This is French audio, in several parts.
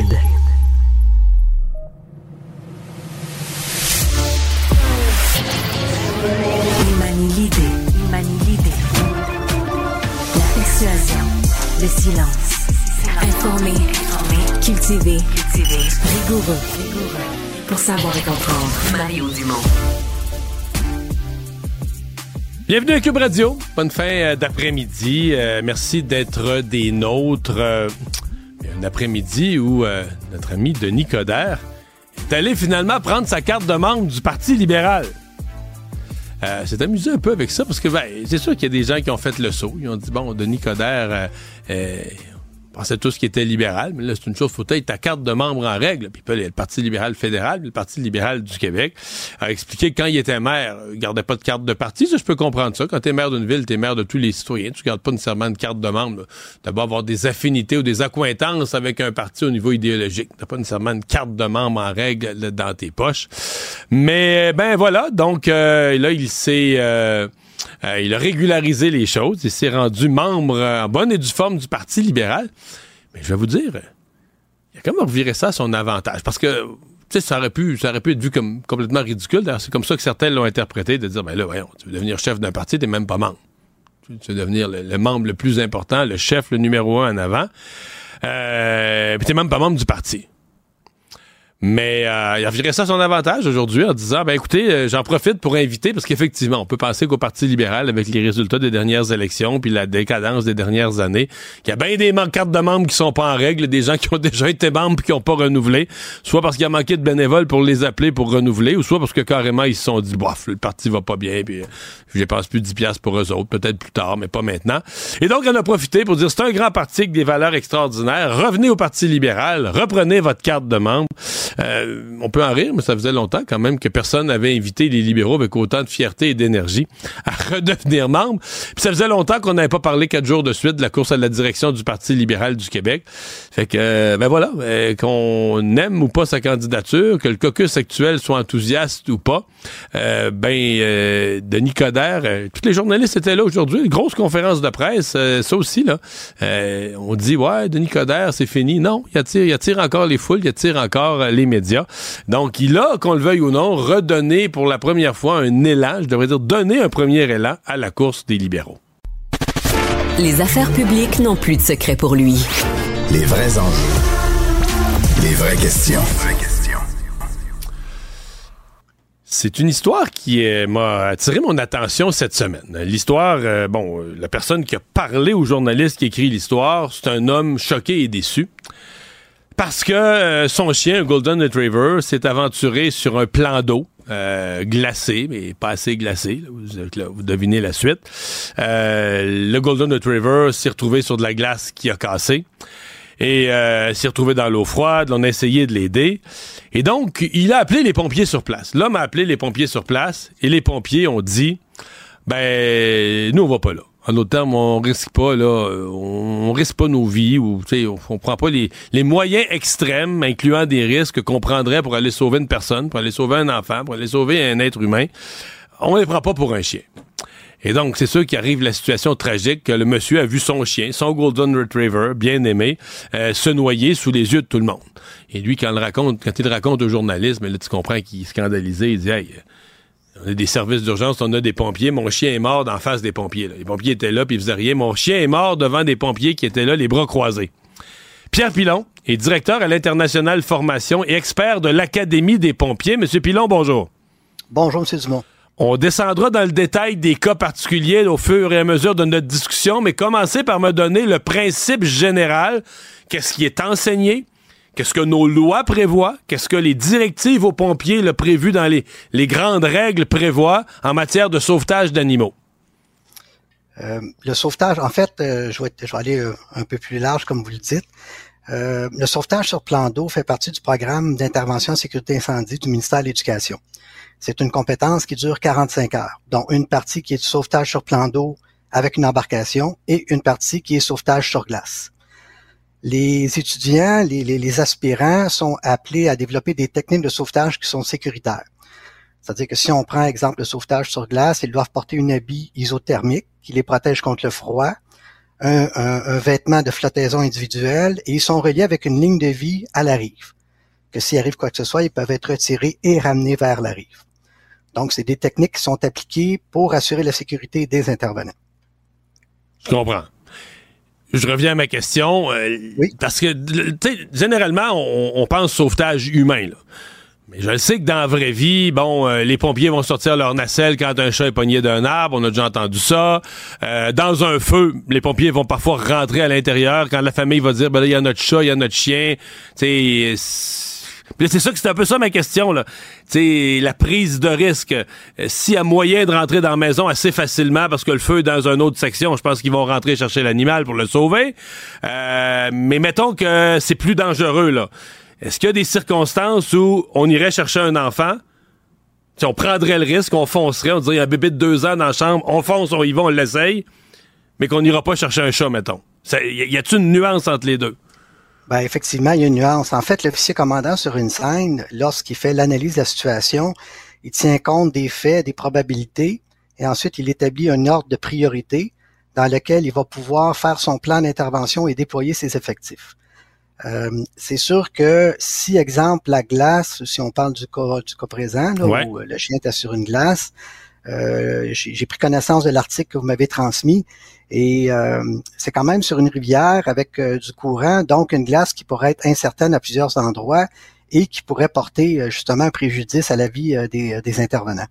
Hybride. Il manie l'idée, il manie l'idée. La persuasion, le silence. Informé, informé. Cultivé, cultivé. Rigoureux, rigoureux. Pour savoir et comprendre. Mario Dumont. Bienvenue à Cube Radio. Bonne fin euh, d'après-midi. Euh, merci d'être des nôtres. Euh, un après-midi où euh, notre ami Denis Coderre est allé finalement prendre sa carte de membre du Parti libéral. Euh, c'est amusé un peu avec ça parce que ben, c'est sûr qu'il y a des gens qui ont fait le saut. Ils ont dit bon, Denis Coderre, euh, euh, pensait tous qu'il était libéral, mais là, c'est une chose, faut être ta carte de membre en règle. Puis le Parti libéral fédéral, le Parti libéral du Québec a expliqué que quand il était maire, il gardait pas de carte de parti. Ça, je peux comprendre ça. Quand t'es maire d'une ville, t'es maire de tous les citoyens. Tu gardes pas nécessairement de carte de membre. D'abord, avoir des affinités ou des accointances avec un parti au niveau idéologique. T'as pas nécessairement une carte de membre en règle là, dans tes poches. Mais, ben voilà. Donc, euh, là, il s'est... euh, euh, il a régularisé les choses. Il s'est rendu membre euh, en bonne et due forme du Parti libéral. Mais je vais vous dire, il a quand même reviré ça à son avantage. Parce que, tu sais, ça aurait pu, être vu comme complètement ridicule. C'est comme ça que certains l'ont interprété, de dire, ben là, voyons, tu veux devenir chef d'un parti, t'es même pas membre. Tu veux devenir le, le membre le plus important, le chef, le numéro un en avant. Euh, puis t'es même pas membre du parti. Mais euh, il a viré ça à son avantage aujourd'hui en disant ben écoutez, euh, j'en profite pour inviter parce qu'effectivement, on peut penser qu'au Parti libéral, avec les résultats des dernières élections puis la décadence des dernières années, qu'il y a bien des cartes de membres qui sont pas en règle, des gens qui ont déjà été membres puis qui ont pas renouvelé, soit parce qu'il a manqué de bénévoles pour les appeler pour renouveler, ou soit parce que carrément ils se sont dit bof, le parti va pas bien puis euh, je dépense plus 10 piastres pour eux autres, peut-être plus tard, mais pas maintenant. Et donc on a profité pour dire c'est un grand parti avec des valeurs extraordinaires. Revenez au Parti libéral, reprenez votre carte de membre. Euh, on peut en rire, mais ça faisait longtemps quand même que personne n'avait invité les libéraux avec autant de fierté et d'énergie à redevenir membre. Puis ça faisait longtemps qu'on n'avait pas parlé quatre jours de suite de la course à la direction du Parti libéral du Québec. Fait que, euh, ben voilà, euh, qu'on aime ou pas sa candidature, que le caucus actuel soit enthousiaste ou pas, ben, Denis Coderre, tous les journalistes étaient là aujourd'hui, grosse conférence de presse, ça aussi, là. On dit, ouais, Denis Coderre, c'est fini. Non, il attire, il attire encore les foules, il attire encore euh, les médias. Donc, il a, qu'on le veuille ou non, redonné pour la première fois un élan, je devrais dire donner un premier élan à la course des libéraux. Les affaires publiques n'ont plus de secret pour lui. Les vrais enjeux. Les vraies questions. C'est une histoire qui m'a attiré mon attention cette semaine. L'histoire, euh, bon, euh, la personne qui a parlé au journaliste qui écrit l'histoire, c'est un homme choqué et déçu. Parce que euh, son chien, un Golden Retriever, s'est aventuré sur un plan d'eau euh, glacé, mais pas assez glacé. vous devinez la suite. Euh, le Golden Retriever s'est retrouvé sur de la glace qui a cassé et euh, s'est retrouvé dans l'eau froide. On a essayé de l'aider. Et donc, il a appelé les pompiers sur place. L'homme a appelé les pompiers sur place et les pompiers ont dit, ben, nous, on va pas là. En d'autres termes, on risque pas, là, euh, on risque pas nos vies ou, tu on, on prend pas les, moyens extrêmes, incluant des risques qu'on prendrait pour aller sauver une personne, pour aller sauver un enfant, pour aller sauver un être humain. On les prend pas pour un chien. Et donc, c'est sûr qu'il arrive la situation tragique que le monsieur a vu son chien, son Golden Retriever, bien aimé, euh, se noyer sous les yeux de tout le monde. Et lui, quand il le raconte, quand il le raconte au journalisme, là, tu comprends qu'il est scandalisé, il dit, hey, on a des services d'urgence, on a des pompiers, mon chien est mort d'en face des pompiers. là. Les pompiers étaient là, puis ils faisaient rien. Mon chien est mort devant des pompiers qui étaient là, les bras croisés. Pierre Pilon est directeur à l'international formation et expert de l'Académie des pompiers. Monsieur Pilon, bonjour. Bonjour, M. Dumont. On descendra dans le détail des cas particuliers au fur et à mesure de notre discussion, mais commencez par me donner le principe général. Qu'est-ce qui est enseigné? Qu'est-ce que nos lois prévoient? Qu'est-ce que les directives aux pompiers le prévues dans les, grandes règles prévoient en matière de sauvetage d'animaux? Euh, le sauvetage, en fait, euh, je, vais, aller euh, un peu plus large, comme vous le dites. Euh, le sauvetage sur plan d'eau fait partie du programme d'intervention en sécurité incendie du ministère de l'Éducation. C'est une compétence qui dure 45 heures, dont une partie qui est du sauvetage sur plan d'eau avec une embarcation et une partie qui est sauvetage sur glace. Les étudiants, les, les, les aspirants sont appelés à développer des techniques de sauvetage qui sont sécuritaires. C'est-à-dire que si on prend exemple le sauvetage sur glace, ils doivent porter une habit isothermique qui les protège contre le froid, un, vêtement de flottaison individuelle et ils sont reliés avec une ligne de vie à la rive. Que s'il arrive quoi que ce soit, ils peuvent être retirés et ramenés vers la rive. Donc, c'est des techniques qui sont appliquées pour assurer la sécurité des intervenants. Je comprends. Je reviens à ma question. Euh, oui. Parce que, généralement, on, on, pense sauvetage humain. Là. Mais je sais que dans la vraie vie, bon, euh, les pompiers vont sortir leur nacelle quand un chat est pogné d'un arbre. On a déjà entendu ça. Euh, dans un feu, les pompiers vont parfois rentrer à l'intérieur quand la famille va dire, ben là, il y a notre chat, il y a notre chien. C'est ça que c'est un peu ça ma question là. sais, la prise de risque. Euh, s'il y a moyen de rentrer dans la maison assez facilement parce que le feu est dans une autre section, je pense qu'ils vont rentrer chercher l'animal pour le sauver. mais mettons que c'est plus dangereux là. Est-ce qu'il y a des circonstances où on irait chercher un enfant, si on prendrait le risque, on foncerait, on dirait y a un bébé de deux ans dans la chambre, on fonce, on y va, on l'essaye, mais qu'on n'ira pas chercher un chat, mettons. Y a-t-il une nuance entre les deux? Ben, effectivement, il y a une nuance. En fait, l'officier commandant sur une scène, lorsqu'il fait l'analyse de la situation, il tient compte des faits, des probabilités, et ensuite il établit un ordre de priorité dans lequel il va pouvoir faire son plan d'intervention et déployer ses effectifs. Euh, c'est sûr que si, exemple, la glace, si on parle du cas, du cas présent, où euh, le chien est sur une glace, euh, j'ai pris connaissance de l'article que vous m'avez transmis et c'est quand même sur une rivière avec du courant, donc une glace qui pourrait être incertaine à plusieurs endroits et qui pourrait porter justement un préjudice à la vie des, des, intervenants.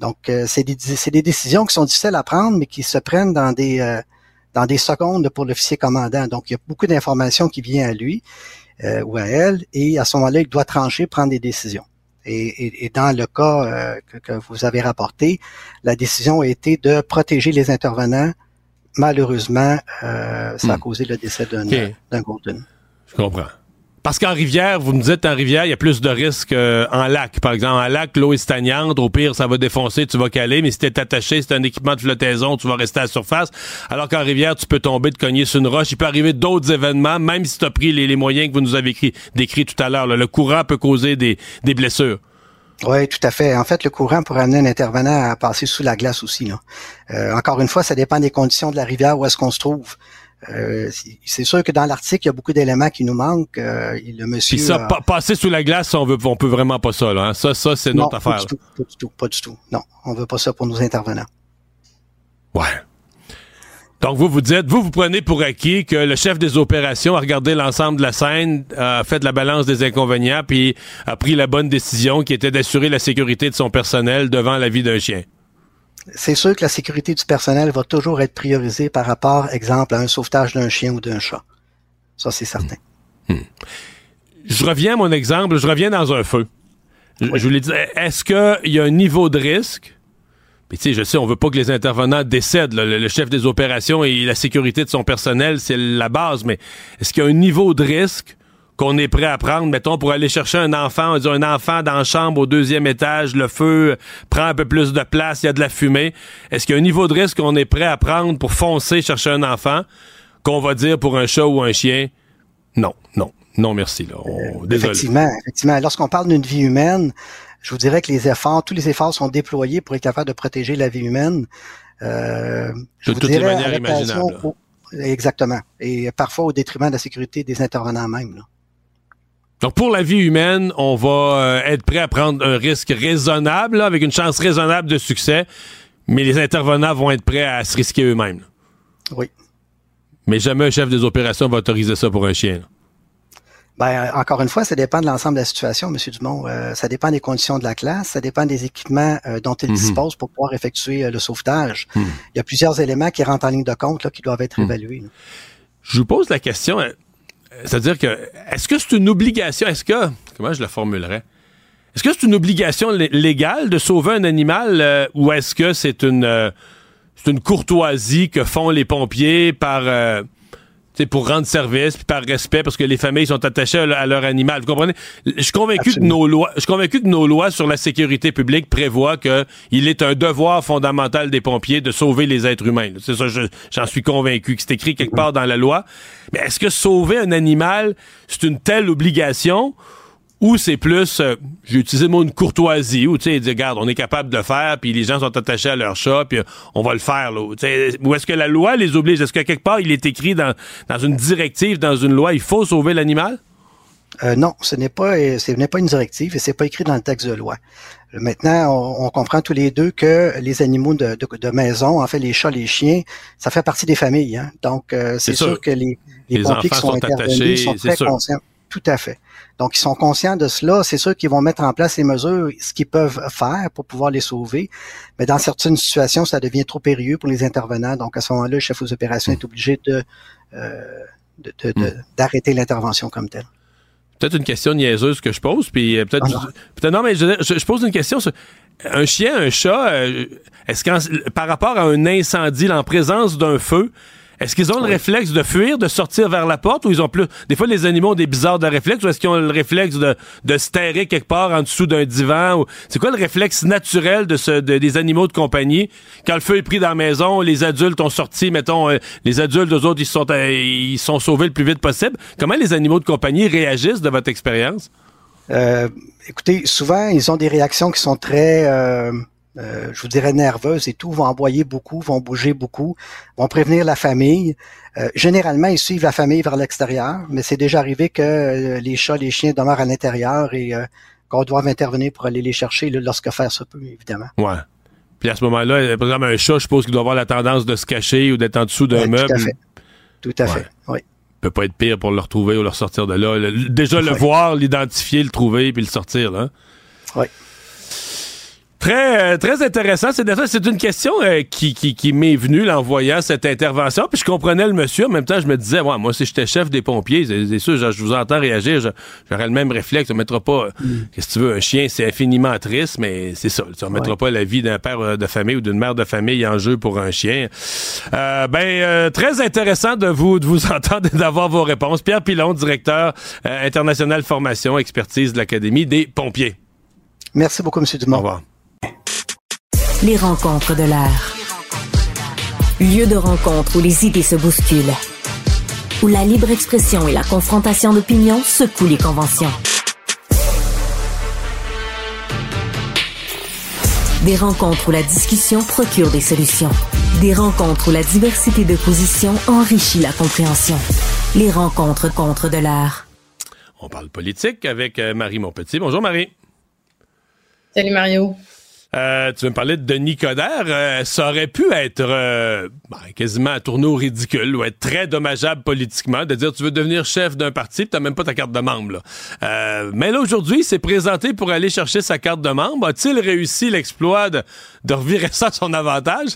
Donc, c'est des, des, décisions qui sont difficiles à prendre, mais qui se prennent dans des dans des secondes pour l'officier commandant. Donc, il y a beaucoup d'informations qui viennent à lui euh, ou à elle, et à ce moment-là, il doit trancher, prendre des décisions. Et, dans le cas euh, que, vous avez rapporté, la décision a été de protéger les intervenants. Malheureusement, euh, ça a hmm. causé le décès d'un golden. Je comprends. Parce qu'en rivière, vous me dites en rivière, il y a plus de risques euh, en lac. Par exemple, en lac, l'eau est stagnante. Au pire, ça va défoncer, tu vas caler. Mais si t'es attaché, c'est un équipement de flottaison, tu vas rester à la surface. Alors qu'en rivière, tu peux tomber, te cogner sur une roche. Il peut arriver d'autres événements, même si tu as pris les, moyens que vous nous avez écrit, décrits tout à l'heure. Le courant peut causer des, blessures. Oui, tout à fait. En fait, le courant pourrait amener un intervenant à passer sous la glace aussi. Euh, encore une fois, ça dépend des conditions de la rivière où est-ce qu'on se trouve. Euh, c'est sûr que dans l'article, il y a beaucoup d'éléments qui nous manquent. Euh, le monsieur. Puis ça, passer sous la glace, on veut, on peut vraiment pas ça. Là, hein. Ça, ça, c'est notre affaire. Pas du, tout, pas du tout, pas du tout. Non, on veut pas ça pour nos intervenants. Ouais. Donc vous vous dites, vous vous prenez pour acquis que le chef des opérations a regardé l'ensemble de la scène, a fait la balance des inconvénients, puis a pris la bonne décision qui était d'assurer la sécurité de son personnel devant la vie d'un chien c'est sûr que la sécurité du personnel va toujours être priorisée par rapport, exemple, à un sauvetage d'un chien ou d'un chat. Ça, c'est certain. Hmm. Hmm. Je reviens à mon exemple, je reviens dans un feu. Je, vous l'ai dit, est-ce qu'il y a un niveau de risque? Puis, tu sais, je sais, on veut pas que les intervenants décèdent. le, chef des opérations et la sécurité de son personnel, c'est la base, mais est-ce qu'il y a un niveau de risque qu'on est prêt à prendre, mettons, pour aller chercher un enfant, on dit un enfant dans la chambre au deuxième étage, le feu prend un peu plus de place, il y a de la fumée. Est-ce qu'il y a un niveau de risque qu'on est prêt à prendre pour foncer chercher un enfant qu'on va dire pour un chat ou un chien? Non, non, non, merci. Là. Effectivement, effectivement. Lorsqu'on parle d'une vie humaine, je vous dirais que les efforts, tous les efforts sont déployés pour être capable de protéger la vie humaine. Euh, de toutes les manières imaginables. exactement. Et parfois au détriment de la sécurité des intervenants même. Là. Donc, pour la vie humaine, on va euh, être prêt à prendre un risque raisonnable, avec une chance raisonnable de succès, mais les intervenants vont être prêts à se risquer eux-mêmes. Oui. Mais jamais un chef des opérations va autoriser ça pour un chien. Ben, euh, encore une fois, ça dépend de l'ensemble de la situation, M. Dumont. Euh, ça dépend des conditions de la classe, ça dépend des équipements dont il mhm. dispose pour pouvoir effectuer le sauvetage. Mhm. Il y a plusieurs éléments qui rentrent en ligne de compte là, qui doivent être mhm. évalués. Je vous pose la question, c'est-à-dire que, est-ce que c'est une obligation, est-ce que, comment je la formulerais? Est-ce que c'est une obligation légale de sauver un animal euh, ou est-ce que c'est une, euh, c'est une courtoisie que font les pompiers par, euh, pour rendre service, puis par respect, parce que les familles sont attachées à, leur animal. Vous comprenez? Je suis convaincu que nos lois, je suis convaincu que nos lois sur la sécurité publique prévoient que il est un devoir fondamental des pompiers de sauver les êtres humains. C'est ça, j'en suis convaincu que c'est écrit quelque part dans la loi. Mais est-ce que sauver un animal, c'est une telle obligation? Ou c'est plus, euh, j'ai utilisé le mot une courtoisie, ou tu sais, regarde, on est capable de le faire, puis les gens sont attachés à leur chat, puis on va le faire. Là, ou est-ce que la loi les oblige? Est-ce que quelque part, il est écrit dans, dans une directive, dans une loi, il faut sauver l'animal? Euh, non, ce n'est pas, ce n'est pas une directive et c'est pas écrit dans le texte de loi. Maintenant, on, comprend tous les deux que les animaux de, de, maison, en fait les chats, les chiens, ça fait partie des familles. Hein? Donc, euh, c'est sûr. que les, les, pompiers qui sont, intervenus sont très conscients. Tout à fait. Donc, ils sont conscients de cela. C'est sûr qu'ils vont mettre en place les mesures, ce qu'ils peuvent faire pour pouvoir les sauver. Mais dans certaines situations, ça devient trop périlleux pour les intervenants. Donc, à ce moment-là, le chef aux opérations est obligé de euh, hmm. d'arrêter l'intervention comme telle peut-être une question niaiseuse que je pose, puis euh, peut-être, ah peut non, mais je, pose une question. Sur, un chien, un chat, euh, est-ce qu'en par rapport à un incendie, en présence d'un feu, est-ce qu'ils ont le réflexe de fuir, de sortir vers la porte, ou ils ont plus. Des fois, les animaux ont des bizarres de réflexes, ou est-ce qu'ils ont le réflexe de, de se terrer quelque part en dessous d'un divan? Ou... C'est quoi le réflexe naturel de ce, des animaux de compagnie? Quand le feu est pris dans la maison, les adultes ont sorti, mettons, euh, les adultes, eux autres, ils sont, euh, ils sont sauvés le plus vite possible. Comment les animaux de compagnie réagissent de votre expérience? Euh, écoutez, souvent, ils ont des réactions qui sont très euh, je vous dirais nerveuses et tout, vont envoyer beaucoup, vont bouger beaucoup, vont prévenir la famille. Euh, généralement, ils suivent la famille vers l'extérieur, mais c'est déjà arrivé que euh, les chats, les chiens demeurent à l'intérieur et qu'on doit intervenir pour aller les chercher lorsque faire se peut, évidemment. Ouais. Puis à ce moment-là, par exemple, un chat, je suppose qu'il doit avoir la tendance de se cacher ou d'être en dessous d'un meuble. Tout à fait. Tout à fait, oui peut pas être pire pour le retrouver ou le ressortir de là. déjà le voir, l'identifier, le trouver puis le sortir là. Oui. Très, euh, très intéressant. C'est c'est une question euh, qui, qui, qui m'est venue en voyant cette intervention. Puis je comprenais le monsieur. En même temps, je me disais, ouais, moi, si j'étais chef des pompiers, c'est sûr, je, vous entends réagir, j'aurais le même réflexe. On mettra pas, mm. qu'est-ce que tu veux, un chien, c'est infiniment triste, mais c'est ça. On mettra pas la vie d'un père euh, de famille ou d'une mère de famille en jeu pour un chien. ben, très intéressant de vous, de vous entendre et d'avoir vos réponses. Pierre Pilon, directeur international formation, expertise de l'Académie des pompiers. Merci beaucoup, M. Dumont. Au revoir. Les rencontres de l'air. Lieu de rencontre où les idées se bousculent. Où la libre expression et la confrontation d'opinions secouent les conventions. Des rencontres où la discussion procure des solutions. Des rencontres où la diversité de positions enrichit la compréhension. Les rencontres contre de l'air. On parle politique avec euh, Marie Montpetit. Bonjour Marie. Salut Mario. Euh, tu veux me parler de Denis Coderre? Euh, ça aurait pu être euh, ben, quasiment un tourneau ridicule ou être très dommageable politiquement de dire tu veux devenir chef d'un parti tu n'as même pas ta carte de membre. mais là, aujourd'hui, il s'est présenté pour aller chercher sa carte de membre. A-t-il réussi l'exploit de, de revirer ça à son avantage?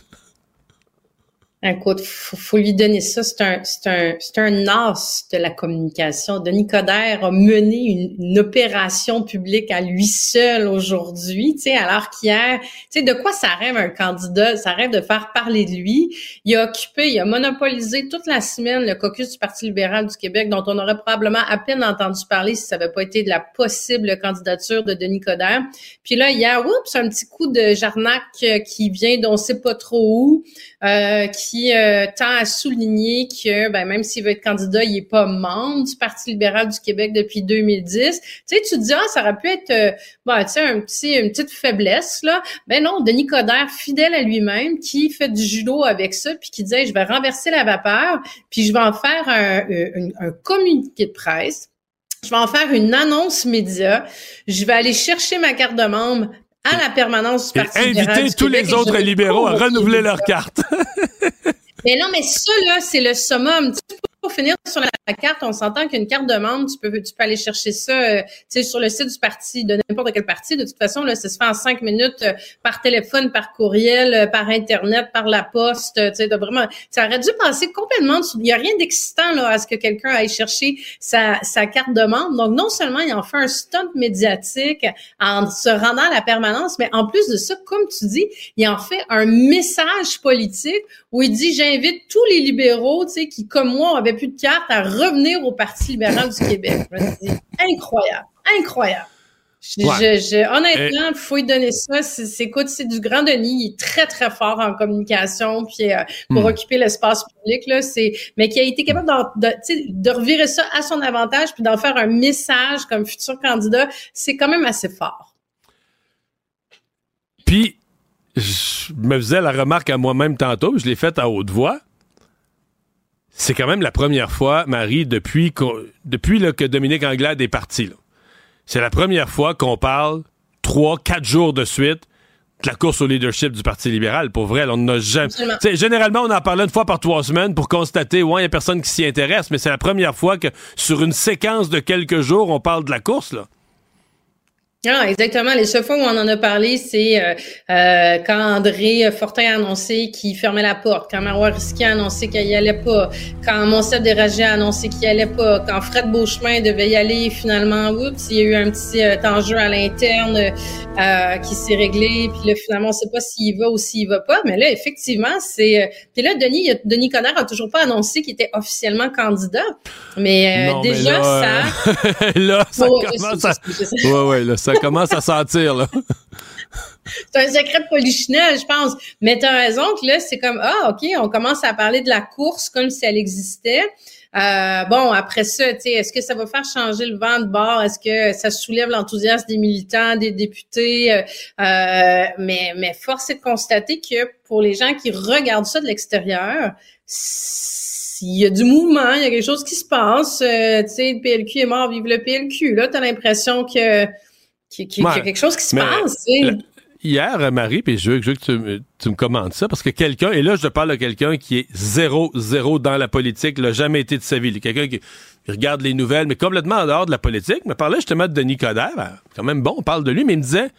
Écoute, faut, faut lui donner ça. C'est un, c'est un, c'est un as de la communication. Denis Coderre a mené une, opération publique à lui seul aujourd'hui, tu sais, alors qu'hier, tu sais, de quoi ça rêve un candidat? Ça rêve de faire parler de lui. Il a occupé, il a monopolisé toute la semaine le caucus du Parti libéral du Québec, dont on aurait probablement à peine entendu parler si ça n'avait pas été de la possible candidature de Denis Coderre. Puis là, hier, oups, un petit coup de Jarnac euh, qui vient d'on sait pas trop où, euh, qui qui euh, tend à souligner que ben, même s'il veut être candidat, il est pas membre du Parti libéral du Québec depuis 2010. Tu sais, tu te dis, ah, ça aurait pu être euh, ben, tu sais, un petit, une petite faiblesse. là. Ben non, Denis Coderre, fidèle à lui-même, qui fait du judo avec ça, puis qui disait, je vais renverser la vapeur, puis je vais en faire un, un, un communiqué de presse. Je vais en faire une annonce média. Je vais aller chercher ma carte de membre à la permanence du Parti libéral. Inviter tous les autres libéraux à renouveler leur carte. mais non, mais ça, là, c'est le summum pour finir sur la carte, on s'entend qu'une carte de membre, tu peux, tu peux aller chercher ça euh, sur le site du parti, de n'importe quel parti. De toute façon, là, ça se fait en cinq minutes euh, par téléphone, par courriel, euh, par Internet, par la poste. Tu sais, vraiment, ça aurait dû passer complètement. Il n'y a rien d'excitant là à ce que quelqu'un aille chercher sa, sa carte de membre. Donc, non seulement il en fait un stunt médiatique en se rendant à la permanence, mais en plus de ça, comme tu dis, il en fait un message politique où il dit j'invite tous les libéraux, tu sais, qui comme moi avaient plus de carte à revenir au Parti libéral du Québec. incroyable, incroyable. honnêtement, il faut lui donner ça. C'est, écoute, c'est du grand Denis. Il est très, très fort en communication, puis euh, pour hmm. occuper l'espace public, là, c'est, mais qui a été capable de, de, revirer ça à son avantage, puis d'en faire un message comme futur candidat, c'est quand même assez fort. Puis, je me faisais la remarque à moi-même tantôt, je l'ai faite à haute voix. C'est quand même la première fois, Marie, depuis, depuis que Dominique Anglade est parti. C'est la première fois qu'on parle trois, quatre jours de suite de la course au leadership du Parti libéral. Pour vrai, on n'a jamais. Généralement, on en parle une fois par trois semaines pour constater, ouais, il n'y a personne qui s'y intéresse, mais c'est la première fois que sur une séquence de quelques jours, on parle de la course. Là. Ah, exactement. Les seules fois où on en a parlé, c'est euh, euh, quand André Fortin a annoncé qu'il fermait la porte, quand Marois Risky a annoncé qu'il y allait pas, quand Monsef Déragé a annoncé qu'il y allait pas, quand Fred Beauchemin devait y aller, finalement, oups, il y a eu un petit euh, enjeu à l'interne euh, qui s'est réglé, puis là, finalement, on sait pas s'il va ou s'il va pas, mais là, effectivement, c'est... puis là, Denis, Denis Coderre a toujours pas annoncé qu'il était officiellement candidat, mais déjà, ça... là, ça commence à... Ouais, ouais, là, ça ça commence à sentir, là. c'est un secret de polichinelle, je pense. Mais tu as raison que là, c'est comme, ah, OK, on commence à parler de la course comme si elle existait. Euh, bon, après ça, est-ce que ça va faire changer le vent de bord? Est-ce que ça soulève l'enthousiasme des militants, des députés? Euh, euh, mais, mais force est de constater que pour les gens qui regardent ça de l'extérieur, il y a du mouvement, il y a quelque chose qui se passe. tu sais, le PLQ est mort, vive le PLQ. Là, tu as l'impression que qu'il y a quelque chose qui se passe. hier, Marie, puis je veux, que tu, me commandes ça, parce que quelqu'un, et là, je parle de quelqu'un qui est zéro, zéro dans la politique, n'a jamais été de sa vie. Quelqu'un qui, regarde les nouvelles, mais complètement en dehors de la politique. Mais parlait justement de Denis Coderre, ben, quand même bon, on parle de lui, mais il me disait,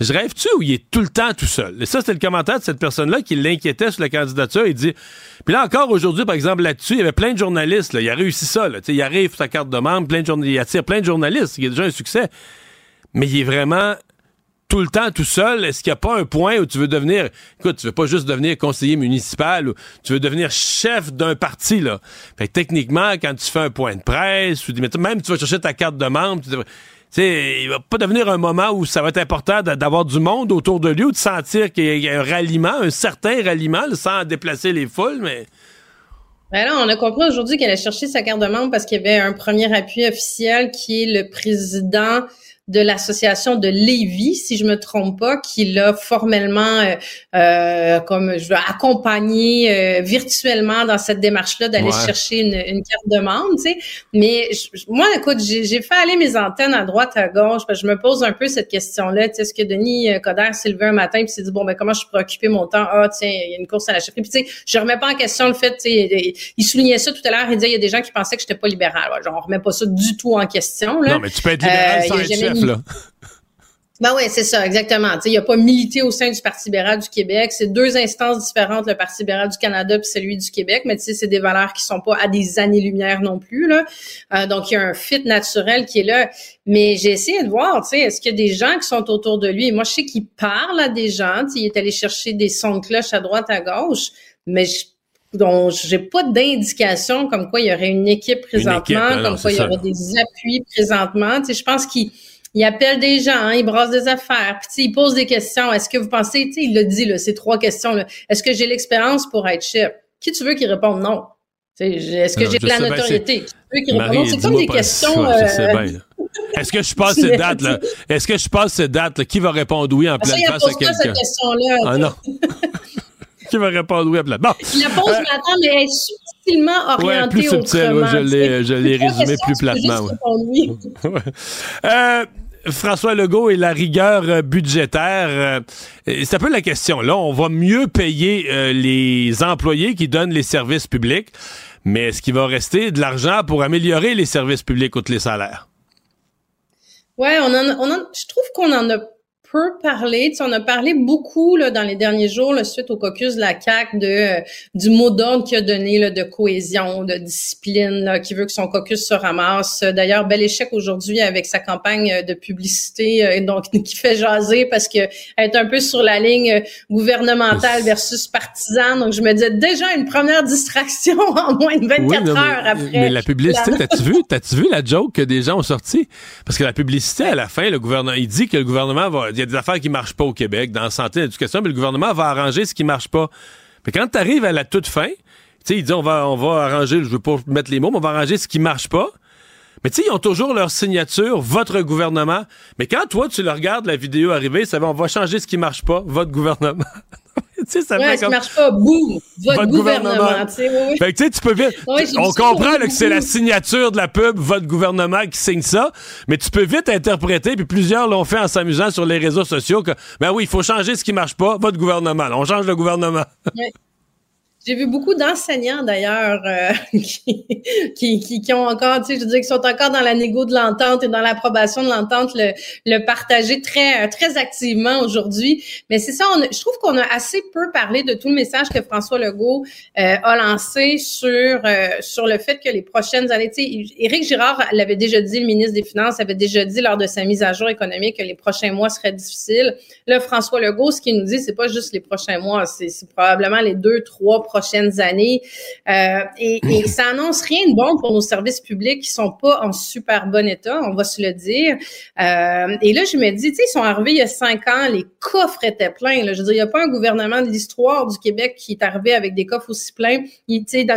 je rêve-tu ou il est tout le temps tout seul? Et ça, c'était le commentaire de cette personne-là qui l'inquiétait sur la candidature. Il dit, puis là encore aujourd'hui, par exemple, là-dessus, il y avait plein de journalistes, il a réussi ça, là. il arrive sa carte de membre, plein de il attire plein de journalistes, il a déjà un succès mais il est vraiment tout le temps tout seul. Est-ce qu'il n'y a pas un point où tu veux devenir, écoute, tu veux pas juste devenir conseiller municipal ou tu veux devenir chef d'un parti, là? Fait que techniquement, quand tu fais un point de presse, ou même tu vas chercher ta carte de membre, tu sais, il va pas devenir un moment où ça va être important d'avoir du monde autour de lui ou de sentir qu'il y a un ralliement, un certain ralliement, sans déplacer les foules, mais... Ben là, on a compris aujourd'hui qu'elle a cherché sa carte de membre parce qu'il y avait un premier appui officiel qui est le président de l'association de Lévis, si je me trompe pas, qui l'a formellement, euh, euh, comme je veux accompagner euh, virtuellement dans cette démarche-là d'aller chercher une, une, carte de membre, tu sais. Mais moi, écoute, j'ai fait aller mes antennes à droite, à gauche, parce que je me pose un peu cette question-là. Tu sais, est-ce que Denis Coderre s'est levé un matin et s'est dit bon ben comment je peux occuper mon temps? Ah tiens, il y a une course à la chefferie. Puis tu sais, je remets pas en question le fait. Tu sais, il soulignait ça tout à l'heure. Il disait il y a des gens qui pensaient que j'étais pas libéral. genre, on remet pas ça du tout en question. Là. Non, mais tu peux être libéral sans être ben oui, c'est ça, exactement. il n'y a pas milité au sein du Parti libéral du Québec. C'est deux instances différentes, le Parti libéral du Canada puis celui du Québec, mais c'est des valeurs qui sont pas à des années-lumière non plus. Là. Euh, donc, il y a un fit naturel qui est là. Mais j'ai essayé de voir, tu sais, est-ce qu'il y a des gens qui sont autour de lui? moi, je sais qu'il parle à des gens. Il est allé chercher des sons de cloche à droite, à gauche, mais je donc j'ai pas d'indication comme quoi il y aurait une équipe présentement, comme quoi il y aurait des appuis présentement. Tu sais, je pense qu'il il appelle des gens, hein, il brasse des affaires, puis il pose des questions. Est-ce que vous pensez, tu sais, il l'a dit, là, ces trois questions. Est-ce que j'ai l'expérience pour être chef? Qui tu veux qui réponde non? Est-ce que j'ai de la notoriété? C'est comme des questions. Euh, Est-ce que je passe cette date là Est-ce que je passe cette date là Qui va répondre oui en pleine face à quelqu'un? Ah non. Qui va répondre oui en pleine? Bon. Il la pose, euh, mais attends, mais elle est subtilement orientée plus subtil, ouais, je l'ai, je l'ai résumé plus platement. François Legault et la rigueur euh, budgétaire. Euh, c'est un peu la question. Là, on va mieux payer euh, les employés qui donnent les services publics, mais est-ce qu'il va rester de l'argent pour améliorer les services publics outre les salaires? Ouais, on en, on en je trouve qu'on en a peu parlé. Tu sais, on a parlé beaucoup là, dans les derniers jours, là, suite au caucus de la CAC, de euh, du mot d'ordre qu'il a donné là, de cohésion, de discipline, là, qui veut que son caucus se ramasse. D'ailleurs, bel échec aujourd'hui avec sa campagne de publicité, euh, donc qui fait jaser parce que est un peu sur la ligne gouvernementale versus partisane. Donc, je me disais déjà une première distraction en moins de 24 heures après. Mais la publicité, t'as-tu vu, t'as-tu vu la joke que des gens ont sorti? Parce que la publicité, à la fin, le gouvernement, il dit que le gouvernement va, a des affaires qui marchent pas au Québec, dans la santé, l'éducation, mais le gouvernement va arranger ce qui marche pas. Mais quand tu arrives à la toute fin, tu sais, il dit on va, on va arranger, je veux pas mettre les mots, mais on va arranger ce qui marche pas. Mais tu sais, ils ont toujours leur signature, votre gouvernement. Mais quand toi, tu le regardes, la vidéo arriver, ça va, on va changer ce qui marche pas, votre gouvernement. tu sais, ça ouais, marche pas, boum, votre, gouvernement. tu sais, oui. Fait que tu sais, tu peux vite. on comprend que c'est la signature de la pub, votre gouvernement qui signe ça, mais tu peux vite interpréter, puis plusieurs l'ont fait en s'amusant sur les réseaux sociaux, que, ben oui, il faut changer ce qui marche pas, votre gouvernement. on change le gouvernement. J'ai vu beaucoup d'enseignants d'ailleurs euh, qui, qui, qui, ont encore, tu sais, je veux dire, qui sont encore dans la négo de l'entente et dans l'approbation de l'entente, le, le partager très très activement aujourd'hui. Mais c'est ça, on je trouve qu'on a assez peu parlé de tout le message que François Legault euh, a lancé sur euh, sur le fait que les prochaines années, tu sais, Éric Girard l'avait déjà dit, le ministre des Finances avait déjà dit lors de sa mise à jour économique que les prochains mois seraient difficiles. Là, François Legault, ce qu'il nous dit, c'est pas juste les prochains mois, c'est probablement les deux, trois prochaines années. Euh, et, et, ça annonce rien de bon pour nos services publics qui sont pas en super bon état, on va se le dire. Euh, et là, je me dis, tu sais, ils sont arrivés il y a cinq ans, les coffres étaient pleins. Là. Je veux dire, il n'y a pas un gouvernement de l'histoire du Québec qui est arrivé avec des coffres aussi pleins.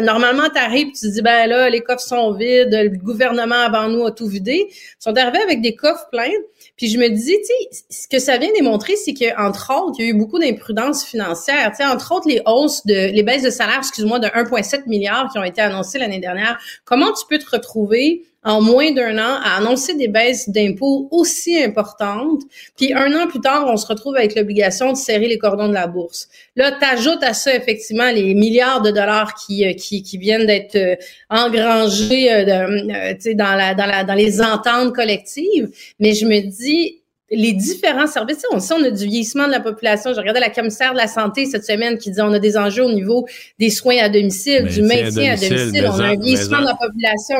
Normalement, tu arrives, tu te dis, ben là, les coffres sont vides, le gouvernement avant nous a tout vidé. Ils sont arrivés avec des coffres pleins. Puis je me dis, tu sais, ce que ça vient démontrer, c'est qu'entre autres, il y a eu beaucoup d'imprudence financière. Tu sais, entre autres, les hausses de, les baisses de salaire, excuse-moi, de 1,7 milliard qui ont été annoncées l'année dernière. Comment tu peux te retrouver en moins d'un an à annoncer des baisses d'impôts aussi importantes, puis un an plus tard, on se retrouve avec l'obligation de serrer les cordons de la bourse. Là, tu ajoutes à ça effectivement les milliards de dollars qui, euh, qui viennent d'être euh, engrangés euh, dans, la, dans, la, dans les ententes collectives, mais je me dis, les différents services. On sait, on a du vieillissement de la population. J'ai regardé la commissaire de la santé cette semaine qui dit on a des enjeux au niveau des soins à domicile, du maintien à domicile. on a un vieillissement de la population.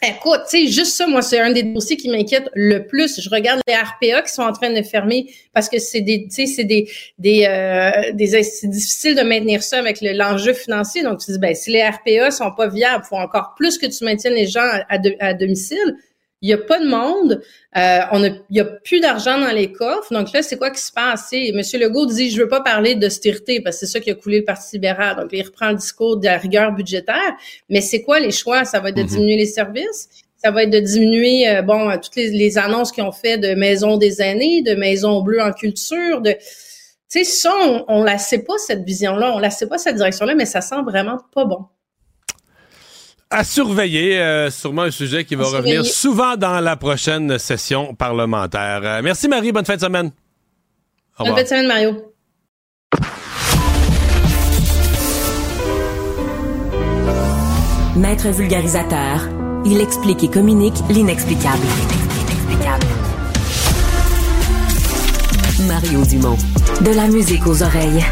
Écoute, tu sais, juste ça, moi, c'est un des dossiers qui m'inquiète le plus. Je regarde les RPA qui sont en train de fermer parce que c'est des, tu sais, c'est des, des, euh, des c'est difficile de maintenir ça avec l'enjeu financier. Donc, tu dis, ben, si les RPA sont pas viables, faut encore plus que tu maintiennes les gens à, à domicile. Il n'y a pas de monde, euh, on a, il y a plus d'argent dans les coffres. Donc là, c'est quoi qui se passe? M. Legault dit, je veux pas parler d'austérité parce que c'est ça qui a coulé le Parti libéral. Donc il reprend le discours de la rigueur budgétaire. Mais c'est quoi les choix? Ça va être de mhm. diminuer les services? Ça va être de diminuer, euh, bon, toutes les, annonces qu'ils ont fait de maisons des aînés, de maisons bleues en culture, de... Tu sais, ça, on, on la sait pas, cette vision-là, on la sait pas, cette direction-là, mais ça sent vraiment pas bon à surveiller, euh, sûrement un sujet qui va revenir souvent dans la prochaine session parlementaire. Euh, merci Marie, bonne fin de semaine. bonne fin de semaine Mario. Maître vulgarisateur, il explique et communique l'inexplicable. Mario Dumont, de la musique aux oreilles.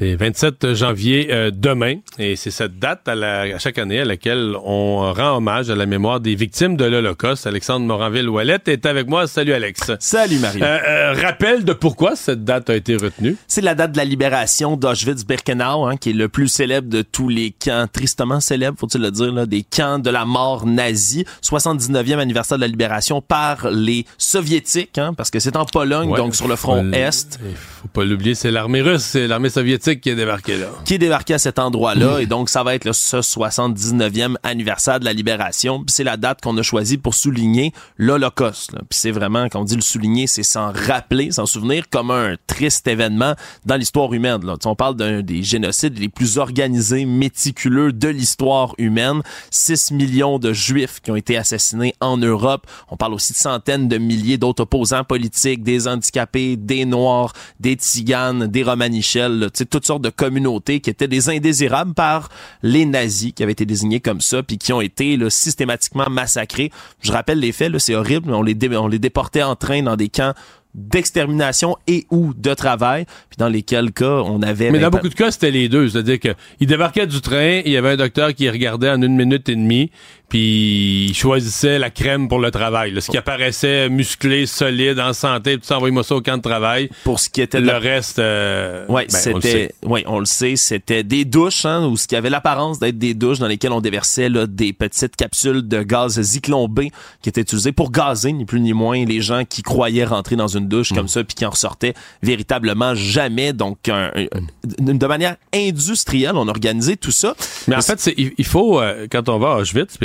C'est 27 janvier euh, demain et c'est cette date à, la, chaque année à laquelle on rend hommage à la mémoire des victimes de l'Holocauste. Alexandre Moranville-Ouellette est avec moi. Salut Alex. Salut Marie. Euh, euh, rappel de pourquoi cette date a été retenue? C'est la date de la libération d'Auschwitz-Birkenau, hein, qui est le plus célèbre de tous les camps, tristement célèbre, faut-il le dire, là, des camps de la mort nazie. 79e anniversaire de la libération par les soviétiques, hein, parce que c'est en Pologne, donc sur le front est. Faut pas l'oublier, c'est l'armée russe, c'est l'armée soviétique qui est débarqué là. Qui est débarqué à cet endroit-là. Et donc, ça va être le, ce 79e anniversaire de la libération. Puis c'est la date qu'on a choisie pour souligner l'Holocauste. Puis c'est vraiment, quand on dit le souligner, c'est s'en rappeler, s'en souvenir comme un triste événement dans l'histoire humaine. Là. On parle d'un des génocides les plus organisés, méticuleux de l'histoire humaine. 6 millions de juifs qui ont été assassinés en Europe. On parle aussi de centaines de milliers d'autres opposants politiques, des handicapés, des noirs, des tziganes, des romanichels. Tout toutes sortes de communautés qui étaient des indésirables par les nazis, qui avaient été désignés comme ça, puis qui ont été là, systématiquement massacrés. Je rappelle les faits, c'est horrible, on les, on les déportait en train dans des camps d'extermination et ou de travail, puis dans lesquels cas on avait... Mais dans beaucoup de cas, c'était les deux. C'est-à-dire qu'il débarquait du train, il y avait un docteur qui regardait en une minute et demie, puis il choisissait la crème pour le travail. ce qui apparaissait musclé, solide, en santé, tout ça, envoyez-moi ça au camp de travail. Pour ce qui était le reste, euh, ouais, ben, c'était, oui, on le sait, c'était des douches, hein, ou ce qui avait l'apparence d'être des douches dans lesquelles on déversait là, des petites capsules de gaz Zyklon B qui étaient utilisées pour gazer ni plus ni moins les gens qui croyaient rentrer dans une douche comme mm. ça puis qui en ressortaient véritablement jamais. Donc, de manière industrielle, on organisait tout ça. Mais en fait, il, faut euh, quand on va à Auschwitz,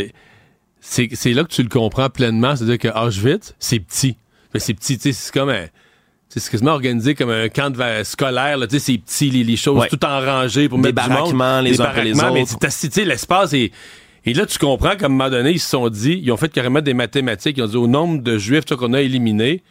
c'est là que tu le comprends pleinement. C'est-à-dire que Auschwitz, c'est petit. Mais c'est petit, tu sais, c'est comme un c'est quasiment organisé comme un camp de scolaire, là, tu sais, c'est petit, les, choses tout en rangée pour mettre du monde. les uns les autres. Mais tu sais, l'espace est... Et là, tu comprends qu'à un moment donné, ils se sont dit, ils ont fait carrément des mathématiques, ils ont dit au nombre de juifs qu'on a éliminés,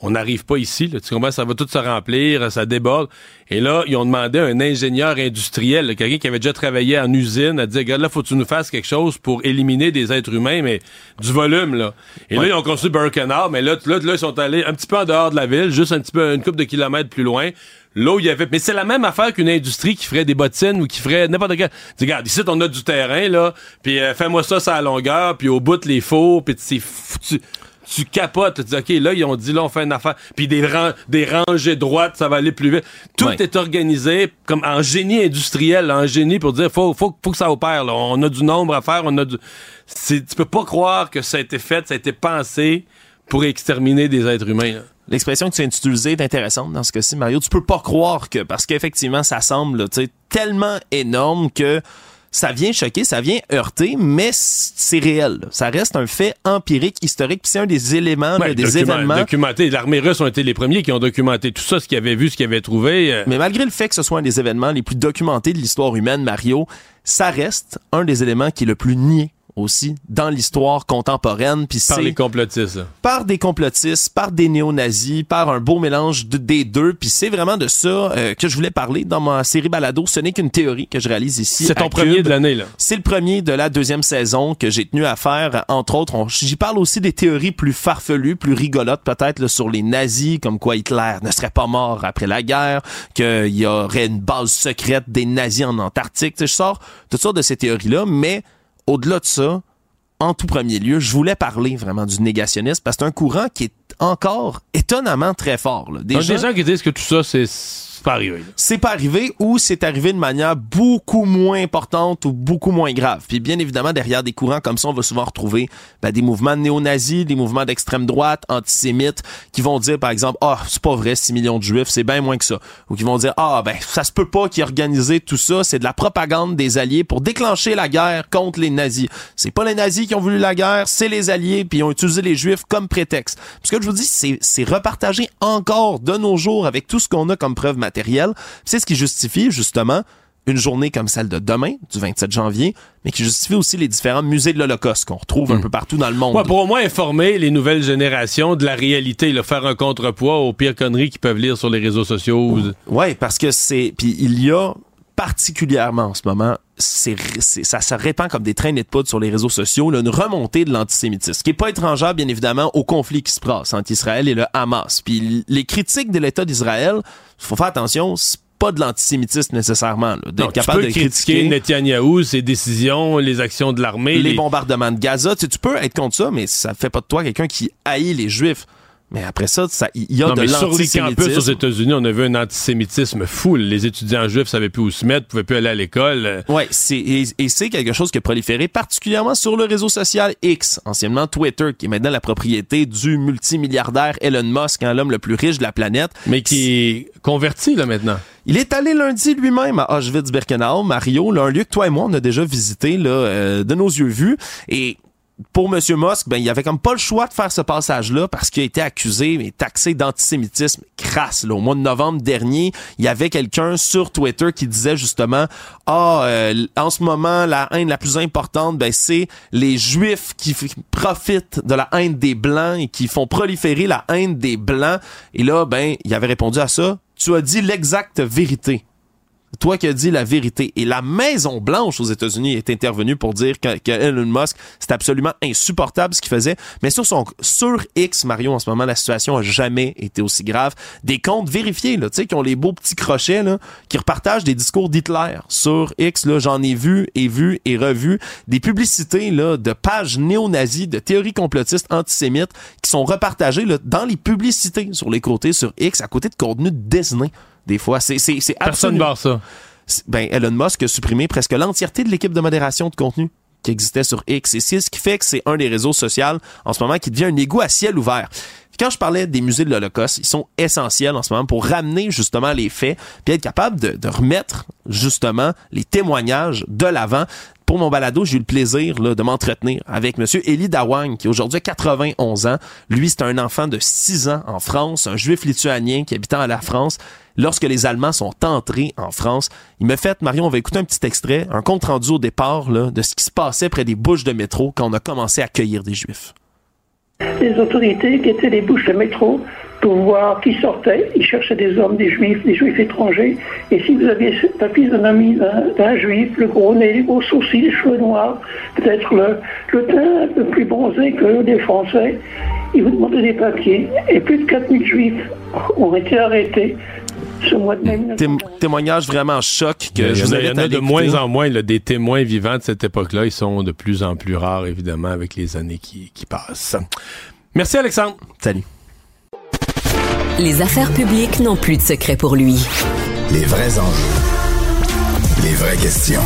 on n'arrive pas ici. Là, tu comprends? Ça va tout se remplir, ça déborde. Et là, ils ont demandé à un ingénieur industriel, quelqu'un qui avait déjà travaillé en usine, à dire, regarde, là, faut que tu nous fasses quelque chose pour éliminer des êtres humains, mais du volume, là. Et là, ils ont construit Birkenau, mais là, là, là, ils sont allés un petit peu en dehors de la ville, juste un petit peu, une couple de kilomètres plus loin. Là où il y avait. Mais c'est la même affaire qu'une industrie qui ferait des bottines ou qui ferait n'importe quoi. Tu regarde, ici, on a du terrain, là, puis euh, fais-moi ça, ça à longueur, puis au bout, les fours, puis c'est foutu tu capotes, tu dis, OK, là, ils ont dit, là, on fait une affaire, puis des, des rangées droites, ça va aller plus vite. Tout est organisé comme en génie industriel, en génie pour dire, faut, faut, faut que ça opère, là. On a du nombre à faire, on a du... Tu peux pas croire que ça a été fait, ça a été pensé pour exterminer des êtres humains, L'expression que tu viens d'utiliser est intéressante dans ce cas-ci, Mario. Tu peux pas croire que, parce qu'effectivement, ça semble, tellement énorme que ça vient choquer, ça vient heurter, mais c'est réel. Ça reste un fait empirique, historique, puis c'est un des éléments, des événements. Documenté. L'armée russe ont été les premiers qui ont documenté tout ça, ce qu'ils avaient vu, ce qu'ils avaient trouvé. Euh. Mais malgré le fait que ce soit un des événements les plus documentés de l'histoire humaine, Mario, ça reste un des éléments qui est le plus nié aussi dans l'histoire contemporaine. Puis par les complotistes. Par des complotistes, par des néo-nazis, par un beau mélange des deux. Puis c'est vraiment de ça euh, que je voulais parler dans ma série Balado. Ce n'est qu'une théorie que je réalise ici. C'est ton premier de l'année, là. C'est le premier de la deuxième saison que j'ai tenu à faire. Entre autres, j'y parle aussi des théories plus farfelues, plus rigolotes peut-être sur les nazis, comme quoi Hitler ne serait pas mort après la guerre, qu'il y aurait une base secrète des nazis en Antarctique. je sors toutes sortes de ces théories-là, mais au-delà de ça, en tout premier lieu, je voulais parler vraiment du négationnisme parce que c'est un courant qui est encore étonnamment très fort. Là. Des, gens, qui disent que tout ça, c'est pas arrivé. C'est pas arrivé ou c'est arrivé de manière beaucoup moins importante ou beaucoup moins grave. Puis bien évidemment, derrière des courants comme ça, on va souvent retrouver ben, des mouvements néo-nazis, des mouvements d'extrême droite, antisémites, qui vont dire par exemple, ah, c'est pas vrai, 6 millions de juifs, c'est bien moins que ça. Ou qui vont dire, ah, ben, ça se peut pas qu'ils organisé tout ça, c'est de la propagande des alliés pour déclencher la guerre contre les nazis. C'est pas les nazis qui ont voulu la guerre, c'est les alliés, puis ils ont utilisé les juifs comme prétexte. Parce que je vous dis, c'est repartagé encore de nos jours avec tout ce qu'on a comme preuve matérielle c'est ce qui justifie justement une journée comme celle de demain, du 27 janvier, mais qui justifie aussi les différents musées de l'Holocauste qu'on retrouve un hmm. peu partout dans le monde. pour au moins informer les nouvelles générations de la réalité, le faire un contrepoids aux pires conneries qu'ils peuvent lire sur les réseaux sociaux. Ouais, parce que c'est... Puis il y a particulièrement en ce moment, c'est, ça se répand comme des traînées de poudre sur les réseaux sociaux, là, une remontée de l'antisémitisme, qui est pas étrangère, bien évidemment, au conflit qui se passe entre Israël et le Hamas. Puis les critiques de l'État d'Israël, faut faire attention, c'est pas de l'antisémitisme nécessairement. D'être capable de critiquer, critiquer Netanyahou, ses décisions, les actions de l'armée, les, bombardements de Gaza. Tu, tu peux être contre ça, mais ça fait pas de toi quelqu'un qui haït les Juifs. Mais après ça, il y a de l'antisémitisme. Sur les campus aux États-Unis, on a vu un antisémitisme fou. Les étudiants juifs savaient plus où se mettre, pouvaient plus aller à l'école. Ouais, c'est et, c'est quelque chose qui a proliféré particulièrement sur le réseau social X, anciennement Twitter, qui est maintenant la propriété du multimilliardaire Elon Musk, hein, l'homme le plus riche de la planète. Mais qui est converti là maintenant. Il est allé lundi lui-même à Auschwitz-Birkenau, Mario, là, un lieu que toi et moi on a déjà visité là, euh, de nos yeux vus. Et pour M. Musk, ben, il avait comme pas le choix de faire ce passage-là parce qu'il a été accusé et taxé d'antisémitisme crasse. Là. Au mois de novembre dernier, il y avait quelqu'un sur Twitter qui disait justement Ah, euh, en ce moment, la haine la plus importante, ben, c'est les Juifs qui profitent de la haine des Blancs et qui font proliférer la haine des Blancs. Et là, ben, il avait répondu à ça Tu as dit l'exacte vérité. Toi qui as dit la vérité. Et la Maison Blanche aux États-Unis est intervenue pour dire que, que Elon Musk, c'est absolument insupportable ce qu'il faisait. Mais sur son sur X, Mario, en ce moment, la situation a jamais été aussi grave. Des comptes vérifiés, là, tu sais, qui ont les beaux petits crochets, là, qui repartagent des discours d'Hitler. Sur X, là, j'en ai vu et vu et revu des publicités, là, de pages néo-nazis, de théories complotistes antisémites qui sont repartagées, là, dans les publicités sur les côtés sur X, à côté de contenu Disney. Des fois, c'est, c'est, c'est Personne absolument- barre ça. ben, Elon Musk a supprimé presque l'entièreté de l'équipe de modération de contenu qui existait sur X. Et c'est ce qui fait que c'est un des réseaux sociaux en ce moment qui devient un égout à ciel ouvert. Quand je parlais des musées de l'Holocauste, ils sont essentiels en ce moment pour ramener justement les faits, puis être capable de, de remettre justement les témoignages de l'avant. Pour mon balado, j'ai eu le plaisir là, de m'entretenir avec Monsieur Eli Dawang, qui aujourd'hui a 91 ans. Lui, c'est un enfant de 6 ans en France, un juif lituanien qui habitant à la France. Lorsque les Allemands sont entrés en France, il m'a fait, Marion, on va écouter un petit extrait, un compte rendu au départ là, de ce qui se passait près des bouches de métro quand on a commencé à accueillir des juifs. Les autorités qui étaient les bouches de métro pour voir qui sortait. Ils cherchaient des hommes, des juifs, des juifs étrangers. Et si vous aviez la physionomie d'un d'un juif, le gros nez, les gros sourcils, les cheveux noirs, peut-être le, teint un peu plus bronzé que les Français, ils vous demandaient des papiers. Et plus de 4000 juifs ont été arrêtés Tém- témoignage vraiment choc que Il y, je en vous a, il y invite en à a de moins en moins là, des témoins vivants de cette époque-là. Ils sont de plus en plus rares, évidemment, avec les années qui, qui passent. Merci, Alexandre. Salut. Les affaires publiques n'ont plus de secret pour lui. Les vrais enjeux. Les vraies questions.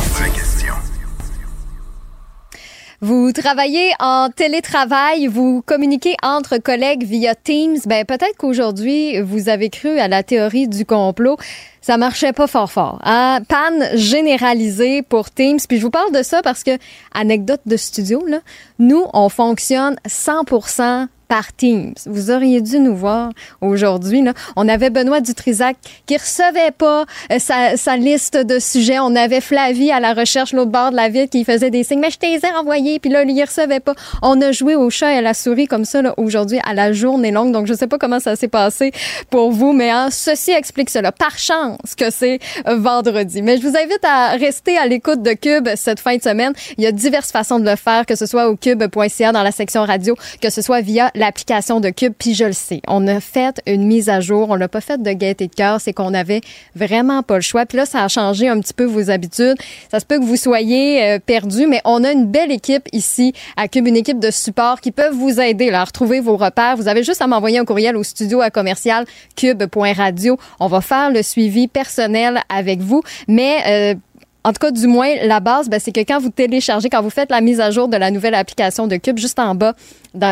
Vous travaillez en télétravail, vous communiquez entre collègues via Teams. Ben peut-être qu'aujourd'hui vous avez cru à la théorie du complot. Ça marchait pas fort fort. Hein? Panne généralisée pour Teams. Puis je vous parle de ça parce que anecdote de studio là, nous on fonctionne 100% par Teams. Vous auriez dû nous voir aujourd'hui. On avait Benoît Dutrisac qui recevait pas euh, sa, sa liste de sujets. On avait Flavie à la recherche l'autre bord de la ville qui faisait des signes. Mais je t'ai envoyé. Puis là, lui, il recevait pas. On a joué au chat et à la souris comme ça là, aujourd'hui à la journée longue. Donc, je sais pas comment ça s'est passé pour vous, mais hein, ceci explique cela. Par chance que c'est euh, vendredi. Mais je vous invite à rester à l'écoute de Cube cette fin de semaine. Il y a diverses façons de le faire, que ce soit au cube.ca dans la section radio, que ce soit via l'application de Cube. Puis je le sais, on a fait une mise à jour. On l'a pas fait de gaieté de cœur, c'est qu'on avait vraiment pas le choix. Puis là, ça a changé un petit peu vos habitudes. Ça se peut que vous soyez euh, perdu, mais on a une belle équipe ici à Cube, une équipe de support qui peuvent vous aider à retrouver vos repères. Vous avez juste à m'envoyer un courriel au studio à commercial cube.radio. On va faire le suivi personnel avec vous, mais euh, en tout cas, du moins, la base, ben, c'est que quand vous téléchargez, quand vous faites la mise à jour de la nouvelle application de Cube, juste en bas,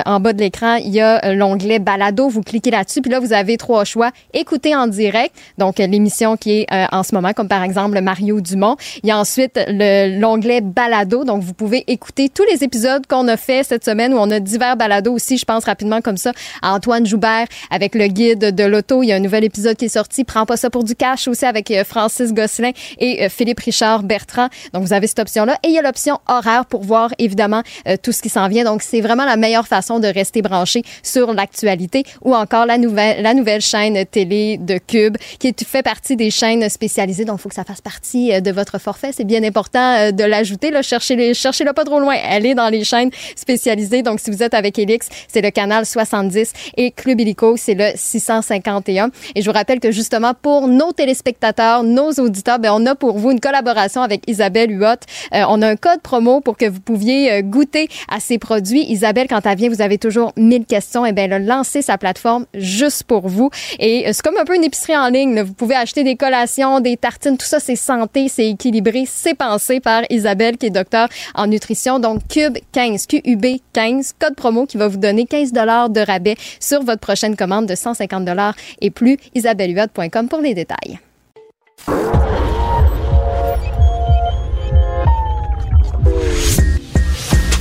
en bas de l'écran, il y a euh, l'onglet Balado. Vous cliquez là-dessus, puis là, vous avez trois choix. Écouter en direct, donc euh, l'émission qui est euh, en ce moment, comme par exemple Mario Dumont. Il y a ensuite le- l'onglet Balado, donc vous pouvez écouter tous les épisodes qu'on a fait cette semaine, où on a divers balados aussi, je pense rapidement comme ça, à Antoine Joubert avec le guide de l'auto. Il y a un nouvel épisode qui est sorti, Prends pas ça pour du cash aussi avec Francis Gosselin et Philippe Richard Donc vous avez cette option-là. Et il y a l'option horaire pour voir évidemment euh, tout ce qui s'en vient. Donc c'est vraiment la meilleure façon de rester branché sur l'actualité ou encore la nouvelle, la nouvelle chaîne télé de Cube qui fait partie des chaînes spécialisées. Donc il faut que ça fasse partie euh, de votre forfait. C'est bien important euh, de l'ajouter. Cherchez-le cherchez pas trop loin. Est dans les chaînes spécialisées. Donc si vous êtes avec Elix, c'est le canal 70 et Club Illico, c'est le 651. Et je vous rappelle que justement pour nos téléspectateurs, nos auditeurs, ben, on a pour vous une collaboration avec Isabelle Huot. Euh, on a un code promo pour que vous pouviez euh, goûter à ces produits. Isabelle, quand elle vient, vous avez toujours 1000 questions. Et ben, elle a lancé sa plateforme juste pour vous. Et euh, c'est comme un peu une épicerie en ligne. Vous pouvez acheter des collations, des tartines. Tout ça, c'est santé, c'est équilibré, c'est pensé par Isabelle, qui est docteur en nutrition. Donc, Cube 15, QUB 15, code promo qui va vous donner 15 de rabais sur votre prochaine commande de 150 et plus. isabellehuot.com pour les détails.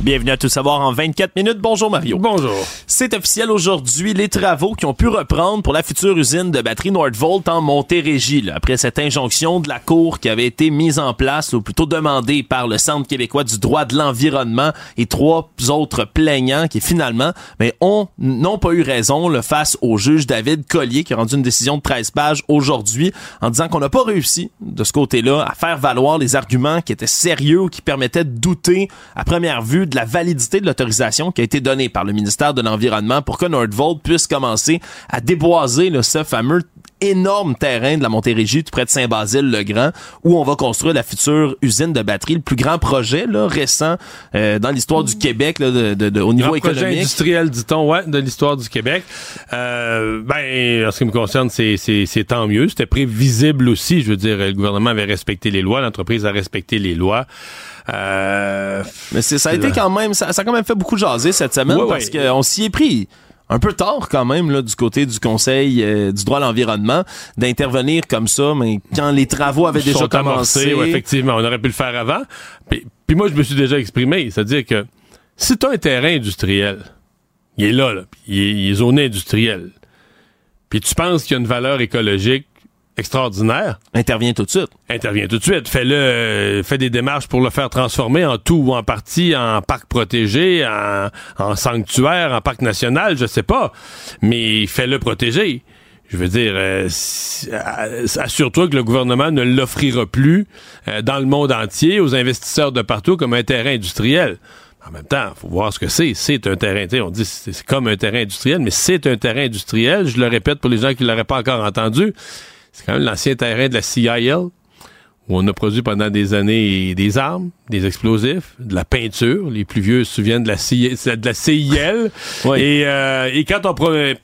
Bienvenue à Tout savoir en 24 minutes. Bonjour Mario. Bonjour. C'est officiel aujourd'hui, les travaux qui ont pu reprendre pour la future usine de batterie Nordvolt en Montérégie. là, après cette injonction de la Cour qui avait été mise en place, ou plutôt demandée par le Centre québécois du droit de l'environnement et trois autres plaignants qui finalement mais ont n'ont pas eu raison le face au juge David Collier qui a rendu une décision de 13 pages aujourd'hui en disant qu'on n'a pas réussi de ce côté-là à faire valoir les arguments qui étaient sérieux ou qui permettaient de douter à première vue de la validité de l'autorisation qui a été donnée par le ministère de l'Environnement pour que Nordvolt puisse commencer à déboiser là, ce fameux énorme terrain de la Montérégie, tout près de Saint-Basile-le-Grand, où on va construire la future usine de batterie, le plus grand projet là, récent euh, dans l'histoire du Québec là, de, de, de, au niveau Grand projet économique. industriel, dit-on, ouais, de l'histoire du Québec. Euh, ben, en ce qui me concerne, c'est, c'est, c'est tant mieux. C'était prévisible aussi. Je veux dire, le gouvernement avait respecté les lois, l'entreprise a respecté les lois. Euh, Mais c'est, ça a été quand même, ça, ça a quand même fait beaucoup jaser cette semaine Ouais, parce ouais. qu'on s'y est pris un peu tard quand même là, du côté du Conseil euh, du droit à l'environnement d'intervenir comme ça, mais quand les travaux avaient déjà sont commencé. amorcés, ouais, effectivement, on aurait pu le faire avant. Puis, puis moi, je me suis déjà exprimé, c'est-à-dire que si tu as un terrain industriel, il est là, là puis il, est, il est zoné industriel, puis tu penses qu'il y a une valeur écologique extraordinaire, intervient tout de suite. interviens tout de suite. Fais-le, euh, fais des démarches pour le faire transformer en tout ou en partie en parc protégé, en, en sanctuaire, en parc national, je sais pas. Mais fais-le protéger. Je veux dire, euh, euh, assure-toi que le gouvernement ne l'offrira plus euh, dans le monde entier aux investisseurs de partout comme un terrain industriel. En même temps, faut voir ce que c'est. C'est un terrain, on dit c'est c'est comme un terrain industriel, mais c'est un terrain industriel. Je le répète pour les gens qui ne l'auraient pas encore entendu. C'est quand même l'ancien terrain de la CIL, où on a produit pendant des années des armes, des explosifs, de la peinture. Les plus vieux se souviennent de la, CI de la CIL. Oui. Et, euh, et quand on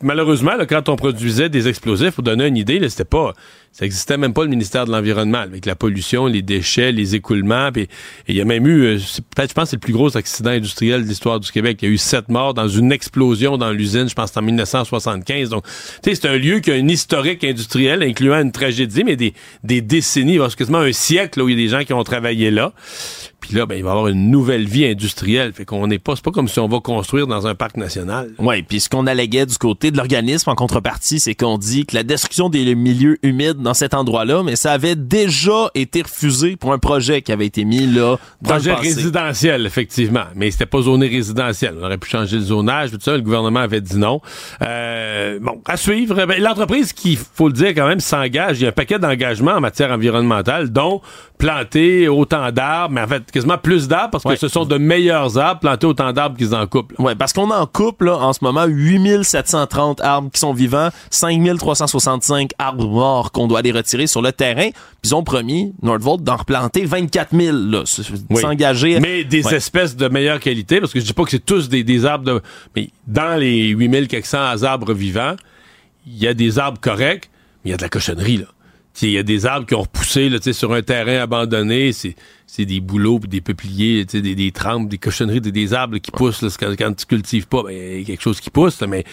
malheureusement, là, quand on produisait des explosifs, pour donner une idée, c'était pas, ça existait même pas le ministère de l'environnement avec la pollution, les déchets, les écoulements. Et il y a même eu, euh, peut-être, je pense, c'est le plus gros accident industriel de l'histoire du Québec. Il y a eu sept morts dans une explosion dans l'usine. Je pense en 1975. Donc, tu sais, c'est un lieu qui a un historique industriel, incluant une tragédie, mais des, des décennies, voire quasiment un siècle, là, où il y a des gens qui ont travaillé là. Puis là, ben, il va y avoir une nouvelle vie industrielle. Fait qu'on n'est pas, c'est pas comme si on va construire dans un parc national. Oui, puis ce qu'on alléguait du côté de l'organisme en contrepartie, c'est qu'on dit que la destruction des milieux humides dans cet endroit-là, mais ça avait déjà été refusé pour un projet qui avait été mis là dans Projet le passé. résidentiel, effectivement. Mais c'était pas zoné résidentiel. On aurait pu changer le zonage, tout ça. Le gouvernement avait dit non. Euh, bon, à suivre. Ben, L'entreprise qui, faut le dire quand même, s'engage. Il y a un paquet d'engagements en matière environnementale, dont planter autant d'arbres, mais en fait, quasiment plus d'arbres parce que Ouais. ce sont de meilleurs arbres, planter autant d'arbres qu'ils en coupent. Ouais, parce qu'on en coupe là, en ce moment 8730 arbres qui sont vivants, 5365 arbres morts qu'on doit aller retirer sur le terrain. Puis ils ont promis, Nordvolt, d'en replanter 24 000, là, s- Oui. s'engager. Mais des Ouais. espèces de meilleure qualité, parce que je dis pas que c'est tous des, des arbres de... Mais dans les 8000 quelques cents arbres vivants, il y a des arbres corrects, mais il y a de la cochonnerie, là. Il y a des arbres qui ont repoussé là, tu sais, sur un terrain abandonné. C'est, c'est des bouleaux, des peupliers, des, des trempes, des cochonneries, des, des arbres qui poussent là, quand, quand tu cultives pas. Ben, quelque chose qui pousse, là, mais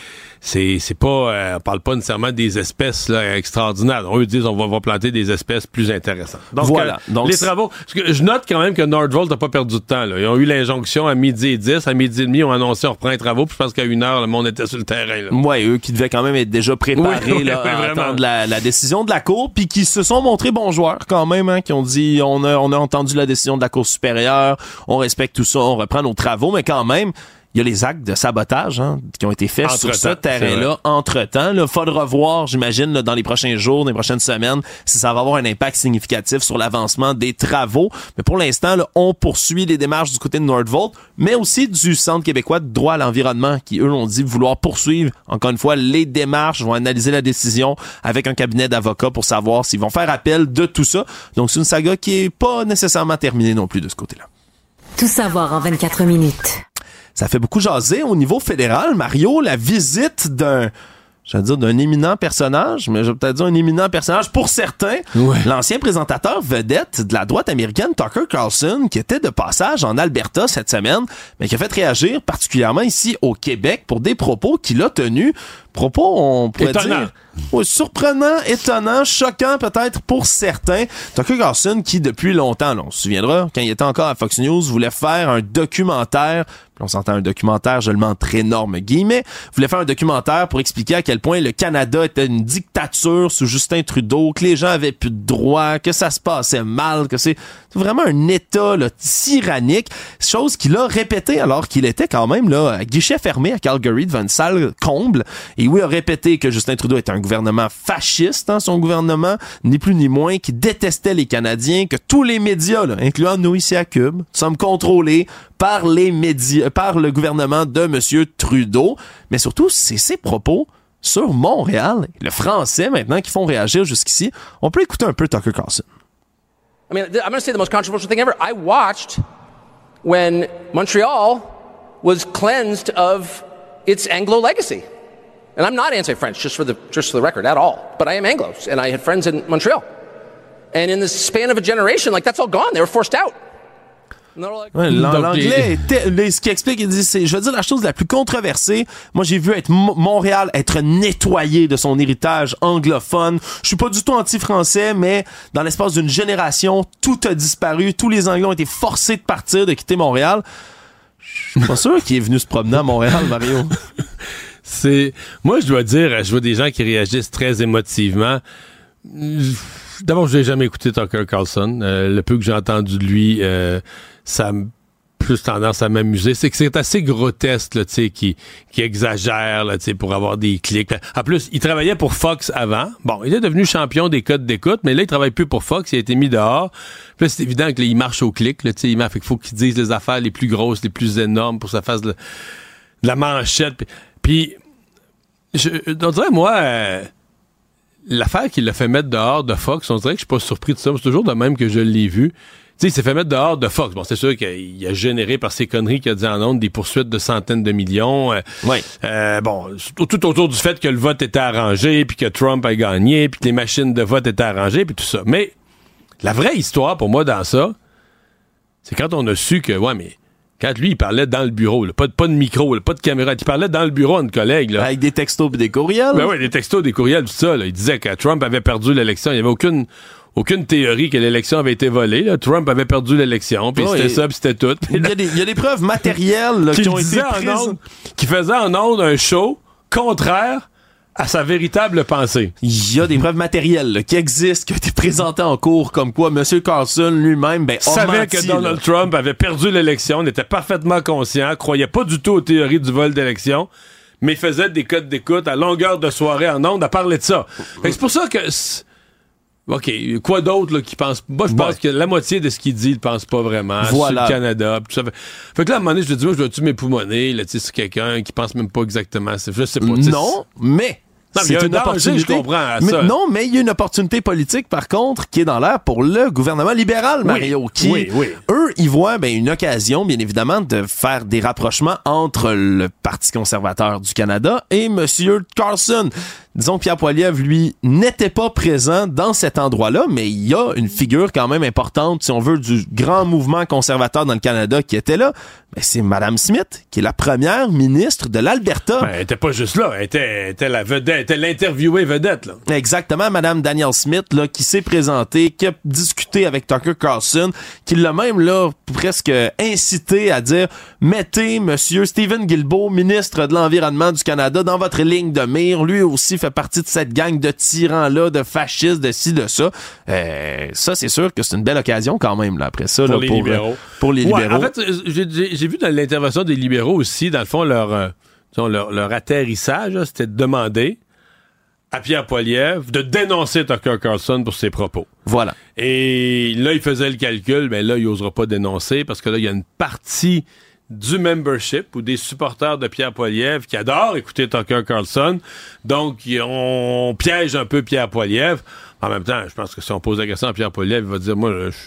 c'est, c'est pas... euh, on parle pas nécessairement des espèces là, extraordinaires. Eux disent on va, va planter des espèces plus intéressantes. Donc, Voilà. euh, Donc, les travaux... parce que je note quand même que Nordvolt n'a pas perdu de temps. Là. Ils ont eu l'injonction à midi et 10. À midi et demi, on a annoncé on reprend les travaux. Puis je pense qu'à une heure, le monde était sur le terrain. Là. Ouais, eux qui devaient quand même être déjà préparés Oui, oui, là, oui, à attendre la, la décision de la Cour, puis qui se sont montrés bons joueurs quand même, hein, qui ont dit on a, on a entendu la décision de la Cour supérieure, on respecte tout ça, on reprend nos travaux, mais quand même, il y a les actes de sabotage hein, qui ont été faits sur ce terrain-là entre-temps. Il faudra voir, j'imagine, là, dans les prochains jours, dans les prochaines semaines, si ça va avoir un impact significatif sur l'avancement des travaux. Mais pour l'instant, là, on poursuit les démarches du côté de Nordvolt, mais aussi du Centre québécois de droit à l'environnement, qui, eux, l'ont dit vouloir poursuivre, encore une fois, les démarches, vont analyser la décision avec un cabinet d'avocats pour savoir s'ils vont faire appel de tout ça. Donc, c'est une saga qui est pas nécessairement terminée non plus de ce côté-là. Tout savoir en 24 minutes. Ça fait beaucoup jaser au niveau fédéral, Mario, la visite d'un je vais dire d'un éminent personnage, mais je vais peut-être dire un éminent personnage pour certains. L'ancien présentateur vedette de la droite américaine, Tucker Carlson, qui était de passage en Alberta cette semaine, mais qui a fait réagir particulièrement ici au Québec pour des propos qu'il a tenus. Propos, on pourrait dire surprenant, étonnant, choquant peut-être pour certains. Tucker Carlson qui depuis longtemps, on se souviendra, quand il était encore à Fox News, voulait faire un documentaire on s'entend un documentaire, je le mets entre énormes guillemets, voulait faire un documentaire pour expliquer à quel point le Canada était une dictature sous Justin Trudeau, que les gens avaient plus de droits, que ça se passait mal, que c'est vraiment un état là, tyrannique, chose qu'il a répété alors qu'il était quand même là à guichet fermé à Calgary devant une salle comble. Et oui, a répété que Justin Trudeau était un gouvernement fasciste, hein, son gouvernement, ni plus ni moins, qui détestait les Canadiens, que tous les médias, là, incluant nous ici à Cube, sommes contrôlés par les médias, par le gouvernement de M. Trudeau. Mais surtout, c'est ses propos sur Montréal, le français maintenant, qui font réagir jusqu'ici. On peut écouter un peu Tucker Carlson. I mean, I'm going to say the most controversial thing ever. I watched when Montreal was cleansed of its Anglo legacy. And I'm not anti-French, just for the just for the record, at all. But I am Anglo, and I had friends in Montreal. And in the span of a generation, like that's all gone. They were forced out. L'anglais, ce qui explique, il dit, c'est, je veux dire, la chose la plus controversée. Moi, j'ai vu être Montréal être nettoyé de son héritage anglophone. Je suis pas du tout anti-français, mais dans l'espace d'une génération, tout a disparu. Tous les Anglais ont été forcés de partir, de quitter Montréal. Je suis pas sûr qu'il est venu se promener à Montréal, Mario. c'est, moi, je dois dire, je vois des gens qui réagissent très émotivement. D'abord, je n'ai jamais écouté Tucker Carlson. Euh, le peu que j'ai entendu de lui, euh, ça a plus tendance à m'amuser. C'est que c'est assez grotesque, là, qui, qui exagère là, pour avoir des clics. En plus, il travaillait pour Fox avant. Bon, il est devenu champion des codes d'écoute, mais là, il travaille plus pour Fox. Il a été mis dehors. Puis c'est évident qu'il marche au clic. Là, il fait qu'il faut qu'il dise les affaires les plus grosses, les plus énormes pour que ça fasse de, la manchette. Je, on dirait, moi... Euh, l'affaire qui l'a fait mettre dehors de Fox, on dirait que je suis pas surpris de ça. C'est toujours de même que je l'ai vu. Tu sais, il s'est fait mettre dehors de Fox. Bon, c'est sûr qu'il a généré par ses conneries qu'il a dit en ondes des poursuites de centaines de millions. Euh, oui. Euh, bon, tout autour du fait que le vote était arrangé, puis que Trump a gagné, puis que les machines de vote étaient arrangées, puis tout ça. Mais la vraie histoire pour moi dans ça, c'est quand on a su que, ouais, mais quand lui, il parlait dans le bureau, pas, de, pas de micro, pas de caméra, il parlait dans le bureau à une collègue. Là. Avec des textos et des courriels? Ben oui, des textos, des courriels, tout ça. Il disait que Trump avait perdu l'élection. Il n'y avait aucune, aucune théorie que l'élection avait été volée. Trump avait perdu l'élection, puis c'était ça, puis c'était tout. Il y, a des, preuves matérielles qui, ont été prises. qui faisaient en ondes un show contraire à sa véritable pensée. Il y a des preuves matérielles qui existent, qui ont été présentées en cours, comme quoi M. Carlson lui-même ben, savait que Donald Trump avait perdu l'élection, n'était parfaitement conscient, croyait pas du tout aux théories du vol d'élection, mais faisait des codes d'écoute à longueur de soirée en ondes à parler de ça. C'est pour ça que... OK, quoi d'autre qui pense Moi, je pense que la moitié de ce qu'il dit, il pense pas vraiment. Voilà. Sur le Canada. ça fait... que là, à un moment donné, je me dis, moi, je dois-tu m'époumoner, là, tu sais, quelqu'un qui pense même pas exactement. Je sais pas. Non, mais c'est une opportunité. Je comprends mais, Non, mais il y a une opportunité politique, par contre, qui est dans l'air pour le gouvernement libéral, Mario. qui, eux, ils voient ben, une occasion, bien évidemment, de faire des rapprochements entre le Parti conservateur du Canada et M. Carlson disons Pierre Poilievre, lui, n'était pas présent dans cet endroit-là, mais il y a une figure quand même importante, si on veut, du grand mouvement conservateur dans le Canada qui était là. Mais c'est Madame Smith, qui est la première ministre de l'Alberta. Ben, elle était pas juste là, elle était, la vedette, elle était l'interviewée vedette, là. Exactement, Madame Danielle Smith, là, qui s'est présentée, qui a discuté avec Tucker Carlson, qui l'a même, là, presque incité à dire, mettez Monsieur Stephen Guilbeault, ministre de l'Environnement du Canada, dans votre ligne de mire. Lui aussi fait partie de cette gang de tyrans-là, de fascistes, de ci, de ça. Euh, ça, c'est sûr que c'est une belle occasion quand même, là, après ça. Pour les euh, libéraux. pour les libéraux. en fait, j'ai vu dans l'intervention des libéraux aussi, dans le fond, leur, euh, leur, atterrissage, c'était de demander à Pierre Poilievre de dénoncer Tucker Carlson pour ses propos. Voilà. Et là, il faisait le calcul, mais là, il n'osera pas dénoncer parce que là, il y a une partie du membership ou des supporters de Pierre Poilievre qui adorent écouter Tucker Carlson. Donc, on piège un peu Pierre Poilievre. En même temps, je pense que si on pose la question à Pierre Poilievre, il va dire, moi, je,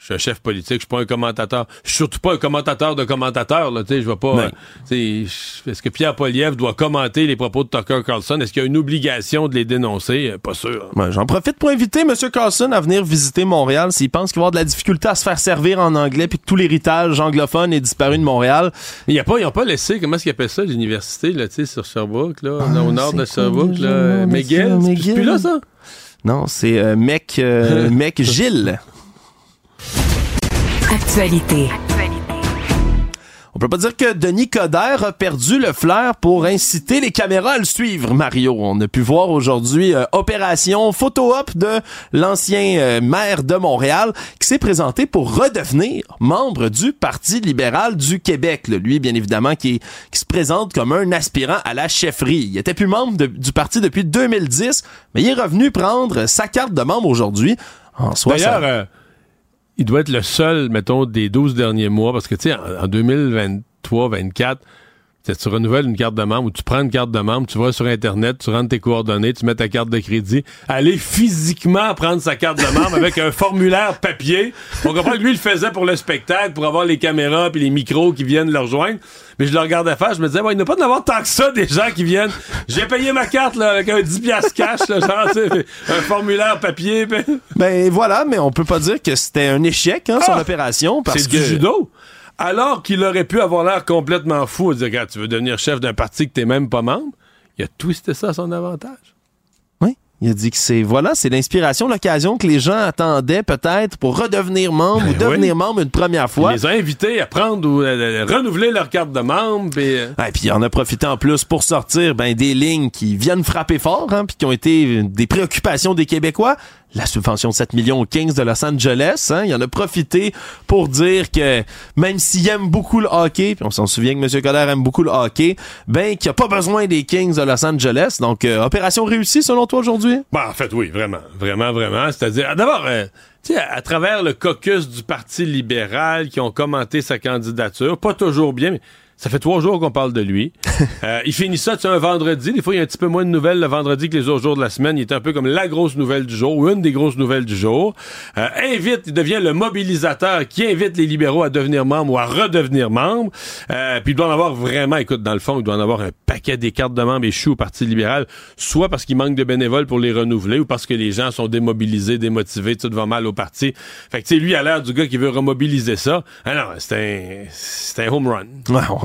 Je suis un chef politique, je suis pas un commentateur. Je suis surtout pas un commentateur de commentateurs, là, tu sais, je vais pas... Euh, Est-ce que Pierre Poliev doit commenter les propos de Tucker Carlson? Est-ce qu'il y a une obligation de les dénoncer? Euh, Pas sûr. Ouais, J'en profite pour inviter M. Carlson à venir visiter Montréal s'il pense qu'il va avoir de la difficulté à se faire servir en anglais puis que tout l'héritage anglophone est disparu de Montréal. Il y a pas, ils n'ont pas laissé, comment est-ce qu'ils appellent ça, l'université, là, tu sais, sur Sherbrooke, là, au nord de Ah, Sherbrooke, là, euh, McGill? C'est plus- là, ça? Non, c'est euh, mec, euh, mec Gilles. Actualité. On peut pas dire que Denis Coderre a perdu le flair pour inciter les caméras à le suivre, Mario. On a pu voir aujourd'hui euh, opération photo-op de l'ancien euh, maire de Montréal qui s'est présenté pour redevenir membre du Parti libéral du Québec. là. Lui, bien évidemment, qui, qui se présente comme un aspirant à la chefferie. Il était plus membre de- du parti depuis 2010, mais il est revenu prendre sa carte de membre aujourd'hui. En soi, D'ailleurs, ça- euh, il doit être le seul, mettons, des 12 derniers mois, parce que, tu sais, en, en 2023-24, tu renouvelles une carte de membre ou tu prends une carte de membre, tu vas sur Internet, tu rentres tes coordonnées, tu mets ta carte de crédit, aller physiquement prendre sa carte de membre avec un formulaire papier. On comprend que lui, il le faisait pour le spectacle, pour avoir les caméras puis les micros qui viennent le rejoindre. Mais je le regardais faire, je me disais, il n'y a pas d'en avoir tant que ça des gens qui viennent. J'ai payé ma carte là, avec un 10 piastres cash, là, genre, un formulaire papier. puis- Ben voilà, mais on peut pas dire que c'était un échec, hein, son Ah! opération, parce C'est que du judo. Alors qu'il aurait pu avoir l'air complètement fou, à dire, tu veux devenir chef d'un parti que t'es même pas membre, il a twisté ça à son avantage. Il a dit que c'est voilà, c'est l'inspiration, l'occasion que les gens attendaient peut-être pour redevenir membre ou Ben devenir oui. membre une première fois. Il les a invités à prendre ou à renouveler leur carte de membre. puis, euh, Ouais, puis il en a profité en plus pour sortir ben, des lignes qui viennent frapper fort, hein, puis qui ont été des préoccupations des Québécois. La subvention de 7 millions aux Kings de Los Angeles, hein, il en a profité pour dire que même s'il aime beaucoup le hockey, puis on s'en souvient que M. Coder aime beaucoup le hockey, ben qu'il n'y a pas besoin des Kings de Los Angeles. Donc, euh, opération réussie selon toi aujourd'hui? Ben, en fait, oui, vraiment. Vraiment, vraiment. C'est-à-dire, d'abord, euh, tu sais, à travers le caucus du Parti libéral qui ont commenté sa candidature, pas toujours bien, mais ça fait trois jours qu'on parle de lui. Euh, il finit ça, tu sais, un vendredi. Des fois, il y a un petit peu moins de nouvelles le vendredi que les autres jours de la semaine. Il est un peu comme la grosse nouvelle du jour, ou une des grosses nouvelles du jour. Euh, invite, il devient le mobilisateur qui invite les libéraux à devenir membres ou à redevenir membres. Euh, puis il doit en avoir vraiment, écoute, dans le fond, il doit en avoir un paquet des cartes de membres échoues au Parti libéral, soit parce qu'il manque de bénévoles pour les renouveler ou parce que les gens sont démobilisés, démotivés, tout va mal au parti. Fait que, tu sais, lui, a l'air du gars qui veut remobiliser ça. Ah non, c'est un, c'est un home run.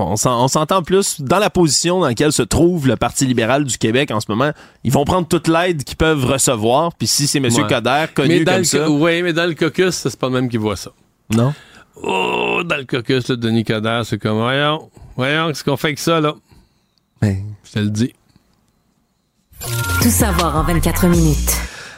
On, on s'en- on s'entend plus dans la position dans laquelle se trouve le Parti libéral du Québec en ce moment. Ils vont prendre toute l'aide qu'ils peuvent recevoir. Puis si c'est M. Ouais. Coder, connu mais dans comme le, ça... ouais, mais dans le caucus, c'est pas le même qui voit ça. Non? Oh, dans le caucus, là, Denis Coderre, c'est comme, voyons, voyons, qu'est-ce qu'on fait avec ça, là? Mais... Je te le dis. Tout savoir en 24 minutes.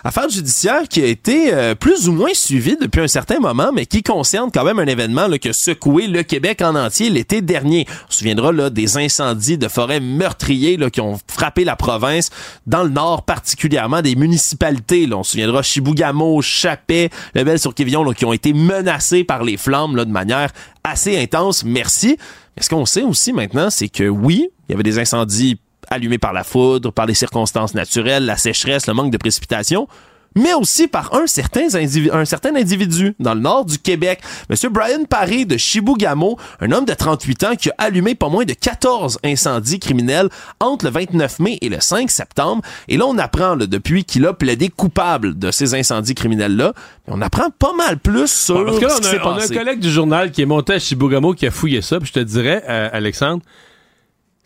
Affaire judiciaire qui a été euh, plus ou moins suivie depuis un certain moment, mais qui concerne quand même un événement là, qui a secoué le Québec en entier l'été dernier. On se souviendra là, des incendies de forêts meurtriers qui ont frappé la province, dans le nord particulièrement, des municipalités. Là. On se souviendra Chibougamau, Chapet, Lebel-sur-Quévillon qui ont été menacés par les flammes là, de manière assez intense. Merci. Mais ce qu'on sait aussi maintenant, c'est que oui, il y avait des incendies allumés par la foudre, par les circonstances naturelles, la sécheresse, le manque de précipitations, mais aussi par un certain, individu, un certain individu dans le nord du Québec, M. Brian Paré de Chibougamau, un homme de 38 ans qui a allumé pas moins de 14 incendies criminels entre le 29 mai et le 5 septembre. Et là, on apprend là, depuis qu'il a plaidé coupable de ces incendies criminels-là, mais on apprend pas mal plus sur Ouais, parce que là, ce qui s'est on, a, on a un collègue du journal qui est monté à Chibougamau qui a fouillé ça, puis je te dirais, euh, Alexandre,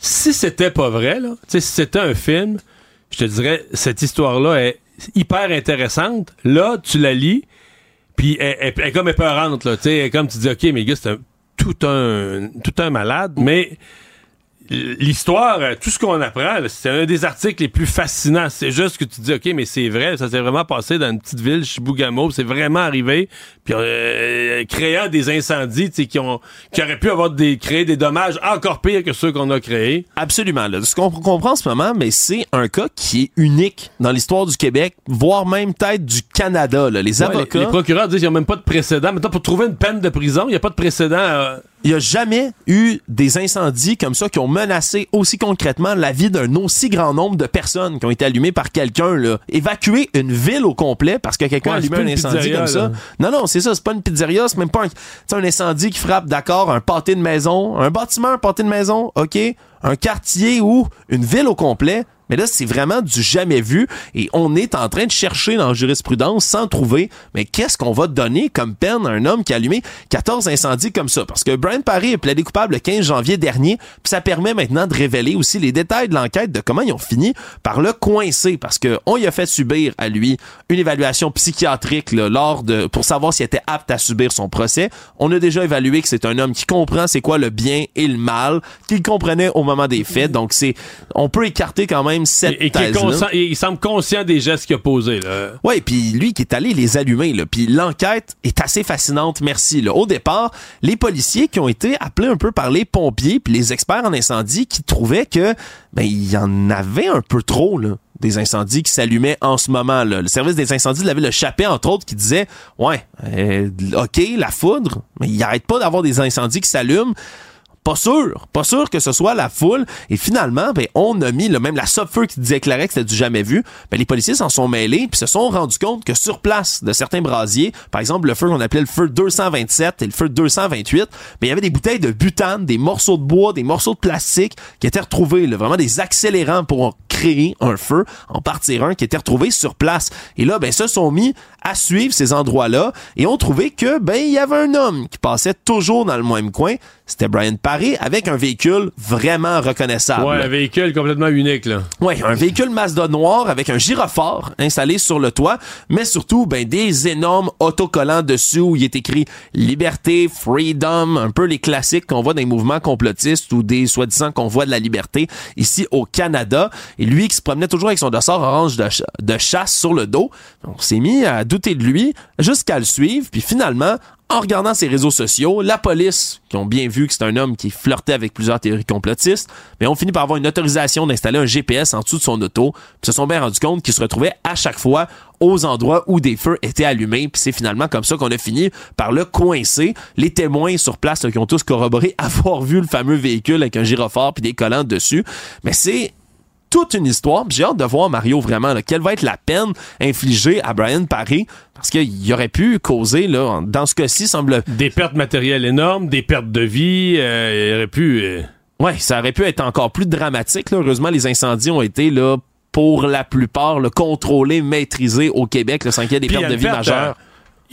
si c'était pas vrai, là, si c'était un film, je te dirais, cette histoire-là est hyper intéressante. Là, tu la lis, puis elle, elle- elle est comme épeurante, là, tu sais, elle comme tu dis, OK, mais gars, c'est tout un, tout un malade, mais l'histoire, euh, tout ce qu'on apprend, c'est un des articles les plus fascinants. C'est juste que tu dis, OK, mais c'est vrai, ça s'est vraiment passé dans une petite ville, Chibougamau, c'est vraiment arrivé, puis euh, créant des incendies qui, ont, qui auraient pu avoir des, créé des dommages encore pires que ceux qu'on a créés. Absolument. Là. Ce qu'on comprend en ce moment, mais c'est un cas qui est unique dans l'histoire du Québec, voire même peut-être du Canada. là. Les Ouais, avocats. les, les procureurs disent qu'il n'y a même pas de précédent. Maintenant, pour trouver une peine de prison, il n'y a pas de précédent euh, il n'y a jamais eu des incendies comme ça qui ont menacé aussi concrètement la vie d'un aussi grand nombre de personnes qui ont été allumées par quelqu'un. là. Évacuer une ville au complet parce que quelqu'un Ouais, a allumé un incendie comme ça. là. Non, non, c'est ça, c'est pas une pizzeria, c'est même pas un, un incendie qui frappe, d'accord, un pâté de maison, un bâtiment, un pâté de maison, ok, un quartier ou une ville au complet. Mais là, c'est vraiment du jamais vu et on est en train de chercher dans la jurisprudence sans trouver, mais qu'est-ce qu'on va donner comme peine à un homme qui a allumé 14 incendies comme ça? Parce que Brian Parry est plaidé coupable le 15 janvier dernier, puis ça permet maintenant de révéler aussi les détails de l'enquête de comment ils ont fini par le coincer parce que on lui a fait subir à lui une évaluation psychiatrique là, lors de pour savoir s'il était apte à subir son procès. On a déjà évalué que c'est un homme qui comprend c'est quoi le bien et le mal, qu'il comprenait au moment des faits. Donc c'est on peut écarter quand même cette Et, il semble conscient des gestes qu'il a posés. Là. Ouais, puis lui qui est allé les allumer là, puis l'enquête est assez fascinante, merci. Là. Au départ, les policiers qui ont été appelés un peu par les pompiers puis les experts en incendie qui trouvaient que ben il y en avait un peu trop là des incendies qui s'allumaient en ce moment là. Le service des incendies de la ville de Chappé entre autres qui disait "Ouais, euh, OK, la foudre, mais il arrête pas d'avoir des incendies qui s'allument." Pas sûr, pas sûr que ce soit la foule. Et finalement, ben, on a mis, là, même la Subfeu qui déclarait que c'était du jamais vu, ben, les policiers s'en sont mêlés puis se sont rendus compte que sur place de certains brasiers, par exemple le feu qu'on appelait le feu 227 et le feu 228, ben, il y avait des bouteilles de butane, des morceaux de bois, des morceaux de plastique qui étaient retrouvés, là, vraiment des accélérants pour créer un feu, en partir un qui était retrouvé sur place. Et là, ben, se sont mis à suivre ces endroits-là et ont trouvé que, ben, il y avait un homme qui passait toujours dans le même coin. C'était Brian Parry avec un véhicule vraiment reconnaissable. Ouais, un véhicule complètement unique. Là. Ouais, un véhicule Mazda noir avec un gyrophare installé sur le toit, mais surtout ben des énormes autocollants dessus où il est écrit liberté, freedom, un peu les classiques qu'on voit dans les mouvements complotistes ou des soi-disant convois de la liberté ici au Canada. Et lui qui se promenait toujours avec son dossard orange de, ch- de chasse sur le dos, on s'est mis à douter de lui jusqu'à le suivre, puis finalement en regardant ses réseaux sociaux, la police, qui ont bien vu que c'est un homme qui flirtait avec plusieurs théories complotistes, mais ont fini par avoir une autorisation d'installer un GPS en dessous de son auto, puis se sont bien rendus compte qu'il se retrouvait à chaque fois aux endroits où des feux étaient allumés, puis c'est finalement comme ça qu'on a fini par le coincer. Les témoins sur place qui ont tous corroboré avoir vu le fameux véhicule avec un gyrophare puis des collants dessus, mais c'est toute une histoire. J'ai hâte de voir Mario vraiment là, quelle va être la peine infligée à Brian Parry parce qu'il aurait pu causer là dans ce cas-ci semble Des pertes matérielles énormes, des pertes de vie. euh, il aurait pu. euh, ouais ça aurait pu être encore plus dramatique. là. Heureusement les incendies ont été là pour la plupart là, contrôlés, maîtrisés au Québec là, sans qu'il y ait des Puis pertes de vie perte, majeures. euh,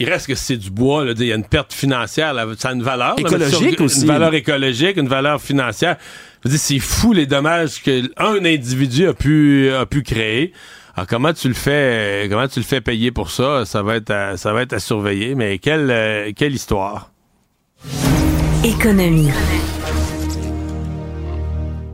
il reste que c'est du bois, là, il y a une perte financière, là, ça a une valeur. là, Écologique sur- aussi. Une valeur écologique, une valeur financière. Je veux dire, c'est fou les dommages qu'un individu a pu, a pu créer. Alors, comment tu le fais, euh, comment tu le fais payer pour ça? Ça va être à, ça va être à surveiller, mais quelle, euh, quelle histoire? Économie.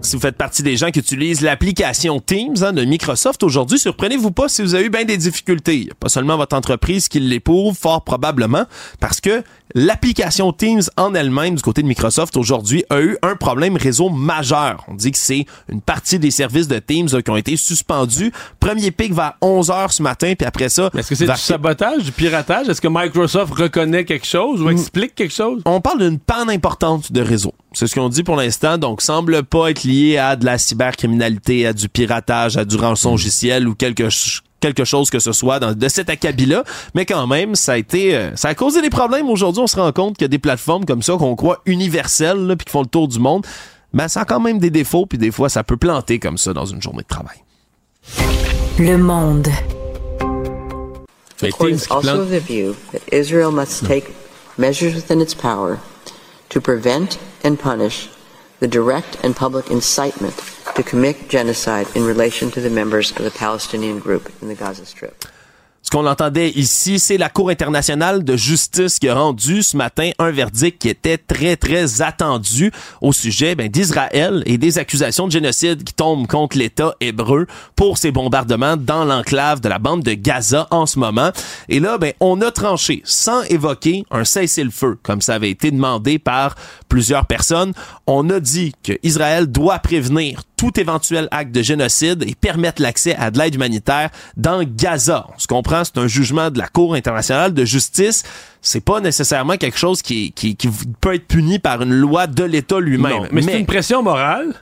Si vous faites partie des gens qui utilisent l'application Teams hein, de Microsoft aujourd'hui, surprenez-vous pas si vous avez eu bien des difficultés. Pas seulement votre entreprise qui l'éprouve, fort probablement, parce que l'application Teams en elle-même du côté de Microsoft aujourd'hui a eu un problème réseau majeur. On dit que c'est une partie des services de Teams qui ont été suspendus. Premier pic vers 11 heures ce matin, puis après ça... Est-ce que c'est vers- du sabotage, du piratage? Est-ce que Microsoft reconnaît quelque chose ou explique quelque chose? on parle d'une panne importante de réseau. C'est ce qu'on dit pour l'instant, donc semble pas être lié à de la cybercriminalité, à du piratage, à du rançongiciel ou quelque quelque chose que ce soit dans, de cet acabit-là, mais quand même, ça a été, euh, ça a causé des problèmes. Aujourd'hui, on se rend compte qu'il y a des plateformes comme ça qu'on croit universelles, là, puis qui font le tour du monde. Ben, ça a quand même des défauts, puis des fois, ça peut planter comme ça dans une journée de travail. Le monde. Mais The qui also plante- of the view that Israel must take measures within its power to prevent and punish the direct and public incitement to commit genocide in relation to the members of the Palestinian group in the Gaza Strip. Qu'on entendait ici, c'est la Cour internationale de justice qui a rendu ce matin un verdict qui était très, très attendu au sujet ben, d'Israël et des accusations de génocide qui tombent contre l'État hébreu pour ces bombardements dans l'enclave de la bande de Gaza en ce moment. Et là, ben, on a tranché sans évoquer un cessez-le-feu, comme ça avait été demandé par plusieurs personnes. On a dit que Israël doit prévenir tout éventuel acte de génocide et permettre l'accès à de l'aide humanitaire dans Gaza. On se comprend, c'est un jugement de la Cour internationale de justice. C'est pas nécessairement quelque chose qui, qui, qui peut être puni par une loi de l'État lui-même. mais, c'est une pression morale.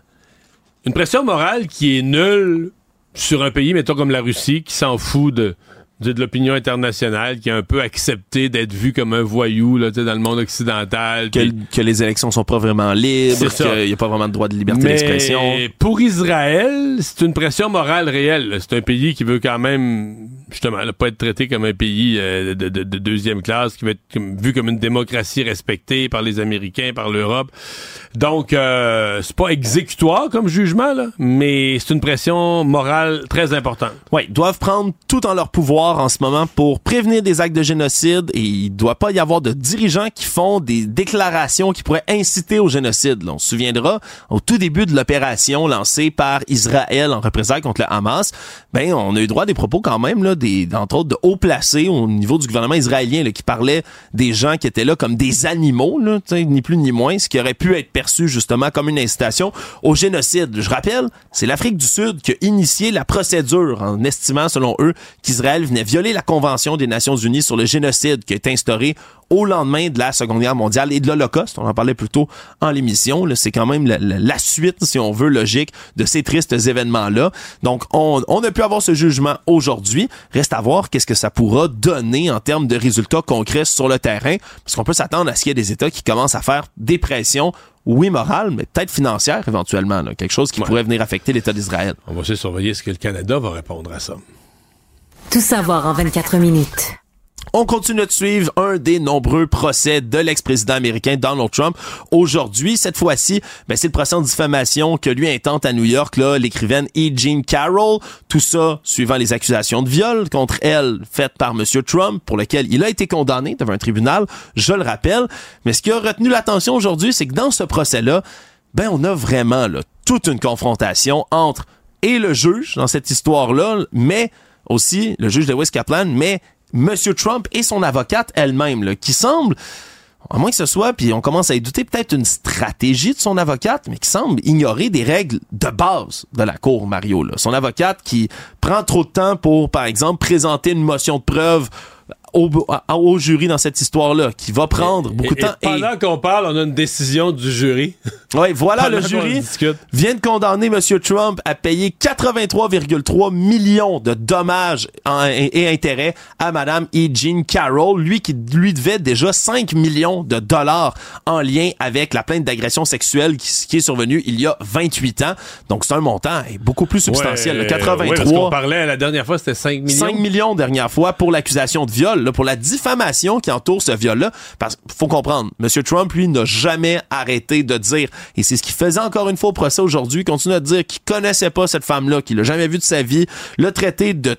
Une pression morale qui est nulle sur un pays, mettons comme la Russie, qui s'en fout de, de l'opinion internationale qui a un peu accepté d'être vu comme un voyou là, dans le monde occidental. Que, que, les élections sont pas vraiment libres, qu'il n'y a pas vraiment de droit de liberté d'expression. Pour Israël, c'est une pression morale réelle. C'est un pays qui veut quand même, justement, pas être traité comme un pays euh, de, de, de, deuxième classe, qui veut être vu comme une démocratie respectée par les Américains, par l'Europe. Donc, euh, c'est pas exécutoire comme jugement, là, mais c'est une pression morale très importante. Oui, doivent prendre tout en leur pouvoir en ce moment pour prévenir des actes de génocide et il doit pas y avoir de dirigeants qui font des déclarations qui pourraient inciter au génocide. on se souviendra, au tout début de l'opération lancée par Israël en représailles contre le Hamas, ben on a eu droit à des propos quand même là, des entre autres de hauts placés au niveau du gouvernement israélien qui parlaient des gens qui étaient là comme des animaux, ni plus ni moins, ce qui aurait pu être perçu justement comme une incitation au génocide. Je rappelle, c'est l'Afrique du Sud qui a initié la procédure en estimant selon eux qu'Israël venait violer la Convention des Nations Unies sur le génocide qui a été instaurée au lendemain de la Seconde Guerre mondiale et de l'Holocauste. On en parlait plus tôt en l'émission. C'est quand même la, suite, si on veut, logique de ces tristes événements-là. Donc, on, on a pu avoir ce jugement aujourd'hui. Reste à voir qu'est-ce que ça pourra donner en termes de résultats concrets sur le terrain, parce qu'on peut s'attendre à ce qu'il y ait des États qui commencent à faire des pressions oui, morales, mais peut-être financières éventuellement, quelque chose qui pourrait venir affecter l'État d'Israël. On va essayer de surveiller ce que le Canada va répondre à ça. Tout savoir en 24 minutes. On continue de suivre un des nombreux procès de l'ex-président américain Donald Trump. Aujourd'hui, cette fois-ci, ben, c'est le procès en diffamation que lui intente à New York, là, l'écrivaine E. Jean Carroll. Tout ça suivant les accusations de viol contre elle faites par Monsieur Trump, pour lequel il a été condamné devant un tribunal, je le rappelle. Mais ce qui a retenu l'attention aujourd'hui, c'est que dans ce procès-là, ben, on a vraiment, là, toute une confrontation entre et le juge dans cette histoire-là, mais aussi le juge de West Kaplan, mais Monsieur Trump et son avocate elle-même, qui semble à moins que ce soit, puis on commence à y douter, peut-être une stratégie de son avocate, mais qui semble ignorer des règles de base de la Cour, Mario. Son avocate qui prend trop de temps pour, par exemple, présenter une motion de preuve au, au, jury dans cette histoire-là, qui va prendre beaucoup de temps. Et pendant qu'on parle, on a une décision du jury. Oui, voilà, le jury vient de condamner M. Trump à payer 83,3 millions de dommages et, intérêts à Mme E. Jean Carroll, lui qui lui devait déjà 5 millions de dollars en lien avec la plainte d'agression sexuelle qui, est survenue il y a 28 ans. Donc c'est un montant beaucoup plus substantiel. le 83. on parlait la dernière fois, c'était 5 millions. 5 millions dernière fois pour l'accusation de viol, pour la diffamation qui entoure ce viol-là. Parce qu'il faut comprendre, M. Trump, lui, n'a jamais arrêté de dire et c'est ce qu'il faisait encore une fois au procès aujourd'hui. Il continue à dire qu'il connaissait pas cette femme-là, qu'il l'a jamais vue de sa vie, l'a traité de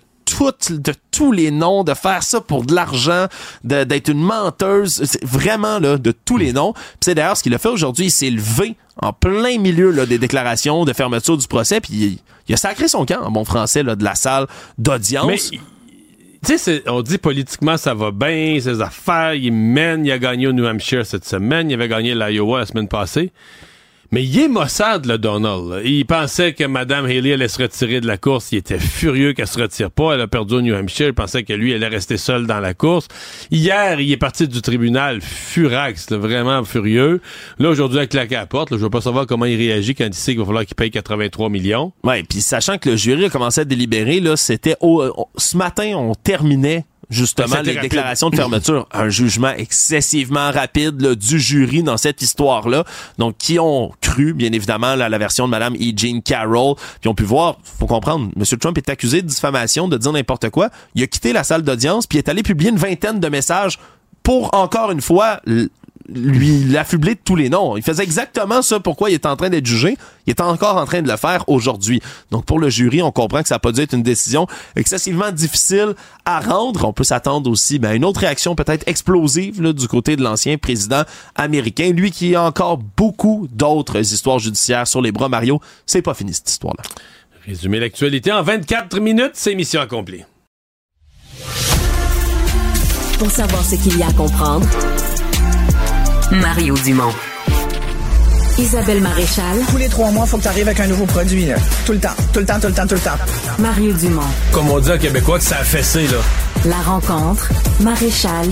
de tous les noms, de faire ça pour de l'argent, d'être une menteuse, vraiment là, de tous les noms. c'est d'ailleurs ce qu'il a fait aujourd'hui, il s'est levé en plein milieu là, des déclarations de fermeture du procès, puis il, a sacré son camp en bon français là, de la salle d'audience. Tu sais, on dit politiquement ça va bien, ses affaires, il mène, il a gagné au New Hampshire cette semaine, il avait gagné l'Iowa la semaine passée. Mais il est Mossad, le Donald. Il pensait que Mme Haley allait se retirer de la course. Il était furieux qu'elle se retire pas. Elle a perdu au New Hampshire. Il pensait que lui, elle allait rester seul dans la course. Hier, il est parti du tribunal furax, vraiment furieux. Là, aujourd'hui, il a claqué à la porte. Je veux pas savoir comment il réagit quand il sait qu'il va falloir qu'il paye 83 millions. Ouais, puis sachant que le jury a commencé à délibérer, là, c'était ce matin, on terminait justement les déclarations de fermeture. Un jugement excessivement rapide du jury dans cette histoire-là. Donc, qui ont cru, bien évidemment, la version de Mme E. Jean Carroll, puis ont pu voir, faut comprendre, M. Trump est accusé de diffamation, de dire n'importe quoi. Il a quitté la salle d'audience, puis est allé publier une vingtaine de messages pour, encore une fois, lui l'affubler de tous les noms. Il faisait exactement ça pourquoi il est en train d'être jugé. Il est encore en train de le faire aujourd'hui. Donc pour le jury, on comprend que ça a pas dû être une décision excessivement difficile à rendre. On peut s'attendre aussi ben, à une autre réaction peut-être explosive là, du côté de l'ancien président américain. Lui qui a encore beaucoup d'autres histoires judiciaires sur les bras. Mario, c'est pas fini cette histoire-là. Résumer l'actualité en 24 minutes, c'est mission accomplie. Pour savoir ce qu'il y a à comprendre, Mario Dumont. Isabelle Maréchal. Tous les trois mois, il faut que tu arrives avec un nouveau produit. Là. Tout le temps, tout le temps, tout le temps, tout le temps. Mario Dumont. Comme on dit en québécois, que ça a fessé, là. La rencontre. Maréchal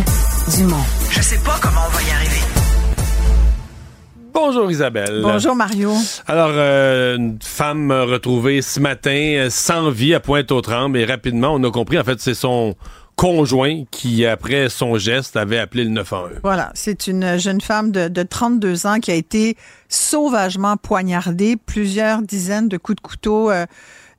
Dumont. Je sais pas comment on va y arriver. Bonjour Isabelle. Bonjour Mario. Alors, euh, une femme retrouvée ce matin euh, sans vie à Pointe-aux-Trembles et rapidement, on a compris, en fait, c'est son conjoint qui, après son geste, avait appelé le 911. Voilà, c'est une jeune femme de, de 32 ans qui a été sauvagement poignardée, plusieurs dizaines de coups de couteau. euh,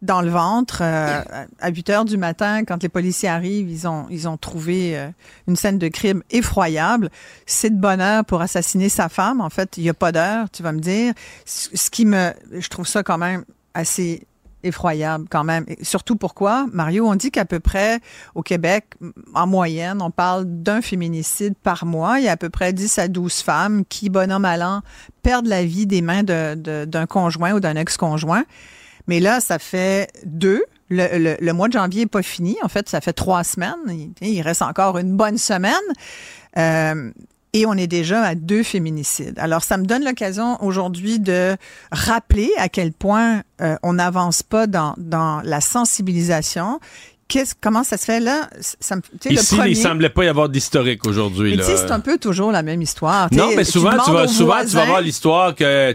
dans le ventre euh, à 8 heures du matin quand les policiers arrivent ils ont ils ont trouvé euh, une scène de crime effroyable c'est de bonheur pour assassiner sa femme en fait il y a pas d'heure tu vas me dire ce qui me je trouve ça quand même assez effroyable quand même. Surtout pourquoi, Mario, on dit qu'à peu près au Québec, en moyenne, on parle d'un féminicide par mois. Il y a à peu près 10 à 12 femmes qui, bonhomme allant, perdent la vie des mains d'un conjoint ou d'un ex-conjoint. Mais là, ça fait deux. Le, mois de janvier n'est pas fini. En fait, ça fait trois semaines. Il, il reste encore une bonne semaine. Euh, et on est déjà à deux féminicides. Alors, ça me donne l'occasion aujourd'hui de rappeler à quel point euh, on n'avance pas dans, dans la sensibilisation. Qu'est-ce, comment ça se fait là? Ça me, sais, le Ici, premier- il semblait pas y avoir d'historique aujourd'hui. c'est un peu toujours la même histoire. Non, mais souvent, tu, vas, souvent, tu vas voir l'histoire que,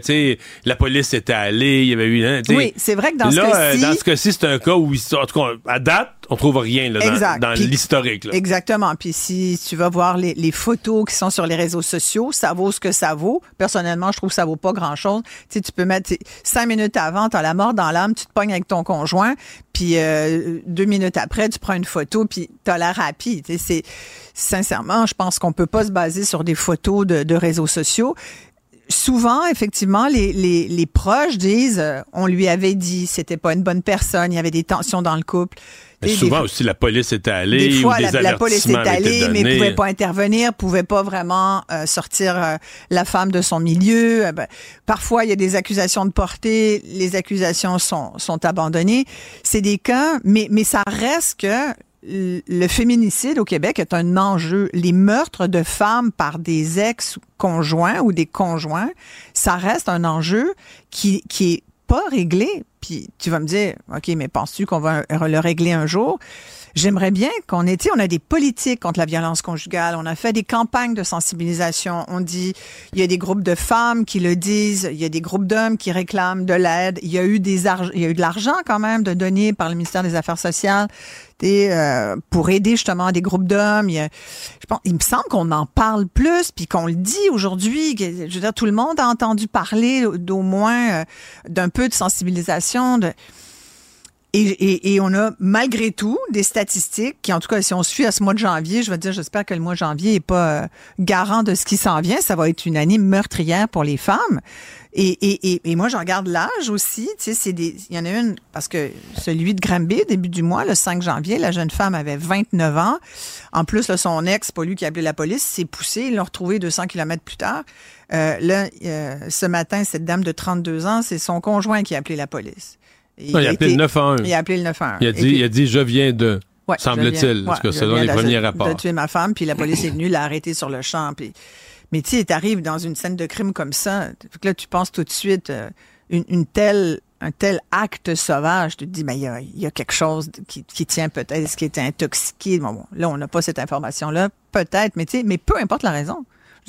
la police était allée, il y avait eu, hein. Oui, c'est vrai que dans ce là, euh, cas-ci- dans ce cas-ci, c'est un cas où, en tout cas, à date, on trouve rien là, dans- l'historique. Exactement. Puis si tu vas voir les, les photos qui sont sur les réseaux sociaux, ça vaut ce que ça vaut. Personnellement, je trouve que ça vaut pas grand-chose. Tu sais, tu peux mettre cinq minutes avant, tu as la mort dans l'âme, tu te pognes avec ton conjoint, puis euh, deux minutes après, tu prends une photo, puis tu as l'air rapide. Tu sais, c'est sincèrement, je pense qu'on peut pas se baser sur des photos de, de réseaux sociaux. Souvent, effectivement, les, les, les proches disent, euh, on lui avait dit, c'était pas une bonne personne, il y avait des tensions dans le couple. Mais souvent des- aussi, la police était allée des fois, ou des la, la police est allée, mais donnés. pouvait pas intervenir, pouvait pas vraiment euh, sortir euh, la femme de son milieu. Euh, ben, parfois, il y a des accusations de portée, les accusations sont, sont abandonnées. C'est des cas, mais, mais ça reste que le féminicide au Québec est un enjeu. Les meurtres de femmes par des ex-conjoints ou des conjoints, ça reste un enjeu qui, qui est pas réglé. Puis tu vas me dire, OK, mais penses-tu qu'on va le régler un jour? J'aimerais bien qu'on ait, on a des politiques contre la violence conjugale, on a fait des campagnes de sensibilisation, on dit, il y a des groupes de femmes qui le disent, il y a des groupes d'hommes qui réclament de l'aide, il y a eu des il y a eu de l'argent quand même de donner par le ministère des Affaires sociales euh, pour aider justement des groupes d'hommes. Il, je pense, il me semble qu'on en parle plus, puis qu'on le dit aujourd'hui. Je veux dire, tout le monde a entendu parler d'au moins euh, d'un peu de sensibilisation. De, et, et, et on a malgré tout des statistiques qui, en tout cas, si on suit à ce mois de janvier, je veux dire, j'espère que le mois de janvier est pas euh, garant de ce qui s'en vient. Ça va être une année meurtrière pour les femmes. Et, et, moi, je regarde l'âge aussi. Tu sais, il y en a une, parce que celui de Granby, début du mois, le 5 janvier, la jeune femme avait 29 ans. En plus, là, son ex, pas lui qui a appelé la police, s'est poussé. Ils l'ont retrouvé 200 kilomètres plus tard. Euh, là, euh, ce matin, cette dame de 32 ans, c'est son conjoint qui a appelé la police. Non, il a appelé été- le 911. Il a appelé le 911. Il a dit, puis- il a dit, je viens de, Ouais, semble-t-il, parce que selon les premiers rapports. tuer ma femme, puis la police est venue, l'a arrêtée sur le champ. Puis... Mais tu sais, t'arrives dans une scène de crime comme ça, que là, tu penses tout de suite euh, une, une telle, un tel acte sauvage, tu te dis, mais il y a, il y a quelque chose qui, qui tient peut-être, est-ce qu'il était intoxiqué? Bon, bon, là, on n'a pas cette information-là, peut-être, mais mais peu importe la raison.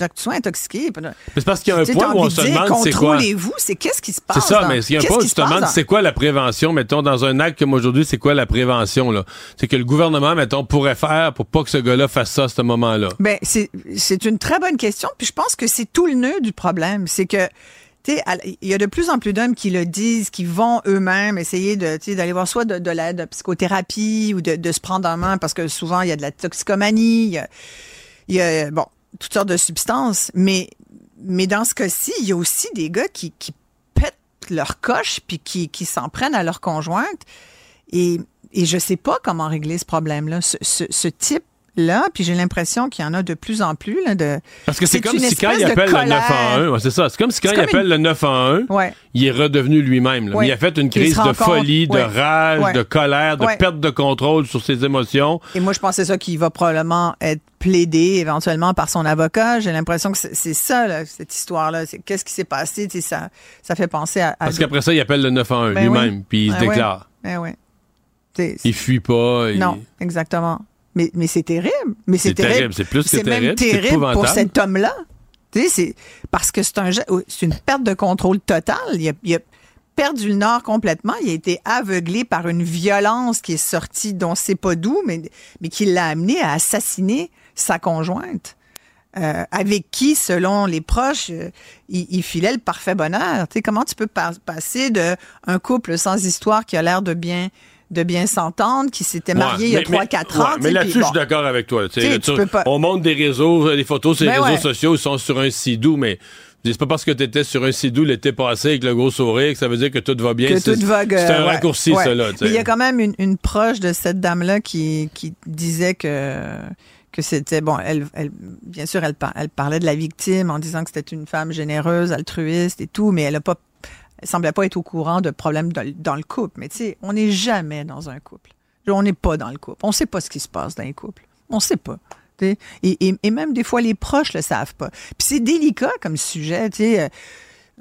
Que tu sois intoxiqué. Mais c'est parce qu'il y a un point où on se demande c'est quoi. Contrôlez-vous, c'est qu'est-ce qui se passe? C'est ça, dans- mais il y a un point où tu te demandes c'est quoi la prévention, mettons, dans un acte comme aujourd'hui, c'est quoi la prévention, là? C'est que le gouvernement, mettons, pourrait faire pour pas que ce gars-là fasse ça à ce moment-là. Ben, c'est, c'est une très bonne question. Puis je pense que c'est tout le nœud du problème. C'est que, tu sais, il y a de plus en plus d'hommes qui le disent, qui vont eux-mêmes essayer d'aller voir soit de, de de psychothérapie ou de, de se prendre en main parce que souvent il y a de la toxicomanie, il y a, il y a, bon, toutes sortes de substances. Mais, mais dans ce cas-ci, il y a aussi des gars qui, qui pètent leur coche puis qui, qui s'en prennent à leur conjointe. Et, et je sais pas comment régler ce problème-là. Ce, ce, ce type là, puis j'ai l'impression qu'il y en a de plus en plus. Là, de, Parce que c'est comme si quand il appelle le colère. 911, ouais, c'est ça. C'est comme si quand il appelle une- le 911, Ouais. il est redevenu lui-même. Ouais. Il a fait une crise se de folie, de rage, de colère, de perte de contrôle sur ses émotions. Et moi, je c'est ça qui va probablement être plaidé éventuellement par son avocat. J'ai l'impression que c'est ça, là, cette histoire-là. Qu'est-ce qui s'est passé? Ça, ça fait penser à. à Parce qu'après ça, il appelle le 911 Ben lui-même, oui. puis il se Ben déclare. Ben sais, Il fuit pas. il- Non, exactement. Mais, mais c'est terrible. Mais c'est terrible. terrible, c'est plus que C'est même terrible, terrible pour cet homme-là. C'est parce que c'est un une perte de contrôle totale. Il a, il a perdu le nord complètement. Il a été aveuglé par une violence qui est sortie dont c'est pas d'où, mais, mais qui l'a amené à assassiner sa conjointe. euh, avec qui, selon les proches, euh, il, il filait le parfait bonheur. Sais, comment tu peux pas- passer de un couple sans histoire qui a l'air de bien de bien s'entendre, qui s'était marié Ouais, il y a mais- 3-4 mais- ans. ouais, mais là-dessus, je suis d'accord avec toi. Tu pas- On montre des réseaux, euh, des photos sur les Ben réseaux ouais. sociaux, ils sont sur un sidou, mais c'est pas parce que tu étais sur un sidou l'été passé avec le gros sourire que ça veut dire que tout va bien. que C'est tout vogue. c'est un raccourci, ça, là. il y a quand même une, une proche de cette dame-là qui, qui disait que que c'était bon. Elle, elle, bien sûr, elle, elle parlait de la victime en disant que c'était une femme généreuse, altruiste et tout, mais elle a pas, semblait pas être au courant de problèmes dans, le- couple. Mais tu sais, on n'est jamais dans un couple. On n'est pas dans le couple. On sait pas ce qui se passe dans un couple. On sait pas. Et, même des fois, les proches le savent pas. Puis c'est délicat comme sujet. Euh,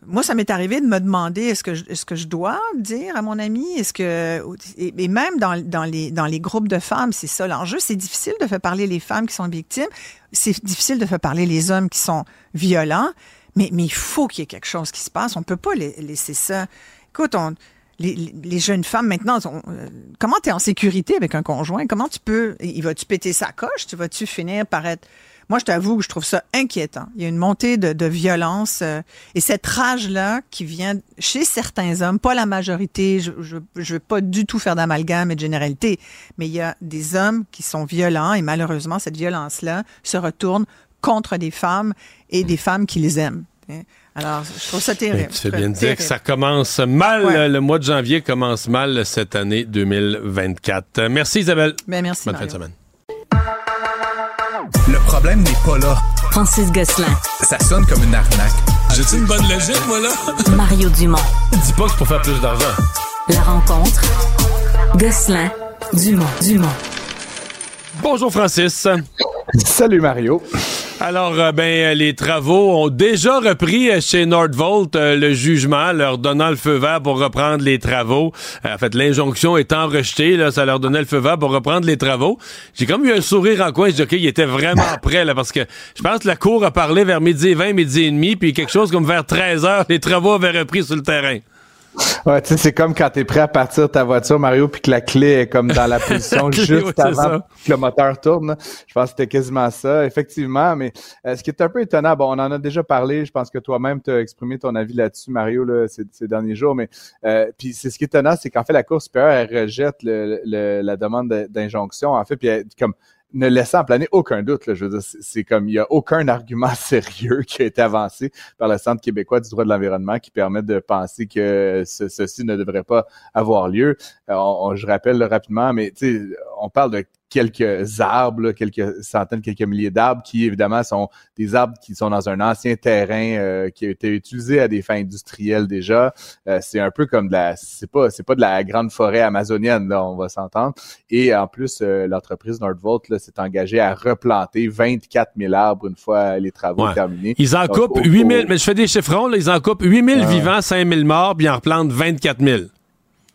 moi, ça m'est arrivé de me demander est-ce que je, dois dire à mon ami est-ce que et, même les dans les groupes de femmes, c'est ça l'enjeu. C'est difficile de faire parler les femmes qui sont victimes. C'est difficile de faire parler les hommes qui sont violents. Mais il faut qu'il y ait quelque chose qui se passe. On peut pas la- laisser ça. Écoute, on les, jeunes femmes maintenant, euh, comment tu es en sécurité avec un conjoint? Comment tu peux, il va-tu péter sa coche? Tu vas-tu finir par être... Moi, je t'avoue que je trouve ça inquiétant. Il y a une montée de, violence euh, et cette rage-là qui vient chez certains hommes, pas la majorité, je je veux pas du tout faire d'amalgame et de généralité, mais il y a des hommes qui sont violents et malheureusement, cette violence-là se retourne contre des femmes et des femmes qui les aiment. hein? Alors, je trouve ça terrible. Ben, tu fais bien de dire que ça commence mal. Ouais. Le mois de janvier commence mal cette année 2024. Euh, Merci Isabelle. Ben, merci, Bonne fin de semaine. Le problème n'est pas là. Francis Gosselin, Ça sonne comme une arnaque. J'ai-tu une bonne logique, moi, là? Mario Dumont. Dis pas que c'est pour faire plus d'argent. La rencontre. Gosselin, Dumont, Dumont. Bonjour Francis. Salut Mario. Alors, euh, ben, euh, les travaux ont déjà repris euh, chez Nordvolt euh, le jugement, leur donnant le feu vert pour reprendre les travaux. En fait, l'injonction étant rejetée, là, ça leur donnait le feu vert pour reprendre les travaux. J'ai comme eu un sourire en coin. Je dis, OK, il était vraiment prêt, là, parce que je pense que la cour a parlé vers midi et 20, midi et demi, puis quelque chose comme vers 13 heures, les travaux avaient repris sur le terrain. Ouais, tu sais, c'est comme quand t'es prêt à partir de ta voiture, Mario, puis que la clé est comme dans la position clé, juste avant que le moteur tourne. Je pense que c'était quasiment ça, effectivement. Mais euh, ce qui est un peu étonnant, bon, on en a déjà parlé. Je pense que toi-même t'as exprimé ton avis là-dessus, Mario, là, ces, ces derniers jours. Mais euh, puis c'est ce qui est étonnant, c'est qu'en fait la Cour supérieure elle rejette le, le- la demande de- d'injonction. En fait, puis elle- comme ne laissant planer aucun doute. Je veux dire, c'est- comme il y a aucun argument sérieux qui a été avancé par le Centre québécois du droit de l'environnement qui permet de penser que ce- ceci ne devrait pas avoir lieu. Euh, je rappelle rapidement, mais on parle de quelques arbres, là, quelques centaines, quelques milliers d'arbres qui évidemment sont des arbres qui sont dans un ancien terrain euh, qui a été utilisé à des fins industrielles déjà. Euh, c'est un peu comme de la, c'est pas, c'est pas de la grande forêt amazonienne là, on va s'entendre. Et en plus, euh, l'entreprise Nordvolt là, s'est engagée à replanter 24 000 arbres une fois les travaux Ouais. terminés. Ils en Donc, coupent au- 8000, au- mais je fais des chiffrons, là, ils en coupent 8000 Ouais. vivants, 5000 morts, puis ils en replantent 24 000.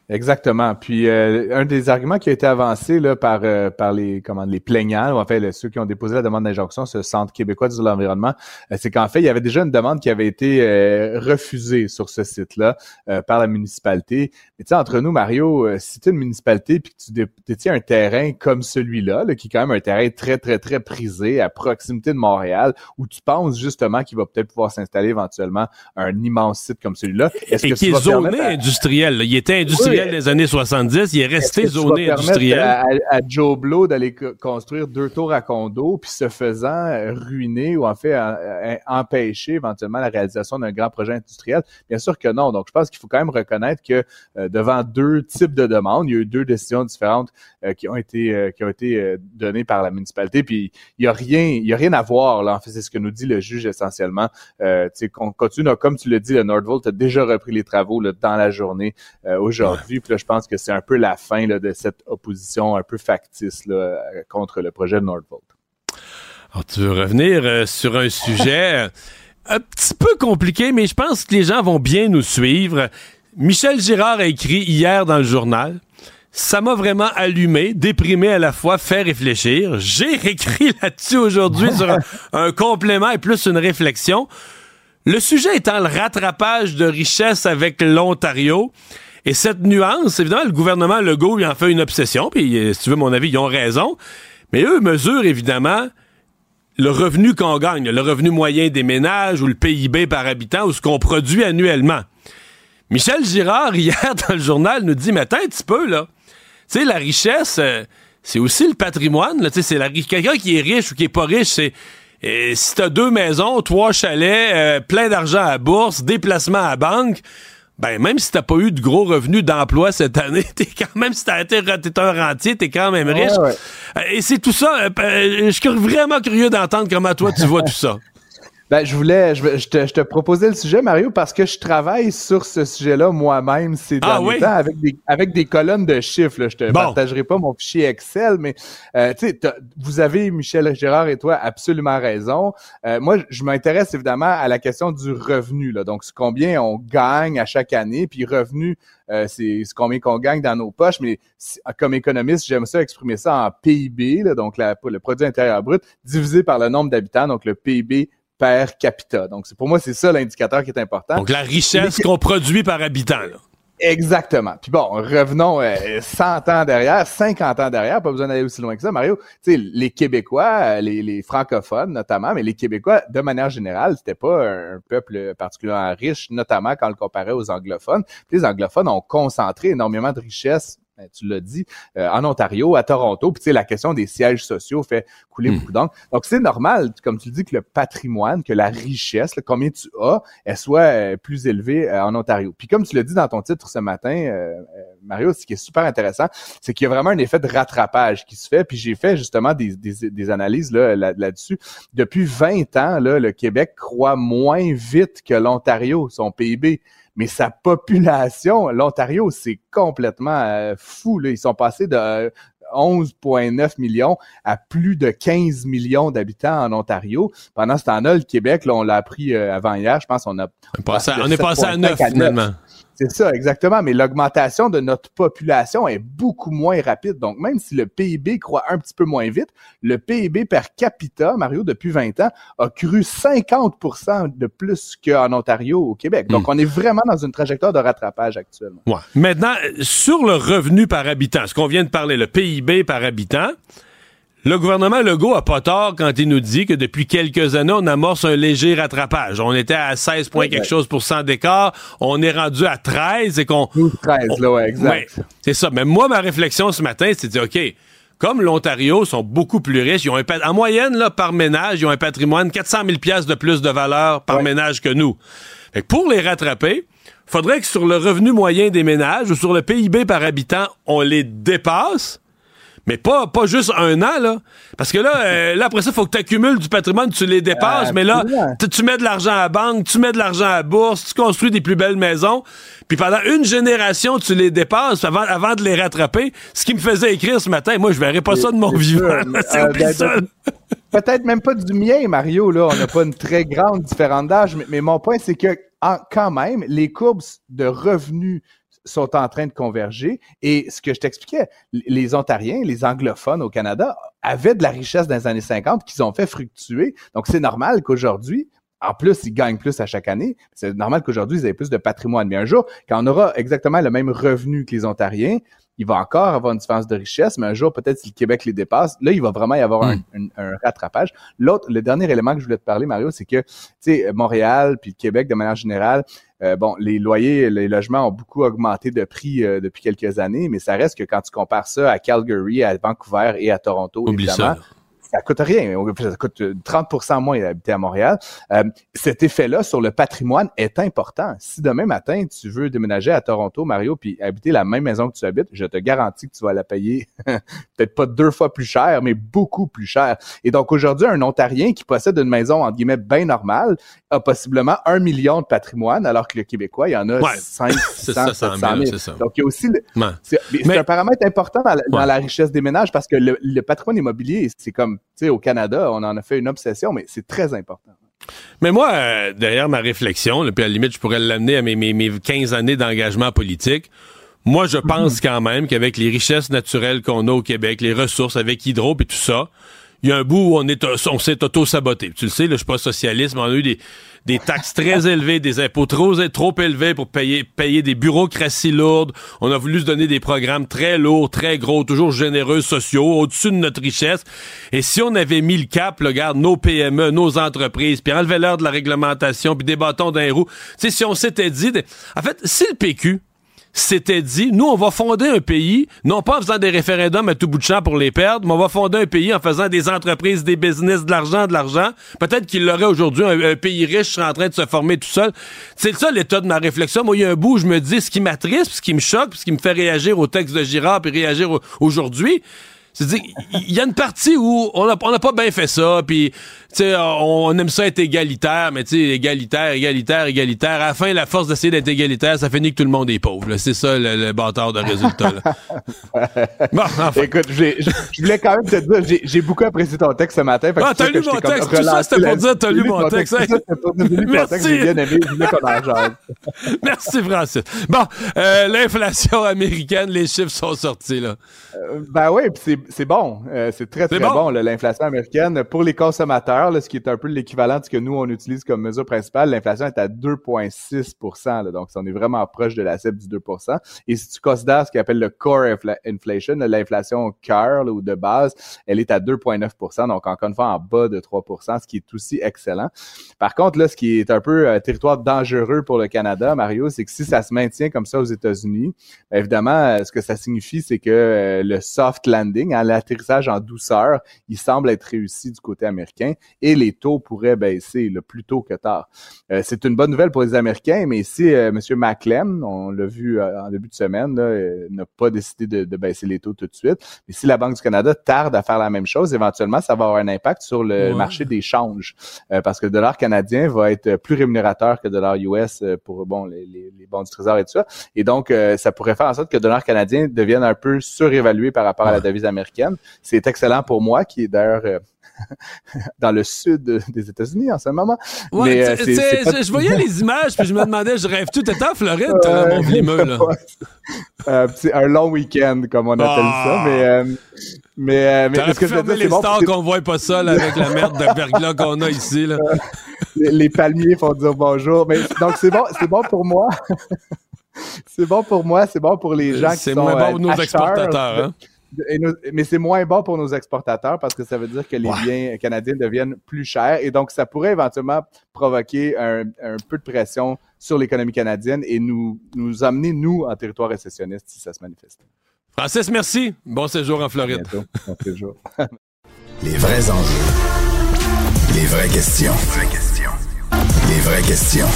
Exactement. Puis euh, un des arguments qui a été avancé là, par, euh, par les, comment, les plaignants, ou en fait ceux qui ont déposé la demande d'injonction, ce Centre québécois de l'environnement, euh, c'est qu'en fait, il y avait déjà une demande qui avait été euh, refusée sur ce site-là euh, par la municipalité. Mais tu sais, entre nous, Mario, euh, si tu es une municipalité puis que tu dé- détiens un terrain comme celui-là, là, qui est quand même un terrain très, très, très prisé à proximité de Montréal, où tu penses justement qu'il va peut-être pouvoir s'installer éventuellement un immense site comme celui-là, est-ce Et que qui est zoné à- industriel. là. Il était industriel Oui, industriel des années 70, il est resté vas zoné industriel. À, à Joe Blow d'aller co- construire deux tours à condo, puis se faisant euh, ruiner ou en fait euh, euh, empêcher éventuellement la réalisation d'un grand projet industriel? Bien sûr que non. Donc, je pense qu'il faut quand même reconnaître que euh, devant deux types de demandes, il y a eu deux décisions différentes euh, qui ont été euh, qui ont été euh, données par la municipalité. Puis il y a rien, il y a rien à voir là. En fait, c'est ce que nous dit le juge essentiellement. Euh, tu sais, qu'on continue, comme tu le dis, le Nordvolt a déjà repris les travaux là, dans la journée euh, aujourd'hui. Puis là, je pense que c'est un peu la fin de cette opposition un peu factice contre le projet de Nordvolt. Alors, tu veux revenir euh, sur un sujet euh, un petit peu compliqué, mais je pense que les gens vont bien nous suivre. Michel Girard a écrit hier dans le journal. Ça m'a vraiment allumé, déprimé à la fois, fait réfléchir. J'ai réécrit là-dessus aujourd'hui sur un, un complément et plus une réflexion. Le sujet étant le rattrapage de richesse avec l'Ontario. Et cette nuance, évidemment, le gouvernement Legault lui en fait une obsession, puis euh, si tu veux mon avis, ils ont raison. Mais eux mesurent évidemment le revenu qu'on gagne, le revenu moyen des ménages ou le PIB par habitant ou ce qu'on produit annuellement. Michel Girard, hier, dans le journal, nous dit, mais attends un petit peu, là. Tu sais, la richesse, euh, c'est aussi le patrimoine. Tu sais, c'est la quelqu'un qui est riche ou qui est pas riche, c'est euh, si t'as deux maisons, trois chalets, plein d'argent à bourse, déplacement à banque, ben même si t'as pas eu de gros revenus d'emploi cette année, t'es quand même si t'as été t'es un rentier, t'es quand même riche. Ouais, ouais. Euh, Et c'est tout ça. euh, euh, je suis vraiment curieux d'entendre comment toi tu vois tout ça. Ben, je voulais, je, je te, je te proposais le sujet, Mario, parce que je travaille sur ce sujet-là moi-même ces Ah derniers oui? temps avec des, avec des colonnes de chiffres. Là. Je te Bon. partagerai pas mon fichier Excel, mais euh, tu sais, t'as- vous avez, Michel Gérard et toi, absolument raison. Euh, moi, je m'intéresse évidemment à la question du revenu. Là. Donc, combien on gagne à chaque année, puis revenu, euh, c'est combien qu'on gagne dans nos poches. Mais comme économiste, j'aime ça exprimer ça en PIB, là, donc la, le produit intérieur brut, divisé par le nombre d'habitants, donc le PIB per capita. Donc, pour moi, c'est ça l'indicateur qui est important. Donc la richesse qu'on produit par habitant. Là. Exactement. Puis bon, revenons euh, 100 ans derrière, 50 ans derrière, pas besoin d'aller aussi loin que ça, Mario. Tu sais, les Québécois, euh, les, les francophones notamment, mais les Québécois, de manière générale, c'était pas un peuple particulièrement riche, notamment quand on le comparait aux anglophones. Puis les anglophones ont concentré énormément de richesses ben, tu l'as dit, euh, en Ontario, à Toronto. Puis tu sais, la question des sièges sociaux fait couler beaucoup d'encre. Donc c'est normal, comme tu le dis, que le patrimoine, que la richesse, là, combien tu as, elle soit euh, plus élevée euh, en Ontario. Puis comme tu l'as dit dans ton titre ce matin, euh, euh, Mario, ce qui est super intéressant, c'est qu'il y a vraiment un effet de rattrapage qui se fait. Puis j'ai fait justement des, des, des analyses là, là- là-dessus. Depuis 20 ans, là, le Québec croît moins vite que l'Ontario, son PIB. Mais sa population, l'Ontario, c'est complètement euh, fou. Là. Ils sont passés de euh, 11,9 millions à plus de 15 millions d'habitants en Ontario. Pendant ce temps-là, le Québec, là, on l'a appris euh, avant hier, je pense on a On est passé à- de on est passé à 7,5 neuf, finalement. C'est ça, exactement. Mais l'augmentation de notre population est beaucoup moins rapide. Donc, même si le PIB croît un petit peu moins vite, le PIB per capita, Mario, depuis 20 ans, a cru 50% de plus qu'en Ontario, au Québec. Donc, on est vraiment dans une trajectoire de rattrapage actuellement. Ouais. Maintenant, sur le revenu par habitant, ce qu'on vient de parler, le PIB par habitant, le gouvernement Legault a pas tort quand il nous dit que depuis quelques années, on amorce un léger rattrapage. On était à 16 points quelque chose pour cent d'écart, on est rendu à 13 et qu'on... 13, là, ouais, exact. Ouais, c'est ça. Mais moi, ma réflexion ce matin, c'est de dire, OK, comme l'Ontario sont beaucoup plus riches, ils ont un en moyenne, là, par ménage, ils ont un patrimoine 400 000 piastres de plus de valeur par ménage que nous. Fait que pour les rattraper, faudrait que sur le revenu moyen des ménages ou sur le PIB par habitant, on les dépasse. Mais pas, pas juste un an, là. Parce que là, euh, là après ça, il faut que tu accumules du patrimoine, tu les dépasses. mais là, tu- mets de l'argent à la banque, tu mets de l'argent à la bourse, tu construis des plus belles maisons. Puis pendant une génération, tu les dépasses avant, avant de les rattraper. Ce qui me faisait écrire ce matin, moi, je verrais pas ça de mon vivant. Euh, ben, là. Peut-être même pas du mien, Mario, là. On n'a pas une très grande différence d'âge, mais, mais mon point, c'est que en- quand même, les courbes de revenus sont en train de converger. Et ce que je t'expliquais, les Ontariens, les anglophones au Canada avaient de la richesse dans les années 50 qu'ils ont fait fructuer. Donc, c'est normal qu'aujourd'hui, en plus, ils gagnent plus à chaque année. C'est normal qu'aujourd'hui, ils aient plus de patrimoine. Mais un jour, quand on aura exactement le même revenu que les Ontariens, il va encore avoir une différence de richesse, mais un jour, peut-être, si le Québec les dépasse, là, il va vraiment y avoir un, un- un rattrapage. L'autre, le dernier élément que je voulais te parler, Mario, c'est que, tu sais, Montréal puis le Québec, de manière générale, euh, bon, les loyers, les logements ont beaucoup augmenté de prix euh, depuis quelques années, mais ça reste que quand tu compares ça à Calgary, à Vancouver et à Toronto, Oublie évidemment, ça. ça coûte rien. Ça coûte 30% moins d'habiter à Montréal. Euh, cet effet-là sur le patrimoine est important. Si demain matin, tu veux déménager à Toronto, Mario, puis habiter la même maison que tu habites, je te garantis que tu vas la payer peut-être pas deux fois plus cher, mais beaucoup plus cher. Et donc, aujourd'hui, un Ontarien qui possède une maison, entre guillemets, bien normale, a possiblement un million de patrimoine, alors que le Québécois, il y en a Ouais. 5, C'est 600, ça, 700 100 000, 000. c'est ça. Donc, il y a aussi... le- Ouais. c'est mais un paramètre important dans la, dans Ouais. la richesse des ménages parce que le, le patrimoine immobilier, c'est comme, tu sais, au Canada, on en a fait une obsession, mais c'est très important. Mais moi, euh, derrière ma réflexion, là, puis à la limite, je pourrais l'amener à mes, mes, mes 15 années d'engagement politique. Moi, je pense quand même qu'avec les richesses naturelles qu'on a au Québec, les ressources avec Hydro et tout ça, il y a un bout où on est on s'est auto-saboté. Tu le sais, là, je suis pas socialiste, mais on a eu des, des taxes très élevées, des impôts trop, trop élevés pour payer, payer des bureaucraties lourdes. On a voulu se donner des programmes très lourds, très gros, toujours généreux, sociaux, au-dessus de notre richesse. Et si on avait mis le cap, là, regarde, nos PME, nos entreprises, puis enlevé l'heure de la réglementation, puis des bâtons d'un roue, tu sais, si on s'était dit... En fait, si le PQ s'était dit, nous, on va fonder un pays, non pas en faisant des référendums à tout bout de champ pour les perdre, mais on va fonder un pays en faisant des entreprises, des business, de l'argent, de l'argent. Peut-être qu'il l'aurait aujourd'hui, un, pays riche en train de se former tout seul. C'est ça l'état de ma réflexion. Moi, il y a un bout où je me dis, ce qui m'attriste, ce qui me choque, ce qui me fait réagir au texte de Girard, puis réagir au- aujourd'hui, c'est-à-dire, il y a une partie où on n'a pas bien fait ça, puis sais, on, on aime ça être égalitaire, mais tu sais, égalitaire, égalitaire, égalitaire. À la fin, la force d'essayer d'être égalitaire, ça finit que tout le monde est pauvre. C'est ça le, le bâtard de résultat. là. Bon, enfin. Écoute, je voulais quand même te dire, j'ai- beaucoup apprécié ton texte ce matin. fait Ah, t'as lu mon texte, tout ça, c'était pour dire, t'as lu mon texte, Merci. Merci, Francis. Bon, euh, l'inflation américaine, les chiffres sont sortis, là. Euh, Ben oui, puis c'est bon. Euh, c'est très, très bon. l'inflation américaine. Pour les consommateurs, ce qui est un peu l'équivalent de ce que nous, on utilise comme mesure principale, l'inflation est à 2,6 là, Donc, on est vraiment proche de la cible du 2% Et si tu considères ce qu'on appelle le core infla- inflation, l'inflation cœur ou de base, elle est à 2,9% Donc, encore une fois, en bas de 3% ce qui est aussi excellent. Par contre, là, ce qui est un peu euh, territoire dangereux pour le Canada, Mario, c'est que si ça se maintient comme ça aux États-Unis, ben, évidemment, euh, ce que ça signifie, c'est que euh, le soft landing, hein, l'atterrissage en douceur, il semble être réussi du côté américain et les taux pourraient baisser le plus tôt que tard. Euh, c'est une bonne nouvelle pour les Américains, mais si euh, M. McClem, on l'a vu euh, en début de semaine, là, euh, n'a pas décidé de, de baisser les taux tout de suite, mais si la Banque du Canada tarde à faire la même chose, éventuellement, ça va avoir un impact sur le Ouais. marché des changes, euh, parce que le dollar canadien va être plus rémunérateur que le dollar US pour bon les, les, les bons du trésor et tout ça. Et donc, euh, ça pourrait faire en sorte que le dollar canadien devienne un peu surévalué par rapport à la devise américaine. C'est excellent pour moi, qui est d'ailleurs euh, dans le sud des États-Unis en ce moment. Ouais, Mais, euh, tu- c'est- tu sais, c'est pas- je voyais les images, puis je me demandais, je rêve tout. T'étais en Floride, mon vlimeux, là? Euh, c'est un long week-end, comme on appelle Ah. ça. Mais, euh, mais, euh, mais ce que je veux dire, les bon. stars qu'on voit pas ça, là, avec la merde de verglas qu'on a ici, là. les, les palmiers font dire bonjour. Mais, donc, c'est bon, c'est bon pour moi. c'est bon pour moi, c'est bon pour les gens qui C'est sont moins bon euh, pour nos acheteurs. exportateurs, hein. Et nos- mais c'est moins bon pour nos exportateurs parce que ça veut dire que les biens canadiens deviennent plus chers et donc ça pourrait éventuellement provoquer un, un peu de pression sur l'économie canadienne et nous, nous amener, nous, en territoire récessionniste si ça se manifeste. Francis, merci. Bon séjour en Floride. Bientôt. Bon séjour. Les vrais enjeux. Les vraies questions. Les vraies questions.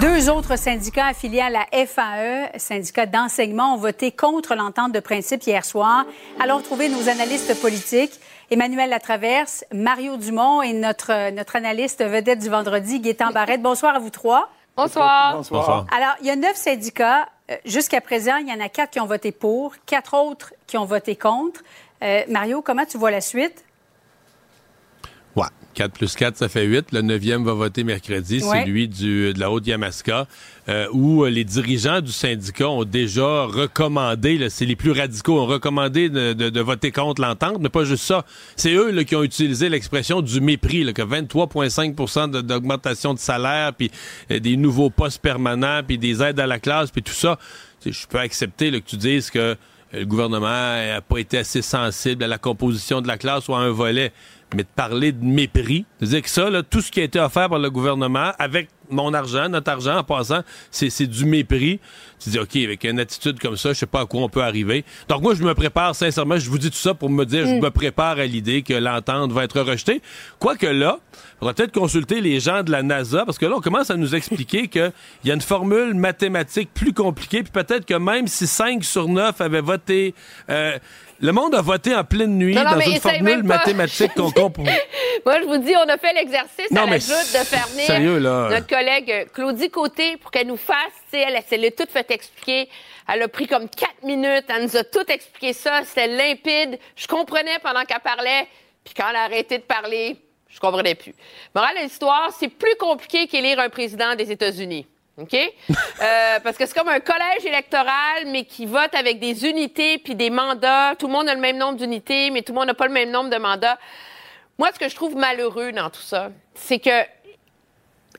Deux autres syndicats affiliés à la FAE, syndicat d'enseignement, ont voté contre l'entente de principe hier soir. Allons retrouver nos analystes politiques. Emmanuel Latraverse, Mario Dumont et notre, notre analyste vedette du vendredi, Gaétan Barrette. Bonsoir à vous trois. Bonsoir. Bonsoir. Alors, il y a neuf syndicats. Euh, Jusqu'à présent, il y en a quatre qui ont voté pour, quatre autres qui ont voté contre. Euh, Mario, comment tu vois la suite? Ouais. 4 plus 4, ça fait 8. Le 9e va voter mercredi, Ouais. celui du, de la Haute-Yamaska, euh, où euh, les dirigeants du syndicat ont déjà recommandé, c'est les plus radicaux, ont recommandé de, de- de voter contre l'entente, mais pas juste ça. C'est eux là, qui ont utilisé l'expression du mépris, là, que 23,5 de- d'augmentation de salaire, puis euh, des nouveaux postes permanents, puis des aides à la classe, puis tout ça. Je peux accepter là, que tu dises que le gouvernement n'a pas été assez sensible à la composition de la classe ou à un volet, mais de parler de mépris, de dire que ça, là, tout ce qui a été offert par le gouvernement, avec mon argent, notre argent, en passant, c'est du mépris. Tu dis, OK, avec une attitude comme ça, je sais pas à quoi on peut arriver. Donc, moi, je me prépare, sincèrement, je vous dis tout ça pour me dire, je Mm. me prépare à l'idée que l'entente va être rejetée. Quoique là, il faudra peut-être consulter les gens de la NASA, parce que là, on commence à nous expliquer qu'il y a une formule mathématique plus compliquée, puis peut-être que même si 5 sur 9 avaient voté... euh, le monde a voté en pleine nuit Non, non, dans une formule mathématique qu'on comprend. Moi, je vous dis, on a fait l'exercice à mais l'ajoute de faire venir sérieux, là. notre collègue euh, Claudie Côté pour qu'elle nous fasse, elle, elle l'a tout fait expliquer. Elle a pris comme quatre minutes, elle nous a tout expliqué ça, c'était limpide. Je comprenais pendant qu'elle parlait, puis quand elle a arrêté de parler, je comprenais plus. Morale de l'histoire, c'est plus compliqué qu'élire un président des États-Unis. OK? Euh, parce que c'est comme un collège électoral, mais qui vote avec des unités puis des mandats. Tout le monde a le même nombre d'unités, mais tout le monde n'a pas le même nombre de mandats. Moi, ce que je trouve malheureux dans tout ça, c'est que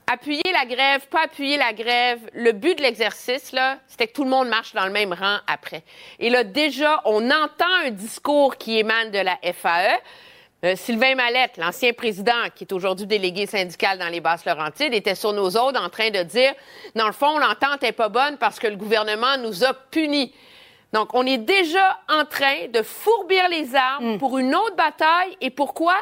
appuyer la grève, pas appuyer la grève, le but de l'exercice, là, c'était que tout le monde marche dans le même rang après. Et là, déjà, on entend un discours qui émane de la FAE. Euh, Sylvain Mallette, l'ancien président, qui est aujourd'hui délégué syndical dans les Basses-Laurentides, était sur nos autres en train de dire, dans le fond, l'entente est pas bonne parce que le gouvernement nous a punis. Donc, on est déjà en train de fourbir les armes pour une autre bataille. Et pourquoi?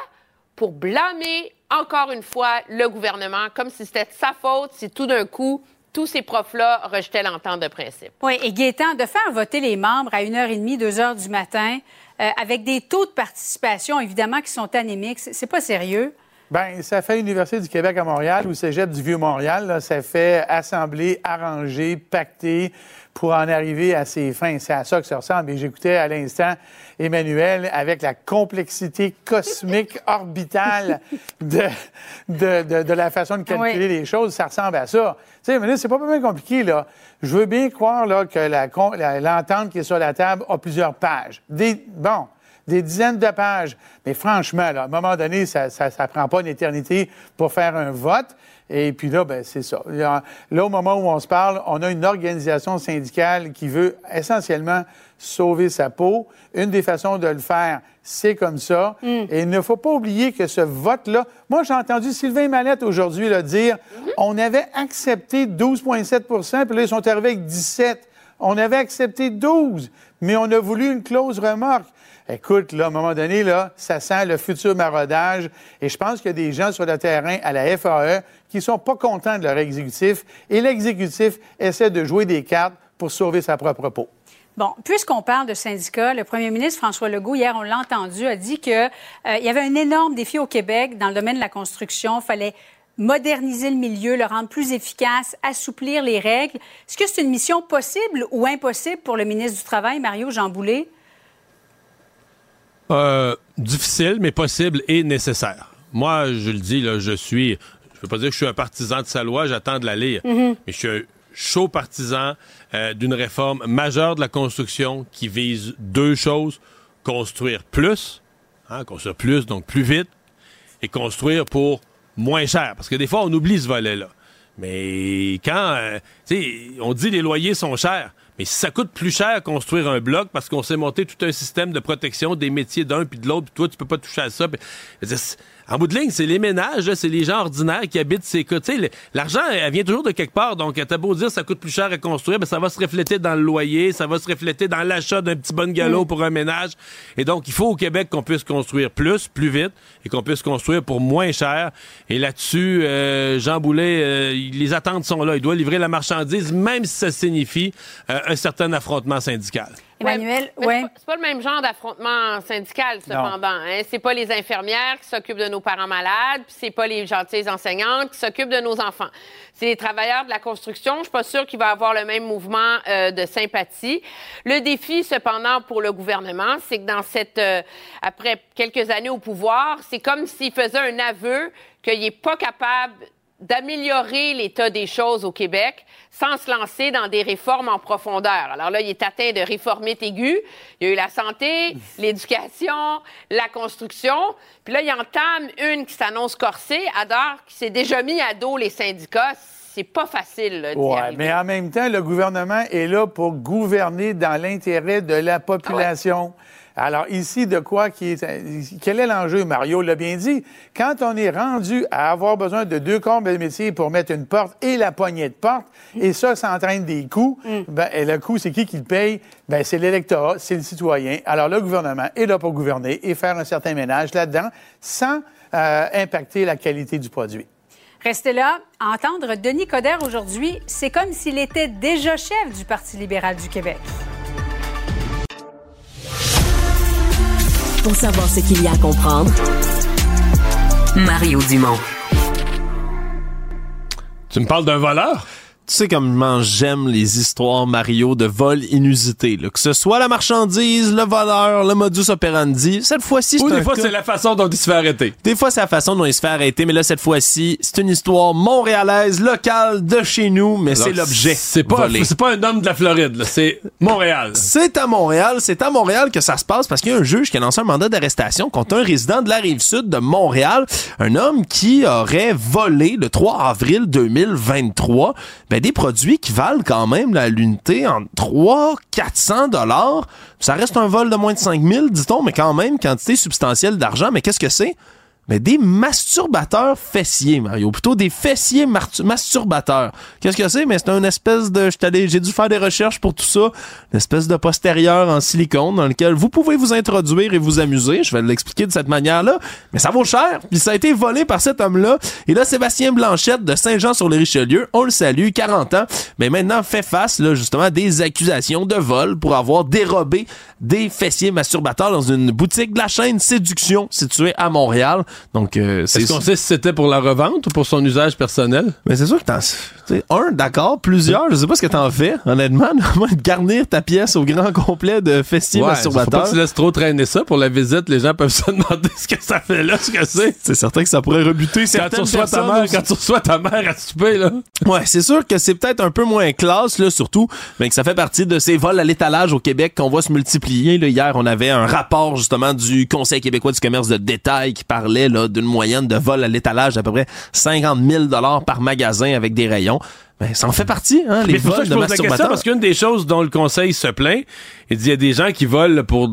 Pour blâmer encore une fois le gouvernement, comme si c'était de sa faute si tout d'un coup, tous ces profs-là rejetaient l'entente de principe. Oui, et Gaétan, de faire voter les membres à 1h30, 2h du matin, euh, avec des taux de participation, évidemment, qui sont anémiques, c'est pas sérieux. Ben, ça fait l'Université du Québec à Montréal ou Cégep du Vieux-Montréal. Ça fait assembler, arranger, pacter pour en arriver à ses fins. C'est à ça que ça ressemble. Et j'écoutais à l'instant Emmanuel avec la complexité cosmique orbitale de, de, de, de la façon de calculer les choses. Ça ressemble à ça. Tu sais, mais là, c'est pas bien compliqué, là. Je veux bien croire, là, que la con- la- l'entente qui est sur la table a plusieurs pages. Des, bon, des dizaines de pages. Mais franchement, là, à un moment donné, ça ne prend pas une éternité pour faire un vote. Et puis là, ben, c'est ça. Là, au moment où on se parle, on a une organisation syndicale qui veut essentiellement sauver sa peau. Une des façons de le faire, c'est comme ça. Et il ne faut pas oublier que ce vote-là, moi, j'ai entendu Sylvain Mallette aujourd'hui là, dire on avait accepté 12,7% puis là, ils sont arrivés avec 17 on avait accepté 12, mais on a voulu une clause remorque. Écoute, là, à un moment donné, là, ça sent le futur maraudage. Et je pense qu'il y a des gens sur le terrain à la FAE qui sont pas contents de leur exécutif. Et l'exécutif essaie de jouer des cartes pour sauver sa propre peau. Bon, puisqu'on parle de syndicats, le premier ministre François Legault, hier, on l'a entendu, a dit qu'il y avait un énorme défi au Québec dans le domaine de la construction. Il fallait moderniser le milieu, le rendre plus efficace, assouplir les règles. Est-ce que c'est une mission possible ou impossible pour le ministre du Travail, Mario Jean Boulet? Euh, difficile, mais possible et nécessaire. Moi, je le dis, là, je suis. Je veux pas dire que je suis un partisan de sa loi, j'attends de la lire. Mhm. Mais je suis un chaud partisan euh, d'une réforme majeure de la construction qui vise deux choses construire plus, hein, construire plus, donc plus vite, et construire pour moins cher. Parce que des fois, on oublie ce volet-là. Mais quand, euh, tu sais, on dit les loyers sont chers, mais ça coûte plus cher construire un bloc parce qu'on s'est monté tout un système de protection des métiers d'un puis de l'autre, puis toi, tu peux pas toucher à ça. puis- en bout de ligne, c'est les ménages, c'est les gens ordinaires qui habitent ces cas. L'argent, elle vient toujours de quelque part. Donc, t'as beau dire ça coûte plus cher à construire, mais ça va se refléter dans le loyer, ça va se refléter dans l'achat d'un petit bungalow Mm. pour un ménage. Et donc, il faut au Québec qu'on puisse construire plus, plus vite, et qu'on puisse construire pour moins cher. Et là-dessus, euh, Jean Boulet, euh, les attentes sont là. Il doit livrer la marchandise, même si ça signifie euh, un certain affrontement syndical. Emmanuel, Mais c'est pas- le même genre d'affrontement syndical, cependant. Hein? C'est pas les infirmières qui s'occupent de nos parents malades, puis c'est pas les gentilles enseignantes qui s'occupent de nos enfants. C'est les travailleurs de la construction. Je suis pas sûre qu'il va avoir le même mouvement euh, de sympathie. Le défi, cependant, pour le gouvernement, c'est que dans cette, euh, après quelques années au pouvoir, c'est comme s'il faisait un aveu qu'il est pas capable d'améliorer l'état des choses au Québec sans se lancer dans des réformes en profondeur. Alors là, il est atteint de réformite aiguë. Il y a eu la santé, l'éducation, la construction. Puis là, il entame une qui s'annonce corsée, Adore, qui s'est déjà mis à dos les syndicats. C'est pas facile arriver. mais en même temps, le gouvernement est là pour gouverner dans l'intérêt de la population. Alors ici, de quoi qui est, quel est l'enjeu? Mario l'a bien dit. Quand on est rendu à avoir besoin de deux corps de métier pour mettre une porte et la poignée de porte, et ça, ça entraîne des coûts, ben, et le coût, c'est qui qui le paye? Ben, c'est l'électorat, c'est le citoyen. Alors le gouvernement est là pour gouverner et faire un certain ménage là-dedans sans euh, impacter la qualité du produit. Restez là. Entendre Denis Coderre aujourd'hui, c'est comme s'il était déjà chef du Parti libéral du Québec. Pour savoir ce qu'il y a à comprendre, Mario Dumont. Tu me parles d'un voleur? Tu sais comment j'aime les histoires Mario de vols inusités, là. que ce soit la marchandise, le voleur, le modus operandi. Cette fois-ci, c'est Ou un des fois, c'est la façon dont il se fait arrêter. Des fois, c'est la façon dont il se fait arrêter, mais là, cette fois-ci, c'est une histoire montréalaise, locale, de chez nous, mais c'est l'objet. C'est pas, c'est pas un homme de la Floride, là, c'est Montréal. C'est à Montréal, c'est à Montréal que ça se passe parce qu'il y a un juge qui a lancé un mandat d'arrestation contre un résident de la rive sud de Montréal, un homme qui aurait volé le 3 avril 2023 ben, des produits qui valent quand même à l'unité entre 3 400 dollars. Ça reste un vol de moins de 5000 dit-on, mais quand même quantité substantielle d'argent, mais qu'est-ce que c'est? Mais des masturbateurs fessiers, Mario. Plutôt des fessiers masturbateurs. Qu'est-ce que c'est? Mais c'est une espèce de... J'ai dû faire des recherches pour tout ça. Une espèce de postérieur en silicone dans lequel vous pouvez vous introduire et vous amuser. Je vais l'expliquer de cette manière-là. Mais ça vaut cher. Puis ça a été volé par cet homme-là. Et là, Sébastien Blanchette de Saint-Jean-sur-le-Richelieu, on le salue, 40 ans, mais maintenant fait face, là, justement, à des accusations de vol pour avoir dérobé des fessiers masturbateurs dans une boutique de la chaîne Séduction située à Montréal. Donc, euh, c'est Est-ce qu'on sait si c'était pour la revente ou pour son usage personnel? mais c'est sûr que t'en. Un, d'accord, plusieurs, je sais pas ce que t'en fais, honnêtement. De garnir ta pièce au grand complet de fessiers Ouais, faut pas masturbateurs. que tu laisses trop traîner ça pour la visite. Les gens peuvent se demander ce que ça fait là, ce que c'est. C'est certain que ça pourrait rebuter Quand tu, reçois ta mère, quand tu reçois ta mère à souper, là. Ouais, c'est sûr que c'est peut-être un peu moins classe, là, surtout, mais que ça fait partie de ces vols à l'étalage au Québec qu'on voit se multiplier. Là, hier, on avait un rapport, justement, du Conseil québécois du commerce de détail qui parlait là, d'une moyenne de vols à l'étalage d'à peu près 50 000 par magasin avec des rayons. Ben, ça en fait partie, hein, les Mais c'est pour ça vols de pose la question, parce qu'une des choses dont le conseil se plaint, il dit il y a des gens qui volent pour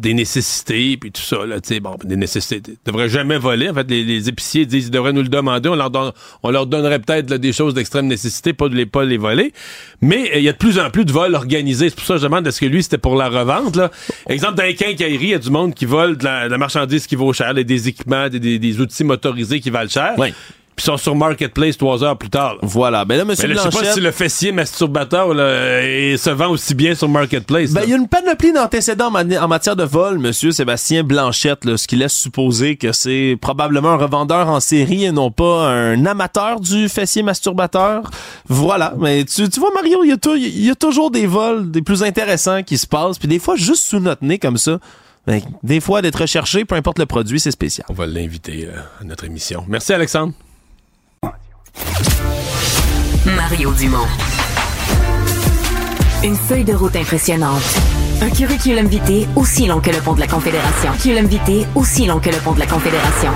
des nécessités, puis tout ça, là, tu sais, bon, des nécessités. Ils devraient jamais voler. En fait, les, les épiciers disent qu'ils devraient nous le demander. On leur, donne- on leur donnerait peut-être des choses d'extrême nécessité, pas de les, pas les voler. Mais euh, il y a de plus en plus de vols organisés. C'est pour ça que je demande est-ce que lui, c'était pour la revente, là? Exemple, dans les quincailleries, il y a du monde qui vole de la, de la marchandise qui vaut cher, des équipements, des, des- des outils motorisés qui valent cher. Puis ils sont sur Marketplace trois heures plus tard. là. Voilà. Ben là, monsieur Mais là, je sais pas si le fessier masturbateur là, se vend aussi bien sur Marketplace. Ben, il y a une panoplie d'antécédents en, ma- en matière de vol, monsieur Sébastien Blanchette, là, ce qui laisse supposer que c'est probablement un revendeur en série et non pas un amateur du fessier masturbateur. Voilà. Mais tu, tu vois, Mario, il y, y a toujours des vols des plus intéressants qui se passent, puis des fois, juste sous notre nez comme ça. Ben, des fois, d'être recherché, peu importe le produit, c'est spécial. On va l'inviter euh, à notre émission. Merci, Alexandre. Mario Dumont. Une feuille de route impressionnante. Un curriculum vitae aussi long que le pont de la Confédération. Curriculum vitae aussi long que le pont de la Confédération.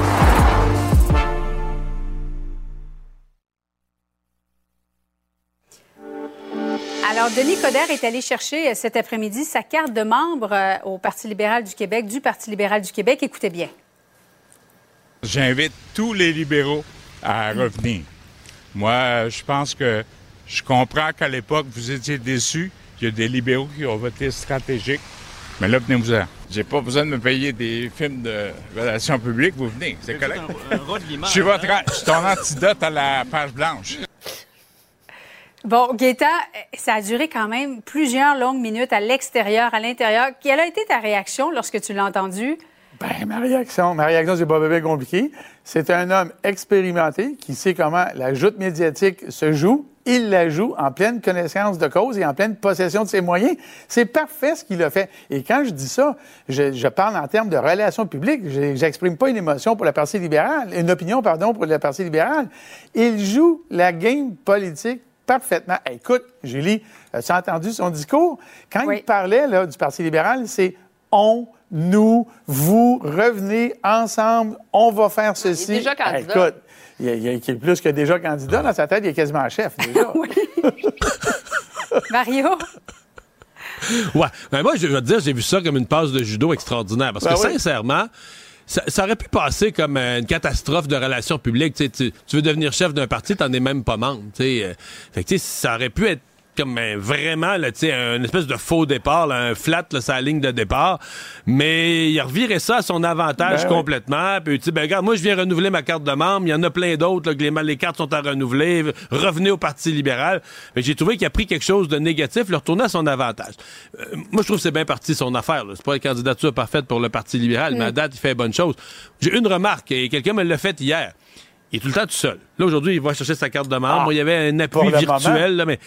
Alors, Denis Coderre est allé chercher euh, cet après-midi sa carte de membre euh, au Parti libéral du Québec, du Parti libéral du Québec. Écoutez bien. J'invite tous les libéraux à revenir. Moi, je pense que je comprends qu'à l'époque, vous étiez déçus. Il y a des libéraux qui ont voté stratégique. Mais là, venez-vous-en. J'ai pas besoin de me payer des films de relations publiques. Vous venez, c'est correct. Je suis votre, je suis ton antidote à la page blanche. Bon, Gaétan, euh, ça a duré quand même plusieurs longues minutes à l'extérieur, à l'intérieur. Quelle a été ta réaction lorsque tu l'as entendu? Ben, ma réaction, ma réaction, c'est pas bébé compliqué. C'est un homme expérimenté qui sait comment la joute médiatique se joue. Il la joue en pleine connaissance de cause et en pleine possession de ses moyens. C'est parfait ce qu'il a fait. Et quand je dis ça, je, je parle en termes de relations publiques. Je- J'exprime pas une émotion pour la Parti libérale, une opinion, pardon, pour la Parti libérale. Il joue la game politique parfaitement. Hey, écoute, Julie, as-tu entendu son discours? Quand il parlait là, du Parti libéral, c'est on, nous, vous, revenez ensemble, on va faire ceci. déjà candidat. Hey, écoute, il il il est plus que déjà candidat dans sa tête, il est quasiment chef déjà. Mario? ouais. Ben moi, je veux te dire, j'ai vu ça comme une passe de judo extraordinaire. Parce Ben que oui. sincèrement, ça, ça aurait pu passer comme euh, une catastrophe de relations publiques. Tu, sais, tu, tu veux devenir chef d'un parti, t'en es même pas membre. tu sais. Euh, fait que, tu sais, ça aurait pu être comme euh, vraiment là, tu sais, une espèce de faux départ, là, un flat là, sa ligne de départ. Mais il a reviré ça à son avantage Ben oui. complètement. Puis tu ben regarde, moi je viens renouveler ma carte de membre. Il y en a plein d'autres que les, les cartes sont à renouveler. Revenez au Parti libéral. Mais j'ai trouvé qu'il a pris quelque chose de négatif, le retourner à son avantage. Euh, moi je trouve que c'est bien parti son affaire. C'est pas une candidature parfaite pour le Parti libéral, mais à date il fait bonne chose. J'ai une remarque et quelqu'un me l'a fait hier. Il est tout le temps tout seul. Là, aujourd'hui, il va chercher sa carte de membre. Ah, il y avait un appui virtuel, là, mais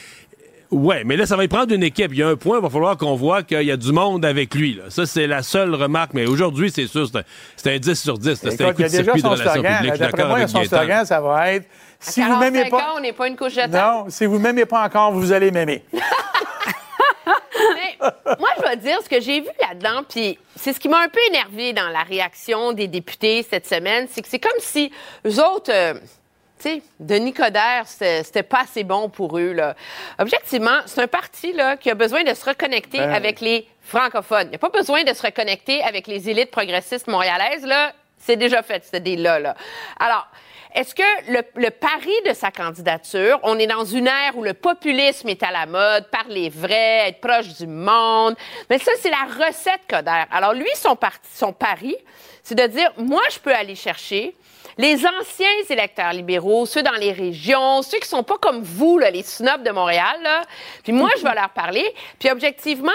Ouais, mais là, ça va y prendre une équipe. Il y a un point, il va falloir qu'on voit qu'il y a du monde avec lui. Là. Ça, c'est la seule remarque. Mais aujourd'hui, c'est sûr, c'est un, c'est un 10 sur 10. là. C'est un coup il y de a déjà circuit de son relations slogan. publiques. là. Je suis D'après d'accord moi, avec son Gaétan. slogan, ça va être À si vous 45 m'aimez pas. ans, on n'est pas une couche de table. Non, si vous m'aimez pas encore, vous allez m'aimer. Mais moi, je vais dire ce que j'ai vu là-dedans, puis c'est ce qui m'a un peu énervé dans la réaction des députés cette semaine, c'est que c'est comme si eux autres, euh, sais, Denis Coderre, c'était pas assez bon pour eux. Là. Objectivement, c'est un parti là, qui a besoin de se reconnecter Ben avec les francophones. Il n'y a pas besoin de se reconnecter avec les élites progressistes montréalaises. Là, c'est déjà fait, ce deal-là. Là. Alors, est-ce que le, le pari de sa candidature, on est dans une ère où le populisme est à la mode, parler vrai, être proche du monde, mais ça, c'est la recette Coder. Alors lui, son, parti, son pari, c'est de dire, moi, je peux aller chercher les anciens électeurs libéraux, ceux dans les régions, ceux qui sont pas comme vous, là, les snobs de Montréal, puis moi, je vais leur parler. Puis objectivement,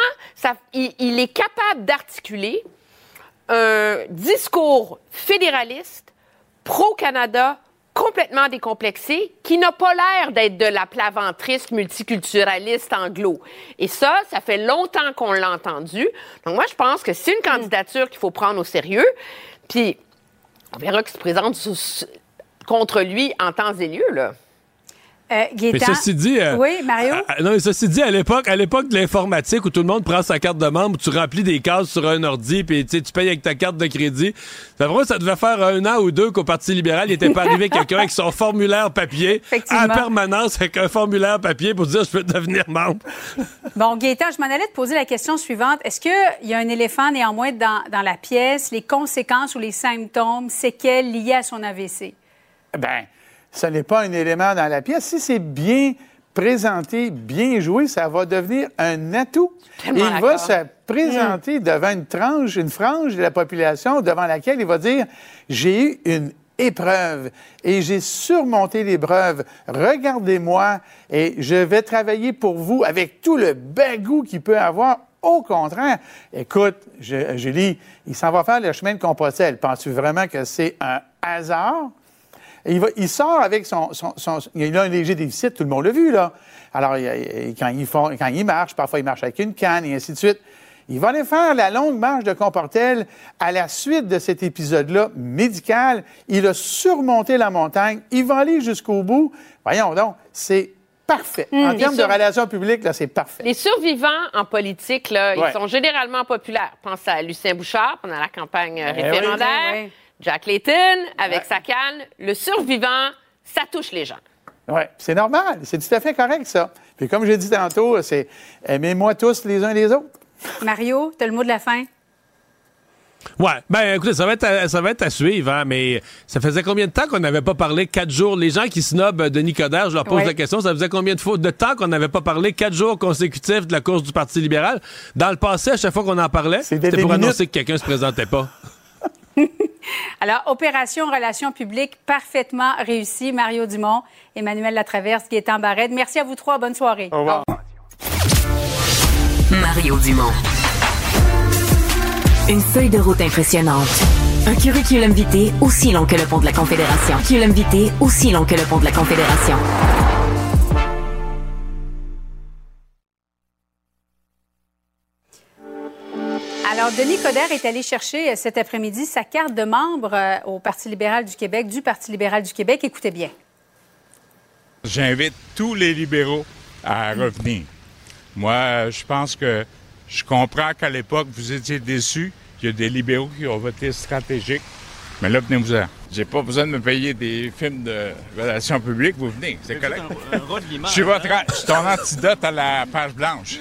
il, il est capable d'articuler un discours fédéraliste, pro-Canada, complètement décomplexé, qui n'a pas l'air d'être de la plaventriste multiculturaliste anglo. Et ça, ça fait longtemps qu'on l'a entendu. Donc moi, je pense que c'est une candidature qu'il faut prendre au sérieux. Puis on verra qui se présente contre lui en temps et lieu, là. Euh, Mais ceci dit, euh, Oui, Mario? à- à- non, mais ceci dit, à l'époque, à l'époque de l'informatique où tout le monde prend sa carte de membre, tu remplis des cases sur un ordi, puis tu payes avec ta carte de crédit. Ça, vraiment, ça devait faire un an ou deux qu'au Parti libéral, il était pas arrivé quelqu'un avec son formulaire papier, à la permanence avec un formulaire papier pour dire je peux devenir membre. Bon, Gaétan, je m'en allais te poser la question suivante. Est-ce qu'il y a un éléphant néanmoins dans, dans la pièce, les conséquences ou les symptômes, séquelles liées à son AVC? Ben, ce n'est pas un élément dans la pièce. Si c'est bien présenté, bien joué, ça va devenir un atout. Il va se présenter devant une tranche, une frange de la population devant laquelle il va dire J'ai eu une épreuve et j'ai surmonté l'épreuve. Regardez-moi et je vais travailler pour vous avec tout le bagou qu'il peut avoir. Au contraire, écoute, je- Julie, il s'en va faire le chemin de Compostelle. Penses-tu vraiment que c'est un hasard? Et Il, va- il sort avec son, son- son- Il a un léger déficit, tout le monde l'a vu, là. Alors, il- il- quand, il font- quand il marche, parfois il marche avec une canne et ainsi de suite. Il va aller faire la longue marche de Comportel à la suite de cet épisode-là médical. Il a surmonté la montagne. Il va aller jusqu'au bout. Voyons donc, c'est parfait. En Et termes de relations publiques, là, c'est parfait. Les survivants en politique, là, Ouais. ils sont généralement populaires. Pense à Lucien Bouchard pendant la campagne euh, oui. référendaire, Oui, oui. Jack Layton avec Ouais. sa canne. Le survivant, ça touche les gens. Oui, c'est normal. C'est tout à fait correct, ça. Puis comme j'ai dit tantôt, c'est aimez-moi tous les uns les autres. Mario, tu as le mot de la fin? Ouais, ben écoutez, ça va être à, ça va être à suivre, hein, mais ça faisait combien de temps qu'on n'avait pas parlé quatre jours? Les gens qui snobent Denis Coderre, je leur pose Ouais. la question, ça faisait combien de, fois, de temps qu'on n'avait pas parlé quatre jours consécutifs de la course du Parti libéral? Dans le passé, à chaque fois qu'on en parlait, C'était pour minutes. annoncer que quelqu'un se présentait pas. Alors, opération relations publiques parfaitement réussie. Mario Dumont, Emmanuel Latraverse, Gaétan Barrette. Merci à vous trois. Bonne soirée. Au revoir. Mario Dumont. Une feuille de route impressionnante. Un curriculum vitae aussi long que le pont de la Confédération. Curriculum vitae aussi long que le pont de la Confédération. Alors, Denis Coderre est allé chercher euh, cet après-midi sa carte de membre euh, au Parti libéral du Québec, du Parti libéral du Québec. Écoutez bien. J'invite tous les libéraux à revenir. Moi, je pense que je comprends qu'à l'époque, vous étiez déçus. Il y a des libéraux qui ont voté stratégique. Mais là, venez-vous-en. J'ai pas besoin de me payer des films de relations publiques. Vous venez, c'est correct. Je suis, votre, je suis ton antidote à la page blanche.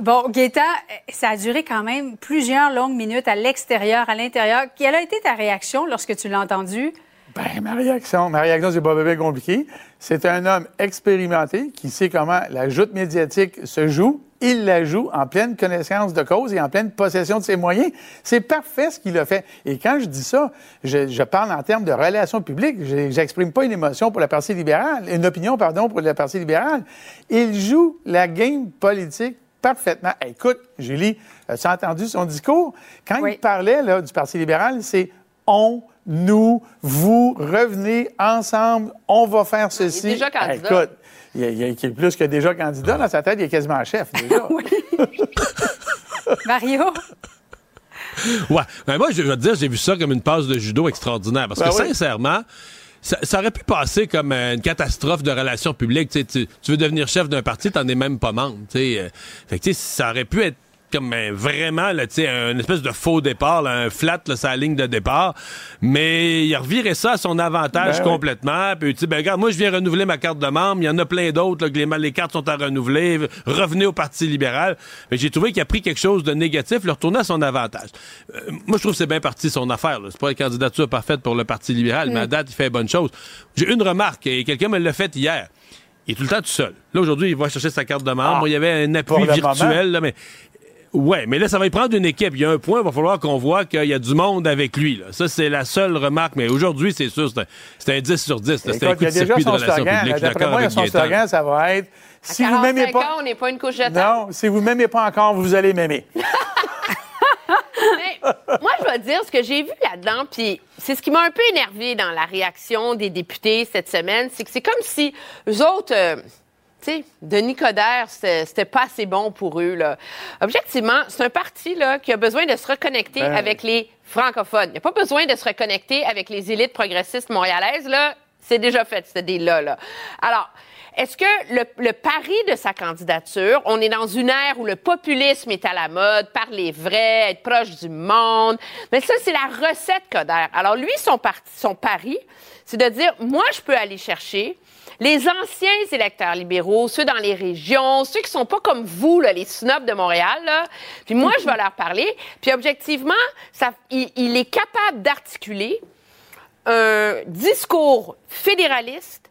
Bon, Gaétan, ça a duré quand même plusieurs longues minutes à l'extérieur, à l'intérieur. Quelle a été ta réaction lorsque tu l'as entendu? Ben, ma réaction, ma réaction, c'est pas bébé compliqué. C'est un homme expérimenté qui sait comment la joute médiatique se joue. Il la joue en pleine connaissance de cause et en pleine possession de ses moyens. C'est parfait ce qu'il a fait. Et quand je dis ça, je, je parle en termes de relations publiques. Je- J'exprime pas une émotion pour la partie libérale, une opinion, pardon, pour la partie libérale. Il joue la game politique parfaitement. Hey, écoute, Julie, as-tu entendu son discours? Quand il parlait là, du Parti libéral, c'est on, nous, vous, revenez ensemble, on va faire ceci. déjà Hey, candidat. écoute, il il il est plus que déjà candidat dans sa tête, il est quasiment chef déjà. Mario? Ouais. Ben moi, je vais te dire, j'ai vu ça comme une passe de judo extraordinaire. Parce Ben que oui. sincèrement, ça, aurait pu passer comme euh, une catastrophe de relations publiques. Tu, veux devenir chef d'un parti, t'en es même pas membre. Euh, Fait ça aurait pu être comme euh, vraiment là, tu sais, une espèce de faux départ, là, un flat là, sa ligne de départ. Mais il a reviré ça à son avantage Ben oui. complètement. Puis tu sais, ben regarde, moi je viens renouveler ma carte de membre. Il y en a plein d'autres que les, les cartes sont à renouveler. Revenez au Parti libéral. Mais j'ai trouvé qu'il a pris quelque chose de négatif, le retourner à son avantage. Euh, moi, je trouve que c'est bien parti son affaire. C'est pas une candidature parfaite pour le Parti libéral, mais à date, il fait bonne chose. J'ai une remarque, et quelqu'un me l'a fait hier. Il est tout le temps tout seul. Là, aujourd'hui, il va chercher sa carte de membre. Ah, il y avait un appui virtuel, là, mais. Ouais, mais là, ça va y prendre une équipe. Il y a un point, il va falloir qu'on voit qu'il y a du monde avec lui. Là. Ça, c'est la seule remarque. Mais aujourd'hui, c'est sûr, c'est un, c'est un 10 sur 10. là. C'est un coup il y de circuit de son relations slogan. publiques. D'après d'accord moi, avec son Gaétan. slogan, ça va être si vous 45 m'aimez pas. ans, on n'est pas une couche de. Non, si vous m'aimez pas encore, vous allez m'aimer. Mais moi, je vais dire ce que j'ai vu là-dedans, puis c'est ce qui m'a un peu énervé dans la réaction des députés cette semaine, c'est que c'est comme si eux autres, euh, sais, Denis Coderre, c'était pas assez bon pour eux. Là. Objectivement, c'est un parti là, qui a besoin de se reconnecter Ben. avec les francophones. Il n'y a pas besoin de se reconnecter avec les élites progressistes montréalaises. Là, c'est déjà fait, ce dé-là. Là. Alors, est-ce que le, le pari de sa candidature, on est dans une ère où le populisme est à la mode, parler vrai, être proche du monde, mais ça, c'est la recette Coder. Alors lui, son, parti, son pari, c'est de dire, moi, je peux aller chercher les anciens électeurs libéraux, ceux dans les régions, ceux qui sont pas comme vous, là, les snobs de Montréal, là. Puis moi, je vais leur parler. Puis objectivement, ça, il, il est capable d'articuler un discours fédéraliste,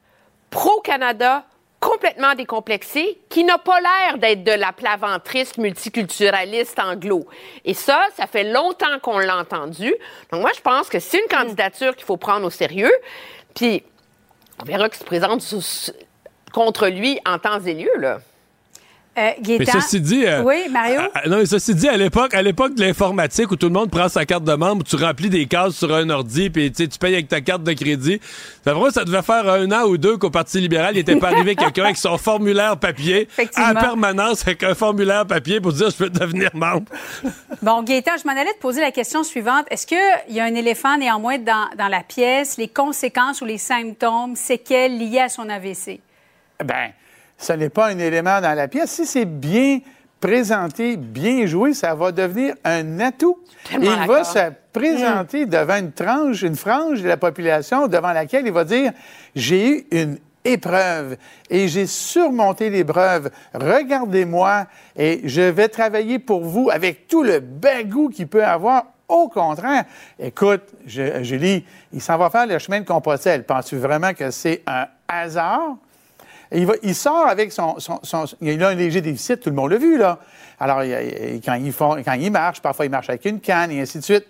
pro-Canada, complètement décomplexé, qui n'a pas l'air d'être de la plaventriste multiculturaliste anglo. Et ça, ça fait longtemps qu'on l'a entendu. Donc moi, je pense que c'est une candidature qu'il faut prendre au sérieux. Puis on verra qu'il se présente contre lui en temps et lieu, là. Euh, Mais ceci dit, euh, Oui, Mario? à- à- non, mais ceci dit, à l'époque, à l'époque de l'informatique où tout le monde prend sa carte de membre, tu remplis des cases sur un ordi, puis tu payes avec ta carte de crédit. Ça, vraiment, ça devait faire un an ou deux qu'au Parti libéral, il n'était pas arrivé quelqu'un avec son formulaire papier à permanence avec un formulaire papier pour dire je peux devenir membre. Bon, Gaétan, je m'en allais te poser la question suivante. Est-ce qu'il y a un éléphant néanmoins dans, dans la pièce, les conséquences ou les symptômes, séquelles liées à son AVC? Ben, ce n'est pas un élément dans la pièce. Si c'est bien présenté, bien joué, ça va devenir un atout. Il va se présenter devant une tranche, une frange de la population devant laquelle il va dire j'ai eu une épreuve et j'ai surmonté l'épreuve. Regardez-moi et je vais travailler pour vous avec tout le bagou qu'il peut avoir. Au contraire, écoute, Julie, il s'en va faire le chemin de Compostelle. Penses-tu vraiment que c'est un hasard? Il, va- il sort avec son, son- son- Il a un léger déficit, tout le monde l'a vu, là. Alors, il- il- quand, il font- quand il marche, parfois il marche avec une canne et ainsi de suite.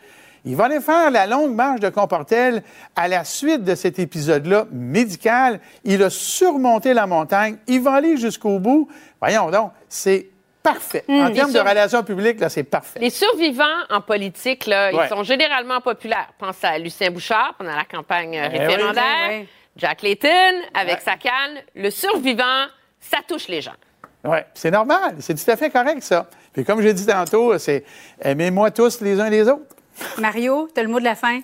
Il va aller faire la longue marche de Comportel à la suite de cet épisode-là médical. Il a surmonté la montagne. Il va aller jusqu'au bout. Voyons donc, c'est parfait. Hum, en les termes de relations publiques, là, c'est parfait. Les survivants en politique, là, Ouais. ils sont généralement populaires. Pense à Lucien Bouchard pendant la campagne euh, Eh oui. référendaire, Oui, oui. Jack Layton avec Ouais. sa canne. Le survivant, ça touche les gens. Oui, c'est normal. C'est tout à fait correct, ça. Puis comme j'ai dit tantôt, c'est aimez-moi tous les uns les autres. Mario, tu as le mot de la fin?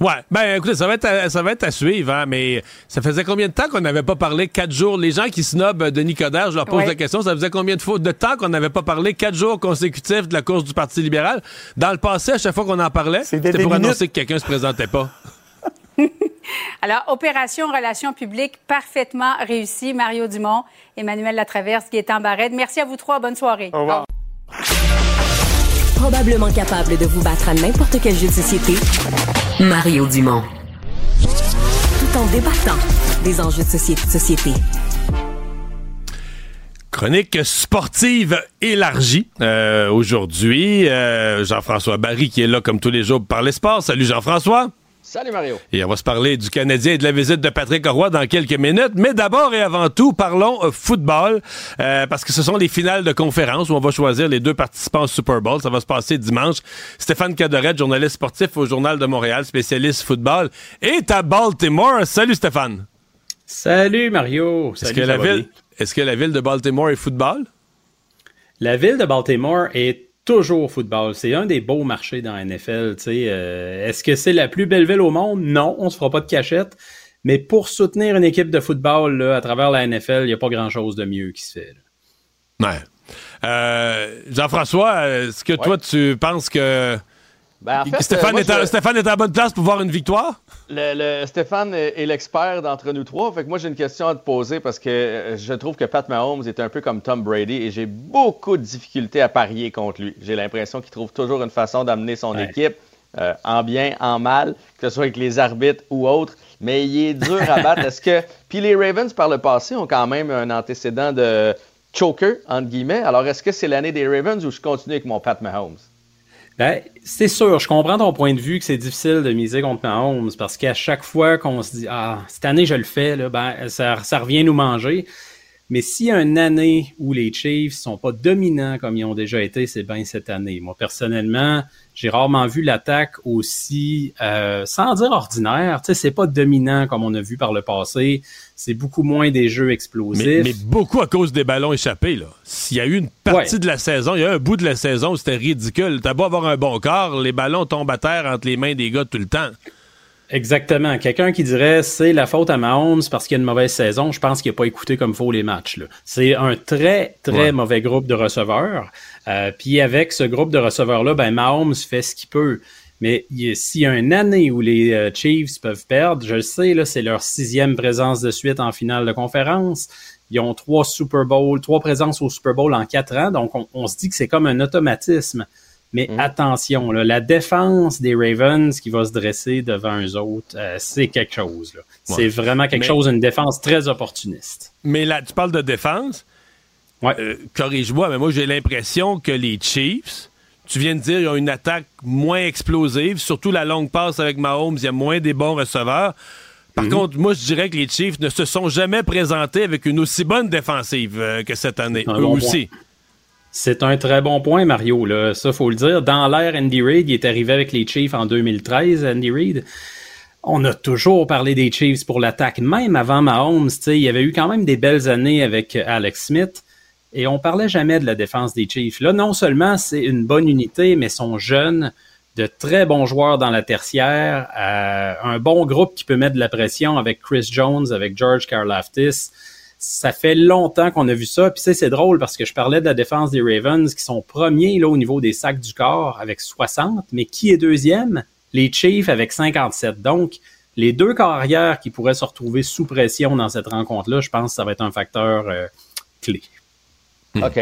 Ouais, ben écoutez, ça va être à, ça va être à suivre, hein, mais ça faisait combien de temps qu'on n'avait pas parlé quatre jours? Les gens qui snobent Denis Coderre, je leur pose Ouais. la question, ça faisait combien de, fois, de temps qu'on n'avait pas parlé quatre jours consécutifs de la course du Parti libéral? Dans le passé, à chaque fois qu'on en parlait, C'était pour minutes. annoncer que quelqu'un se présentait pas. Alors, opération relations publiques parfaitement réussie. Mario Dumont, Emmanuel Latraverse, Gaétan Barrette. Merci à vous trois. Bonne soirée. Au revoir. Probablement capable de vous battre à n'importe quel jeu de société, Mario Dumont. Tout en débattant des enjeux de société. société. Chronique sportive élargie euh, aujourd'hui. Euh, Jean-François Barry qui est là comme tous les jours pour parler sport. Salut Jean-François. Salut Mario. Et on va se parler du Canadien et de la visite de Patrick Roy dans quelques minutes. Mais d'abord et avant tout, parlons euh, football, euh, parce que ce sont les finales de conférence où on va choisir les deux participants au Super Bowl. Ça va se passer dimanche. Stéphane Cadorette, journaliste sportif au Journal de Montréal, spécialiste football, est à Baltimore. Salut Stéphane. Salut Mario. Est-ce que, la ville, est-ce que la ville de Baltimore est football? La ville de Baltimore est toujours football. C'est un des beaux marchés dans la NFL. Euh, Est-ce que c'est la plus belle ville au monde? Non, on se fera pas de cachette. Mais pour soutenir une équipe de football là, à travers la NFL, il n'y a pas grand-chose de mieux qui se fait. Là. Ouais. Euh, Jean-François, est-ce que ouais. toi, tu penses que ben, en fait, Stéphane, euh, est à, je... Stéphane est à bonne place pour voir une victoire? Le, le Stéphane est, est l'expert d'entre nous trois. Fait que moi, j'ai une question à te poser parce que euh, je trouve que Pat Mahomes est un peu comme Tom Brady et j'ai beaucoup de difficultés à parier contre lui. J'ai l'impression qu'il trouve toujours une façon d'amener son Ouais. équipe euh, en bien, en mal, que ce soit avec les arbitres ou autres. Mais il est dur à battre. Est-ce que. Puis les Ravens, par le passé, ont quand même un antécédent de choker, entre guillemets. Alors, est-ce que c'est l'année des Ravens ou je continue avec mon Pat Mahomes? Ben, c'est sûr, je comprends ton point de vue que c'est difficile de miser contre Mahomes parce qu'à chaque fois qu'on se dit Ah, cette année je le fais, là, ben, ça, ça revient nous manger. Mais s'il y a une année où les Chiefs sont pas dominants comme ils ont déjà été, c'est bien cette année. Moi, personnellement, j'ai rarement vu l'attaque aussi, euh, sans dire ordinaire. Tu sais, c'est pas dominant comme on a vu par le passé. C'est beaucoup moins des jeux explosifs. Mais, mais beaucoup à cause des ballons échappés. Là. S'il y a eu une partie Ouais. de la saison, il y a eu un bout de la saison où c'était ridicule. T'as beau avoir un bon corps, les ballons tombent à terre entre les mains des gars tout le temps. Exactement. Quelqu'un qui dirait c'est la faute à Mahomes parce qu'il y a une mauvaise saison, je pense qu'il n'a pas écouté comme faut les matchs. C'est un très, très Ouais. mauvais groupe de receveurs. Euh, Puis avec ce groupe de receveurs-là, ben Mahomes fait ce qu'il peut. Mais s'il y a une année où les euh, Chiefs peuvent perdre, je le sais, là, c'est leur sixième présence de suite en finale de conférence. Ils ont trois Super Bowl, trois présences au Super Bowl en quatre ans. Donc, on, on se dit que c'est comme un automatisme. Mais attention, là, la défense des Ravens qui va se dresser devant eux autres, euh, c'est quelque chose. C'est vraiment quelque Mais- chose, une défense très opportuniste. Mais là, tu parles de défense. Euh, Corrige-moi, mais moi, j'ai l'impression que les Chiefs, tu viens de dire, ils ont une attaque moins explosive, surtout la longue passe avec Mahomes, il y a moins des bons receveurs. Par Mhm. contre, moi, je dirais que les Chiefs ne se sont jamais présentés avec une aussi bonne défensive euh, que cette année. Eux bon aussi. point. C'est un très bon point, Mario. Là. Ça, faut le dire. Dans l'ère Andy Reid, il est arrivé avec les Chiefs en 2013, Andy Reid. On a toujours parlé des Chiefs pour l'attaque, même avant Mahomes. Il y avait eu quand même des belles années avec Alex Smith. Et on parlait jamais de la défense des Chiefs. Là, non seulement c'est une bonne unité, mais sont jeunes, de très bons joueurs dans la tertiaire, euh, un bon groupe qui peut mettre de la pression avec Chris Jones, avec George Karlaftis. Ça fait longtemps qu'on a vu ça. Puis c'est drôle parce que je parlais de la défense des Ravens qui sont premiers là, au niveau des sacs du corps avec 60, mais qui est deuxième? Les Chiefs avec 57. Donc, les deux carrières qui pourraient se retrouver sous pression dans cette rencontre-là, je pense que ça va être un facteur euh, clé. OK.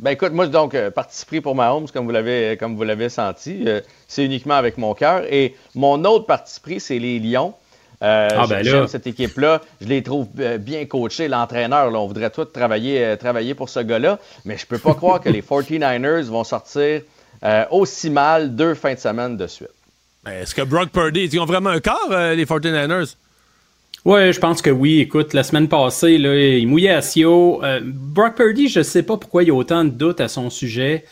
Ben écoute, moi donc euh, parti pris pour Mahomes, comme vous l'avez comme vous l'avez senti, euh, c'est uniquement avec mon cœur. Et mon autre parti c'est les Lions. Euh, Ah, ben là. J'aime cette équipe-là. Je les trouve euh, bien coachés. L'entraîneur, on voudrait tous travailler, euh, travailler pour ce gars-là. Mais je peux pas croire que les 49ers vont sortir euh, aussi mal deux fins de semaine de suite. Ben, Est-ce que Brock Purdy, ils ont vraiment un corps, euh, les 49ers? Ouais, je pense que oui. Écoute, la semaine passée, là, il mouillait à Sio. Euh, Brock Purdy, je sais pas pourquoi il y a autant de doutes à son sujet.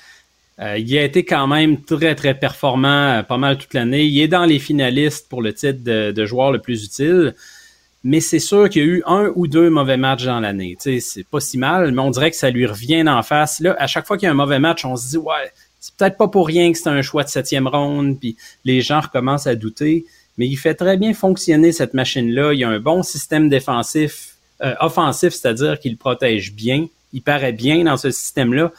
Euh, il a été quand même très, très performant euh, pas mal toute l'année. Il est dans les finalistes pour le titre de, de joueur le plus utile. Mais c'est sûr qu'il y a eu un ou deux mauvais matchs dans l'année. C'est pas si mal, mais on dirait que ça lui revient en face. Là, à chaque fois qu'il y a un mauvais match, on se dit, ouais, c'est peut-être pas pour rien que c'est un choix de septième ronde, puis les gens recommencent à douter. Mais il fait très bien fonctionner cette machine-là. Il y a un bon système défensif, euh, offensif, c'est-à-dire qu'il protège bien. Il paraît bien dans ce système-là.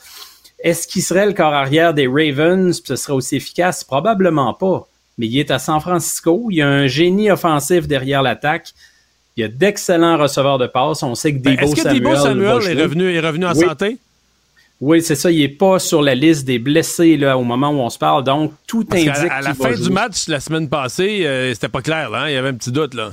Est-ce qu'il serait le corps arrière des Ravens, puis ce serait aussi efficace? Probablement pas. mais il est à San Francisco. Il y a un génie offensif derrière l'attaque. Il y a d'excellents receveurs de passes. On sait que Ben, Debo Est-ce que Samuel, Debo est revenu, est revenu en Oui. santé? Oui, c'est ça. Il n'est pas sur la liste des blessés là, au moment où on se parle. Donc, tout Parce indique qu'à- à, la fin du match, la semaine passée, euh, c'était pas clair. Là, hein? Il y avait un petit doute. là.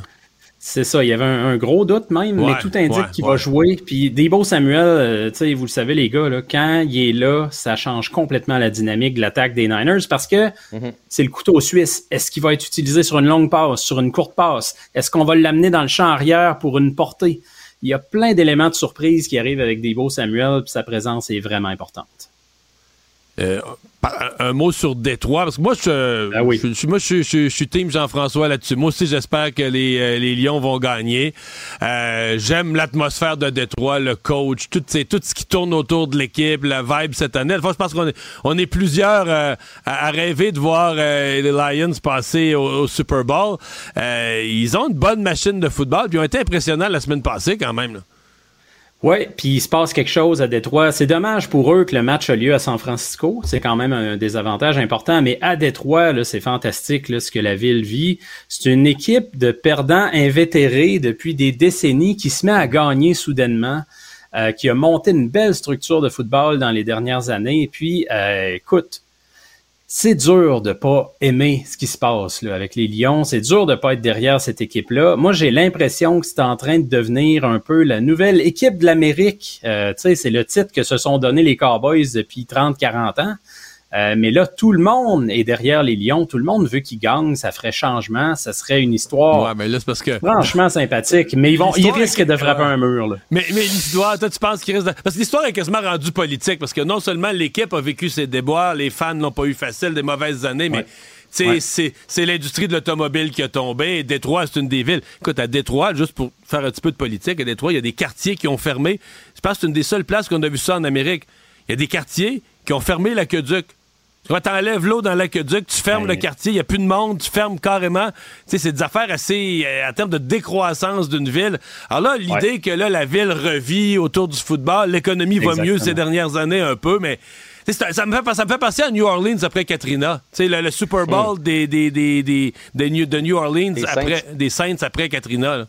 C'est ça, il y avait un, un gros doute même, Ouais, mais tout indique ouais, qu'il ouais. va jouer. Puis Debo Samuel, euh, tu sais, vous le savez les gars, là, quand il est là, ça change complètement la dynamique de l'attaque des Niners parce que c'est le couteau suisse. Est-ce qu'il va être utilisé sur une longue passe, sur une courte passe? Est-ce qu'on va l'amener dans le champ arrière pour une portée? Il y a plein d'éléments de surprise qui arrivent avec Debo Samuel, puis sa présence est vraiment importante. Euh, un mot sur Détroit, parce que moi, je, Ben je, je- moi, je, suis team Jean-François là-dessus. Moi aussi, j'espère que les, euh, les Lions vont gagner. Euh, J'aime l'atmosphère de Détroit, le coach, tout, tout ce qui tourne autour de l'équipe, la vibe cette année. Enfin, je pense qu'on est, on est plusieurs euh, à, à rêver de voir euh, les Lions passer au, au Super Bowl. Euh, ils ont une bonne machine de football, puis ils ont été impressionnants la semaine passée quand même. là. Oui, puis il se passe quelque chose à Détroit. C'est dommage pour eux que le match a lieu à San Francisco. C'est quand même un désavantage important. Mais à Détroit, c'est fantastique là, ce que la ville vit. C'est une équipe de perdants invétérés depuis des décennies qui se met à gagner soudainement, euh, qui a monté une belle structure de football dans les dernières années. Et puis, euh, écoute, c'est dur de pas aimer ce qui se passe là, avec les Lions. C'est dur de pas être derrière cette équipe-là. Moi, j'ai l'impression que c'est en train de devenir un peu la nouvelle équipe de l'Amérique. Euh, tu sais, c'est le titre que se sont donné les Cowboys depuis 30-40 ans. Euh, mais là, tout le monde est derrière les Lions. Tout le monde veut qu'ils gagnent. Ça ferait changement. Ça serait une histoire Ouais, mais là, c'est parce que. franchement sympathique. Mais ils vont, ils risquent est- de frapper un mur. Là. Mais, mais l'histoire, toi, tu penses qu'il risque de... Parce que l'histoire est quasiment rendue politique, parce que non seulement l'équipe a vécu ses déboires, les fans n'ont pas eu facile, des mauvaises années, mais... Ouais. C'est, c'est l'industrie de l'automobile qui a tombé. Et Détroit, c'est une des villes. Écoute, à Détroit, juste pour faire un petit peu de politique, à Détroit, il y a des quartiers qui ont fermé. Je pense que c'est une des seules places qu'on a vu ça en Amérique. Il y a des quartiers qui ont fermé l'aqueduc. Tu vois, t'enlèves l'eau dans l'aqueduc, tu fermes le quartier, il n'y a plus de monde, tu fermes carrément. Tu sais, c'est des affaires assez, euh, en termes de décroissance d'une ville. Alors là, l'idée que là, la ville revit autour du football, l'économie va mieux ces dernières années un peu, mais ça me, fait, ça me fait penser à New Orleans après Katrina. Tu sais, le, le Super Bowl des, des, des, des, des New, de New Orleans Des après, Saints. des Saints après Katrina. là.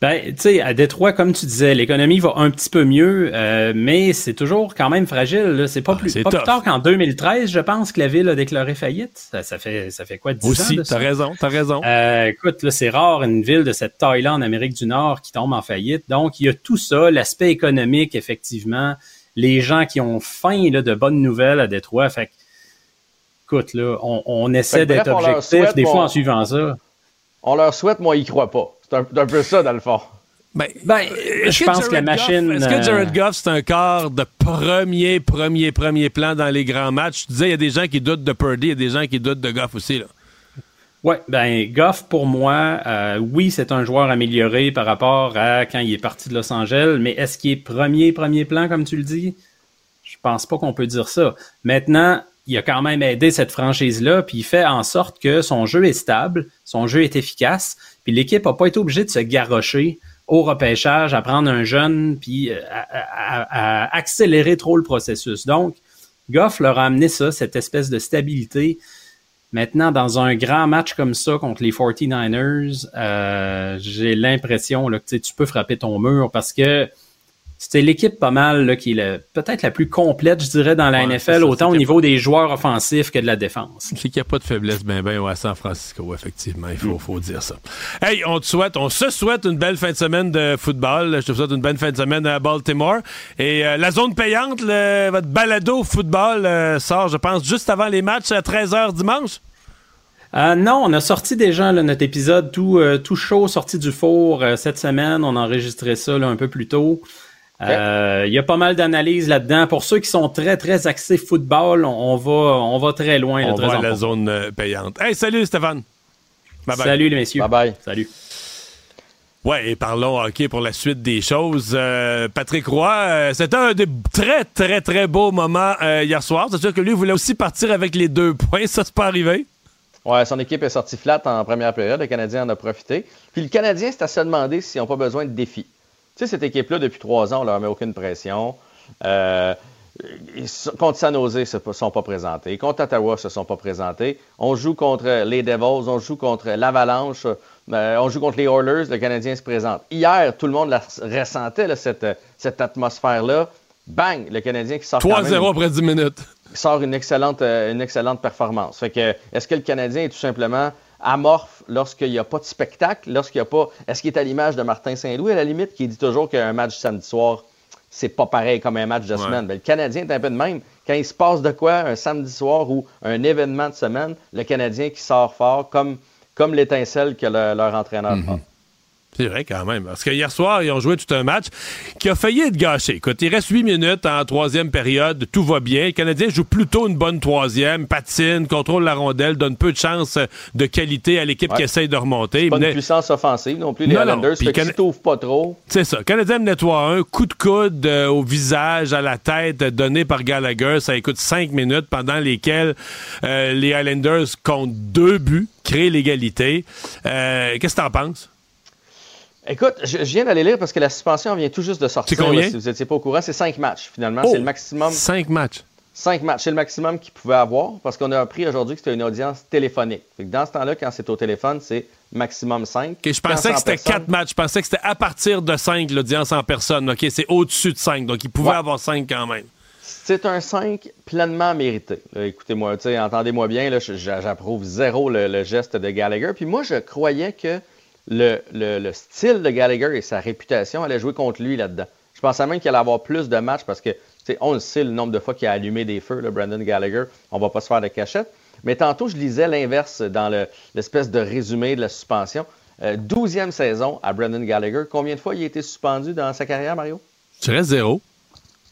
Ben, tu sais, à Détroit, comme tu disais, l'économie va un petit peu mieux, euh, mais c'est toujours quand même fragile. là. C'est pas, plus, c'est pas plus tard qu'en 2013, je pense, que la ville a déclaré faillite. Ça, ça fait, ça fait quoi, 10 ans? Aussi, de t'as raison, t'as raison. Euh, écoute, là, c'est rare une ville de cette taille-là en Amérique du Nord qui tombe en faillite. Donc, il y a tout ça, l'aspect économique, effectivement, les gens qui ont faim là, de bonnes nouvelles à Détroit. Fait que, écoute, là, on, on essaie Fait que bref, d'être objectif, des fois mon- en suivant ça. On leur souhaite, moi, ils croient pas. C'est un, peu ça, dans le fond. Ben, je Est-ce pense Jared que la machine, Est-ce que euh, Jared Goff, c'est un quart de premier, premier, premier plan dans les grands matchs? Tu disais, il y a des gens qui doutent de Purdy, il y a des gens qui doutent de Goff aussi. Là. Ouais, ben Goff pour moi, euh, oui, c'est un joueur amélioré par rapport à quand il est parti de Los Angeles, mais est-ce qu'il est premier premier plan comme tu le dis? Je pense pas qu'on peut dire ça. Maintenant, il a quand même aidé cette franchise là, puis il fait en sorte que son jeu est stable, son jeu est efficace, puis l'équipe a pas été obligée de se garrocher au repêchage, à prendre un jeune, puis euh, à, accélérer trop le processus. Donc, Goff leur a amené ça, cette espèce de stabilité. Maintenant, dans un grand match comme ça contre les 49ers, euh, j'ai l'impression que tu peux frapper ton mur parce que c'était l'équipe pas mal là, qui est peut-être la plus complète, je dirais, dans la Ouais, NFL, ça, autant au niveau des joueurs offensifs que de la défense. C'est qu'il n'y a pas de faiblesse ben ben à San Francisco, effectivement. Il faut, faut dire ça. Hey, on te souhaite, on se souhaite une belle fin de semaine de football. Je te souhaite une belle fin de semaine à Baltimore. Et euh, la zone payante, le- votre balado football euh, sort, je pense, juste avant les matchs à 13h dimanche. Euh, non, on a sorti déjà là, notre épisode tout, tout chaud, sorti du four cette semaine. On a enregistré ça là, un peu plus tôt. Euh, Il y a pas mal d'analyses là-dedans. Pour ceux qui sont très, très axés football, on, on va, on va très loin. là, On très va à la zone euh, payante. Hey, salut Stéphane. Bye bye. Salut les messieurs. Bye bye. Salut. Ouais, et parlons hockey pour la suite des choses. Euh, Patrick Roy, euh, c'était un des très, très, très beaux moments euh, hier soir. C'est sûr que lui voulait aussi partir avec les deux points. Ça, c'est pas arrivé. Ouais, son équipe est sortie flat en première période. Le Canadien en a profité. Puis le Canadien, c'est à se demander s'ils n'ont pas besoin de défis. Tu sais, cette équipe-là, depuis trois ans, on leur met aucune pression. Euh, contre San Jose, ils ne sont pas présentés. Contre Ottawa, ils ne se sont pas présentés. On joue contre les Devils, on joue contre l'Avalanche, euh, on joue contre les Oilers, le Canadien se présente. Hier, tout le monde la ressentait, là, cette, cette atmosphère-là. Bang, le Canadien qui sort quand même- 3-0 après 10 minutes. sort une excellente, euh, une excellente performance. Fait que, est-ce que le Canadien est tout simplement amorphe lorsqu'il n'y a pas de spectacle, lorsqu'il n'y a pas. Est-ce qu'il est à l'image de Martin Saint-Louis, à la limite, qui dit toujours qu'un match samedi soir, c'est pas pareil comme un match de Ouais. semaine? Ben, le Canadien est un peu de même. Quand il se passe de quoi un samedi soir ou un événement de semaine, le Canadien qui sort fort comme, comme l'étincelle que le- leur entraîneur Mhm. a. C'est vrai quand même. Parce que hier soir, ils ont joué tout un match qui a failli être gâché. Écoute, il reste 8 minutes en troisième période, tout va bien. Le Canadien joue plutôt une bonne troisième, patine, contrôle la rondelle, donne peu de chances de qualité à l'équipe Ouais. qui essaye de remonter. Pas puissance offensive non plus, les Non. Islanders. Can- pas trop, C'est ça. Canadien menait 3-1, coup de coude euh, au visage, à la tête, euh, donné par Gallagher. Ça écoute 5 minutes pendant lesquelles euh, les Highlanders comptent deux buts, créent l'égalité. Euh, Qu'est-ce que t'en penses? Écoute, je, je viens d'aller lire parce que la suspension vient tout juste de sortir. C'est combien? là, si vous n'étiez pas au courant, c'est cinq matchs finalement. Oh! c'est le maximum. Cinq matchs. Cinq matchs, c'est le maximum qu'il pouvait avoir parce qu'on a appris aujourd'hui que c'était une audience téléphonique. Fait que dans ce temps-là, quand c'est au téléphone, c'est maximum 5. Ok, je pensais que c'était 4 matchs. Je pensais que c'était à partir de 5 l'audience en personne. OK, c'est au-dessus de 5. Donc, il pouvait Ouais. avoir 5 quand même. C'est un 5 pleinement mérité. Écoutez-moi, entendez-moi bien, j'approuve zéro le, le geste de Gallagher. Puis moi, je croyais que le, le- le style de Gallagher et sa réputation allaient jouer contre lui là-dedans. Je pensais même qu'il allait avoir plus de matchs parce que, tu sais, on le sait, le nombre de fois qu'il a allumé des feux, le Brandon Gallagher. On va pas se faire de cachette. Mais tantôt, je lisais l'inverse dans le- l'espèce de résumé de la suspension. Euh, 12e saison à Brandon Gallagher. Combien de fois il a été suspendu dans sa carrière, Mario? Tu restes zéro.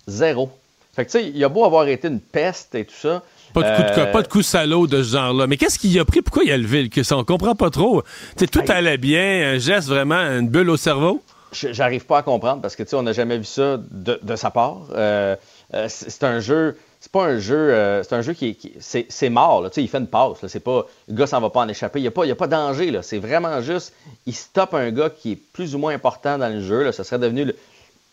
Zéro. Fait que, tu sais, il a beau avoir été une peste et tout ça. Pas de, coup de, euh, pas de coup salaud de ce genre-là. Mais qu'est-ce qu'il a pris? Pourquoi il a levé le cul? Ça, on comprend pas trop? Tout allait bien. Un geste vraiment, une bulle au cerveau? J'arrive pas à comprendre parce que, tu sais, on n'a jamais vu ça de, de sa part. Euh, euh, c'est un jeu. C'est pas un jeu. euh, c'est un jeu qui est. qui- c'est c'est mort, là. Tu sais, il fait une passe. C'est pas. Le gars s'en va pas en échapper. Il n'y a, pas- y a pas danger. C'est vraiment juste. Il stoppe un gars qui est plus ou moins important dans le jeu, là. Ce serait devenu le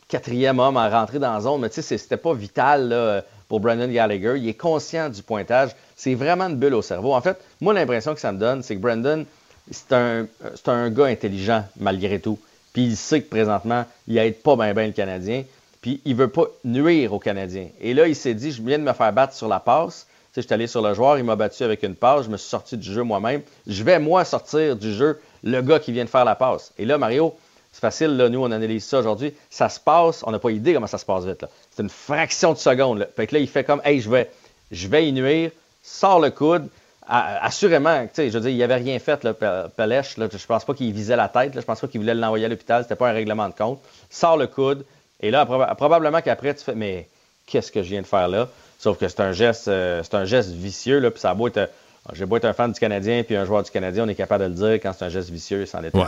quatrième homme à rentrer dans la zone. Mais tu sais, c'était pas vital, là, Brandon Gallagher. Il est conscient du pointage. C'est vraiment une bulle au cerveau. En fait, moi, l'impression que ça me donne, c'est que Brandon, c'est un, un gars intelligent, malgré tout. Puis il sait que présentement, il aide pas bien ben le Canadien. Puis il veut pas nuire au Canadien. Et là, il s'est dit, je viens de me faire battre sur la passe. Tu sais, allé sur le joueur, il m'a battu avec une passe, je me suis sorti du jeu moi-même. Je vais, moi, sortir du jeu le gars qui vient de faire la passe. Et là, Mario, c'est facile, là, nous, on analyse ça aujourd'hui. Ça se passe, on n'a pas idée comment ça se passe vite. C'est une fraction de seconde. Là. Fait que là, il fait comme, hey, je vais, je vais y nuire, sort le coude. A- assurément, tu sais, je veux dire, il avait rien fait, là, Pe- Pelech, là, je pense pas qu'il visait la tête, là, je pense pas qu'il voulait l'envoyer à l'hôpital, c'était pas un règlement de compte. Sort le coude, et là, proba- probablement qu'après, tu fais, mais qu'est-ce que je viens de faire là? Sauf que c'est un geste, euh, c'est un geste vicieux, puis ça a beau être, euh, j'ai beau être un fan du Canadien, puis un joueur du Canadien, on est capable de le dire quand c'est un geste vicieux, sans détail. Ouais.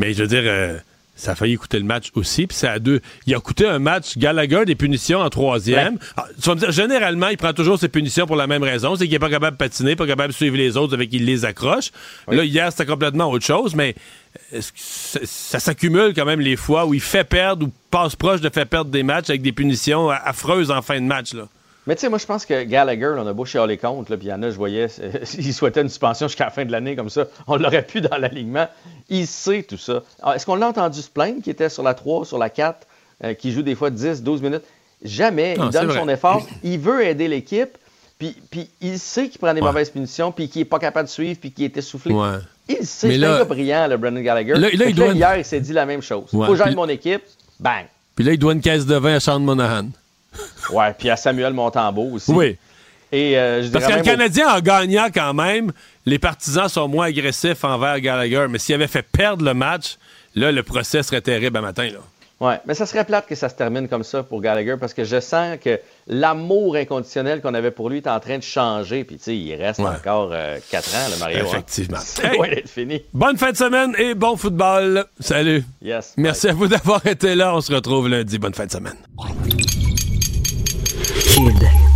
Mais je veux dire, euh, ça a failli coûter le match aussi. Puis c'est à deux. Il a coûté un match Gallagher des punitions en troisième. Ah, tu vas me dire, généralement, il prend toujours ses punitions pour la même raison. C'est qu'il n'est pas capable de patiner, pas capable de suivre les autres avec qu'il les accroche. Là, hier, c'était complètement autre chose. Mais ça, ça s'accumule quand même les fois où il fait perdre ou passe proche de faire perdre des matchs avec des punitions affreuses en fin de match. Là? Mais tu sais, moi, je pense que Gallagher, là, on a beau chialer contre, puis il y en a, je voyais, il souhaitait une suspension jusqu'à la fin de l'année, comme ça. On l'aurait pu dans l'alignement. Il sait tout ça. Alors, Est-ce qu'on l'a entendu se plaindre qui était sur la 3, sur la 4, euh, qui joue des fois 10, 12 minutes? Jamais. Non, il c'est donne son effort. Il veut aider l'équipe. Puis, puis il sait qu'il prend des Ouais. mauvaises punitions, puis qu'il n'est pas capable de suivre, puis qu'il est essoufflé. Ouais. Il sait, c'est un gars brillant, le Brendan Gallagher. Là- il là, doit- Hier, il s'est dit la même chose. Ouais. Faut que j'aide mon équipe. Bang! Puis là, il doit une caisse de vin à Sean Monahan. Ouais, puis à Samuel Montembeau aussi. Oui. Et euh, je Parce que le au- Canadien, en gagnant quand même, les partisans sont moins agressifs envers Gallagher. Mais s'il avait fait perdre le match, là, le procès serait terrible à matin. Là. Ouais, mais ça serait plate que ça se termine comme ça pour Gallagher parce que je sens que l'amour inconditionnel qu'on avait pour lui est en train de changer. Puis, tu sais, il reste Ouais. encore 4 ans, le Mario. hein. Effectivement. C'est Hey! loin d'être fini. Bonne fin de semaine et bon football. Salut. Yes. Merci à vous d'avoir été là. On se retrouve lundi. Bonne fin de semaine. Kid.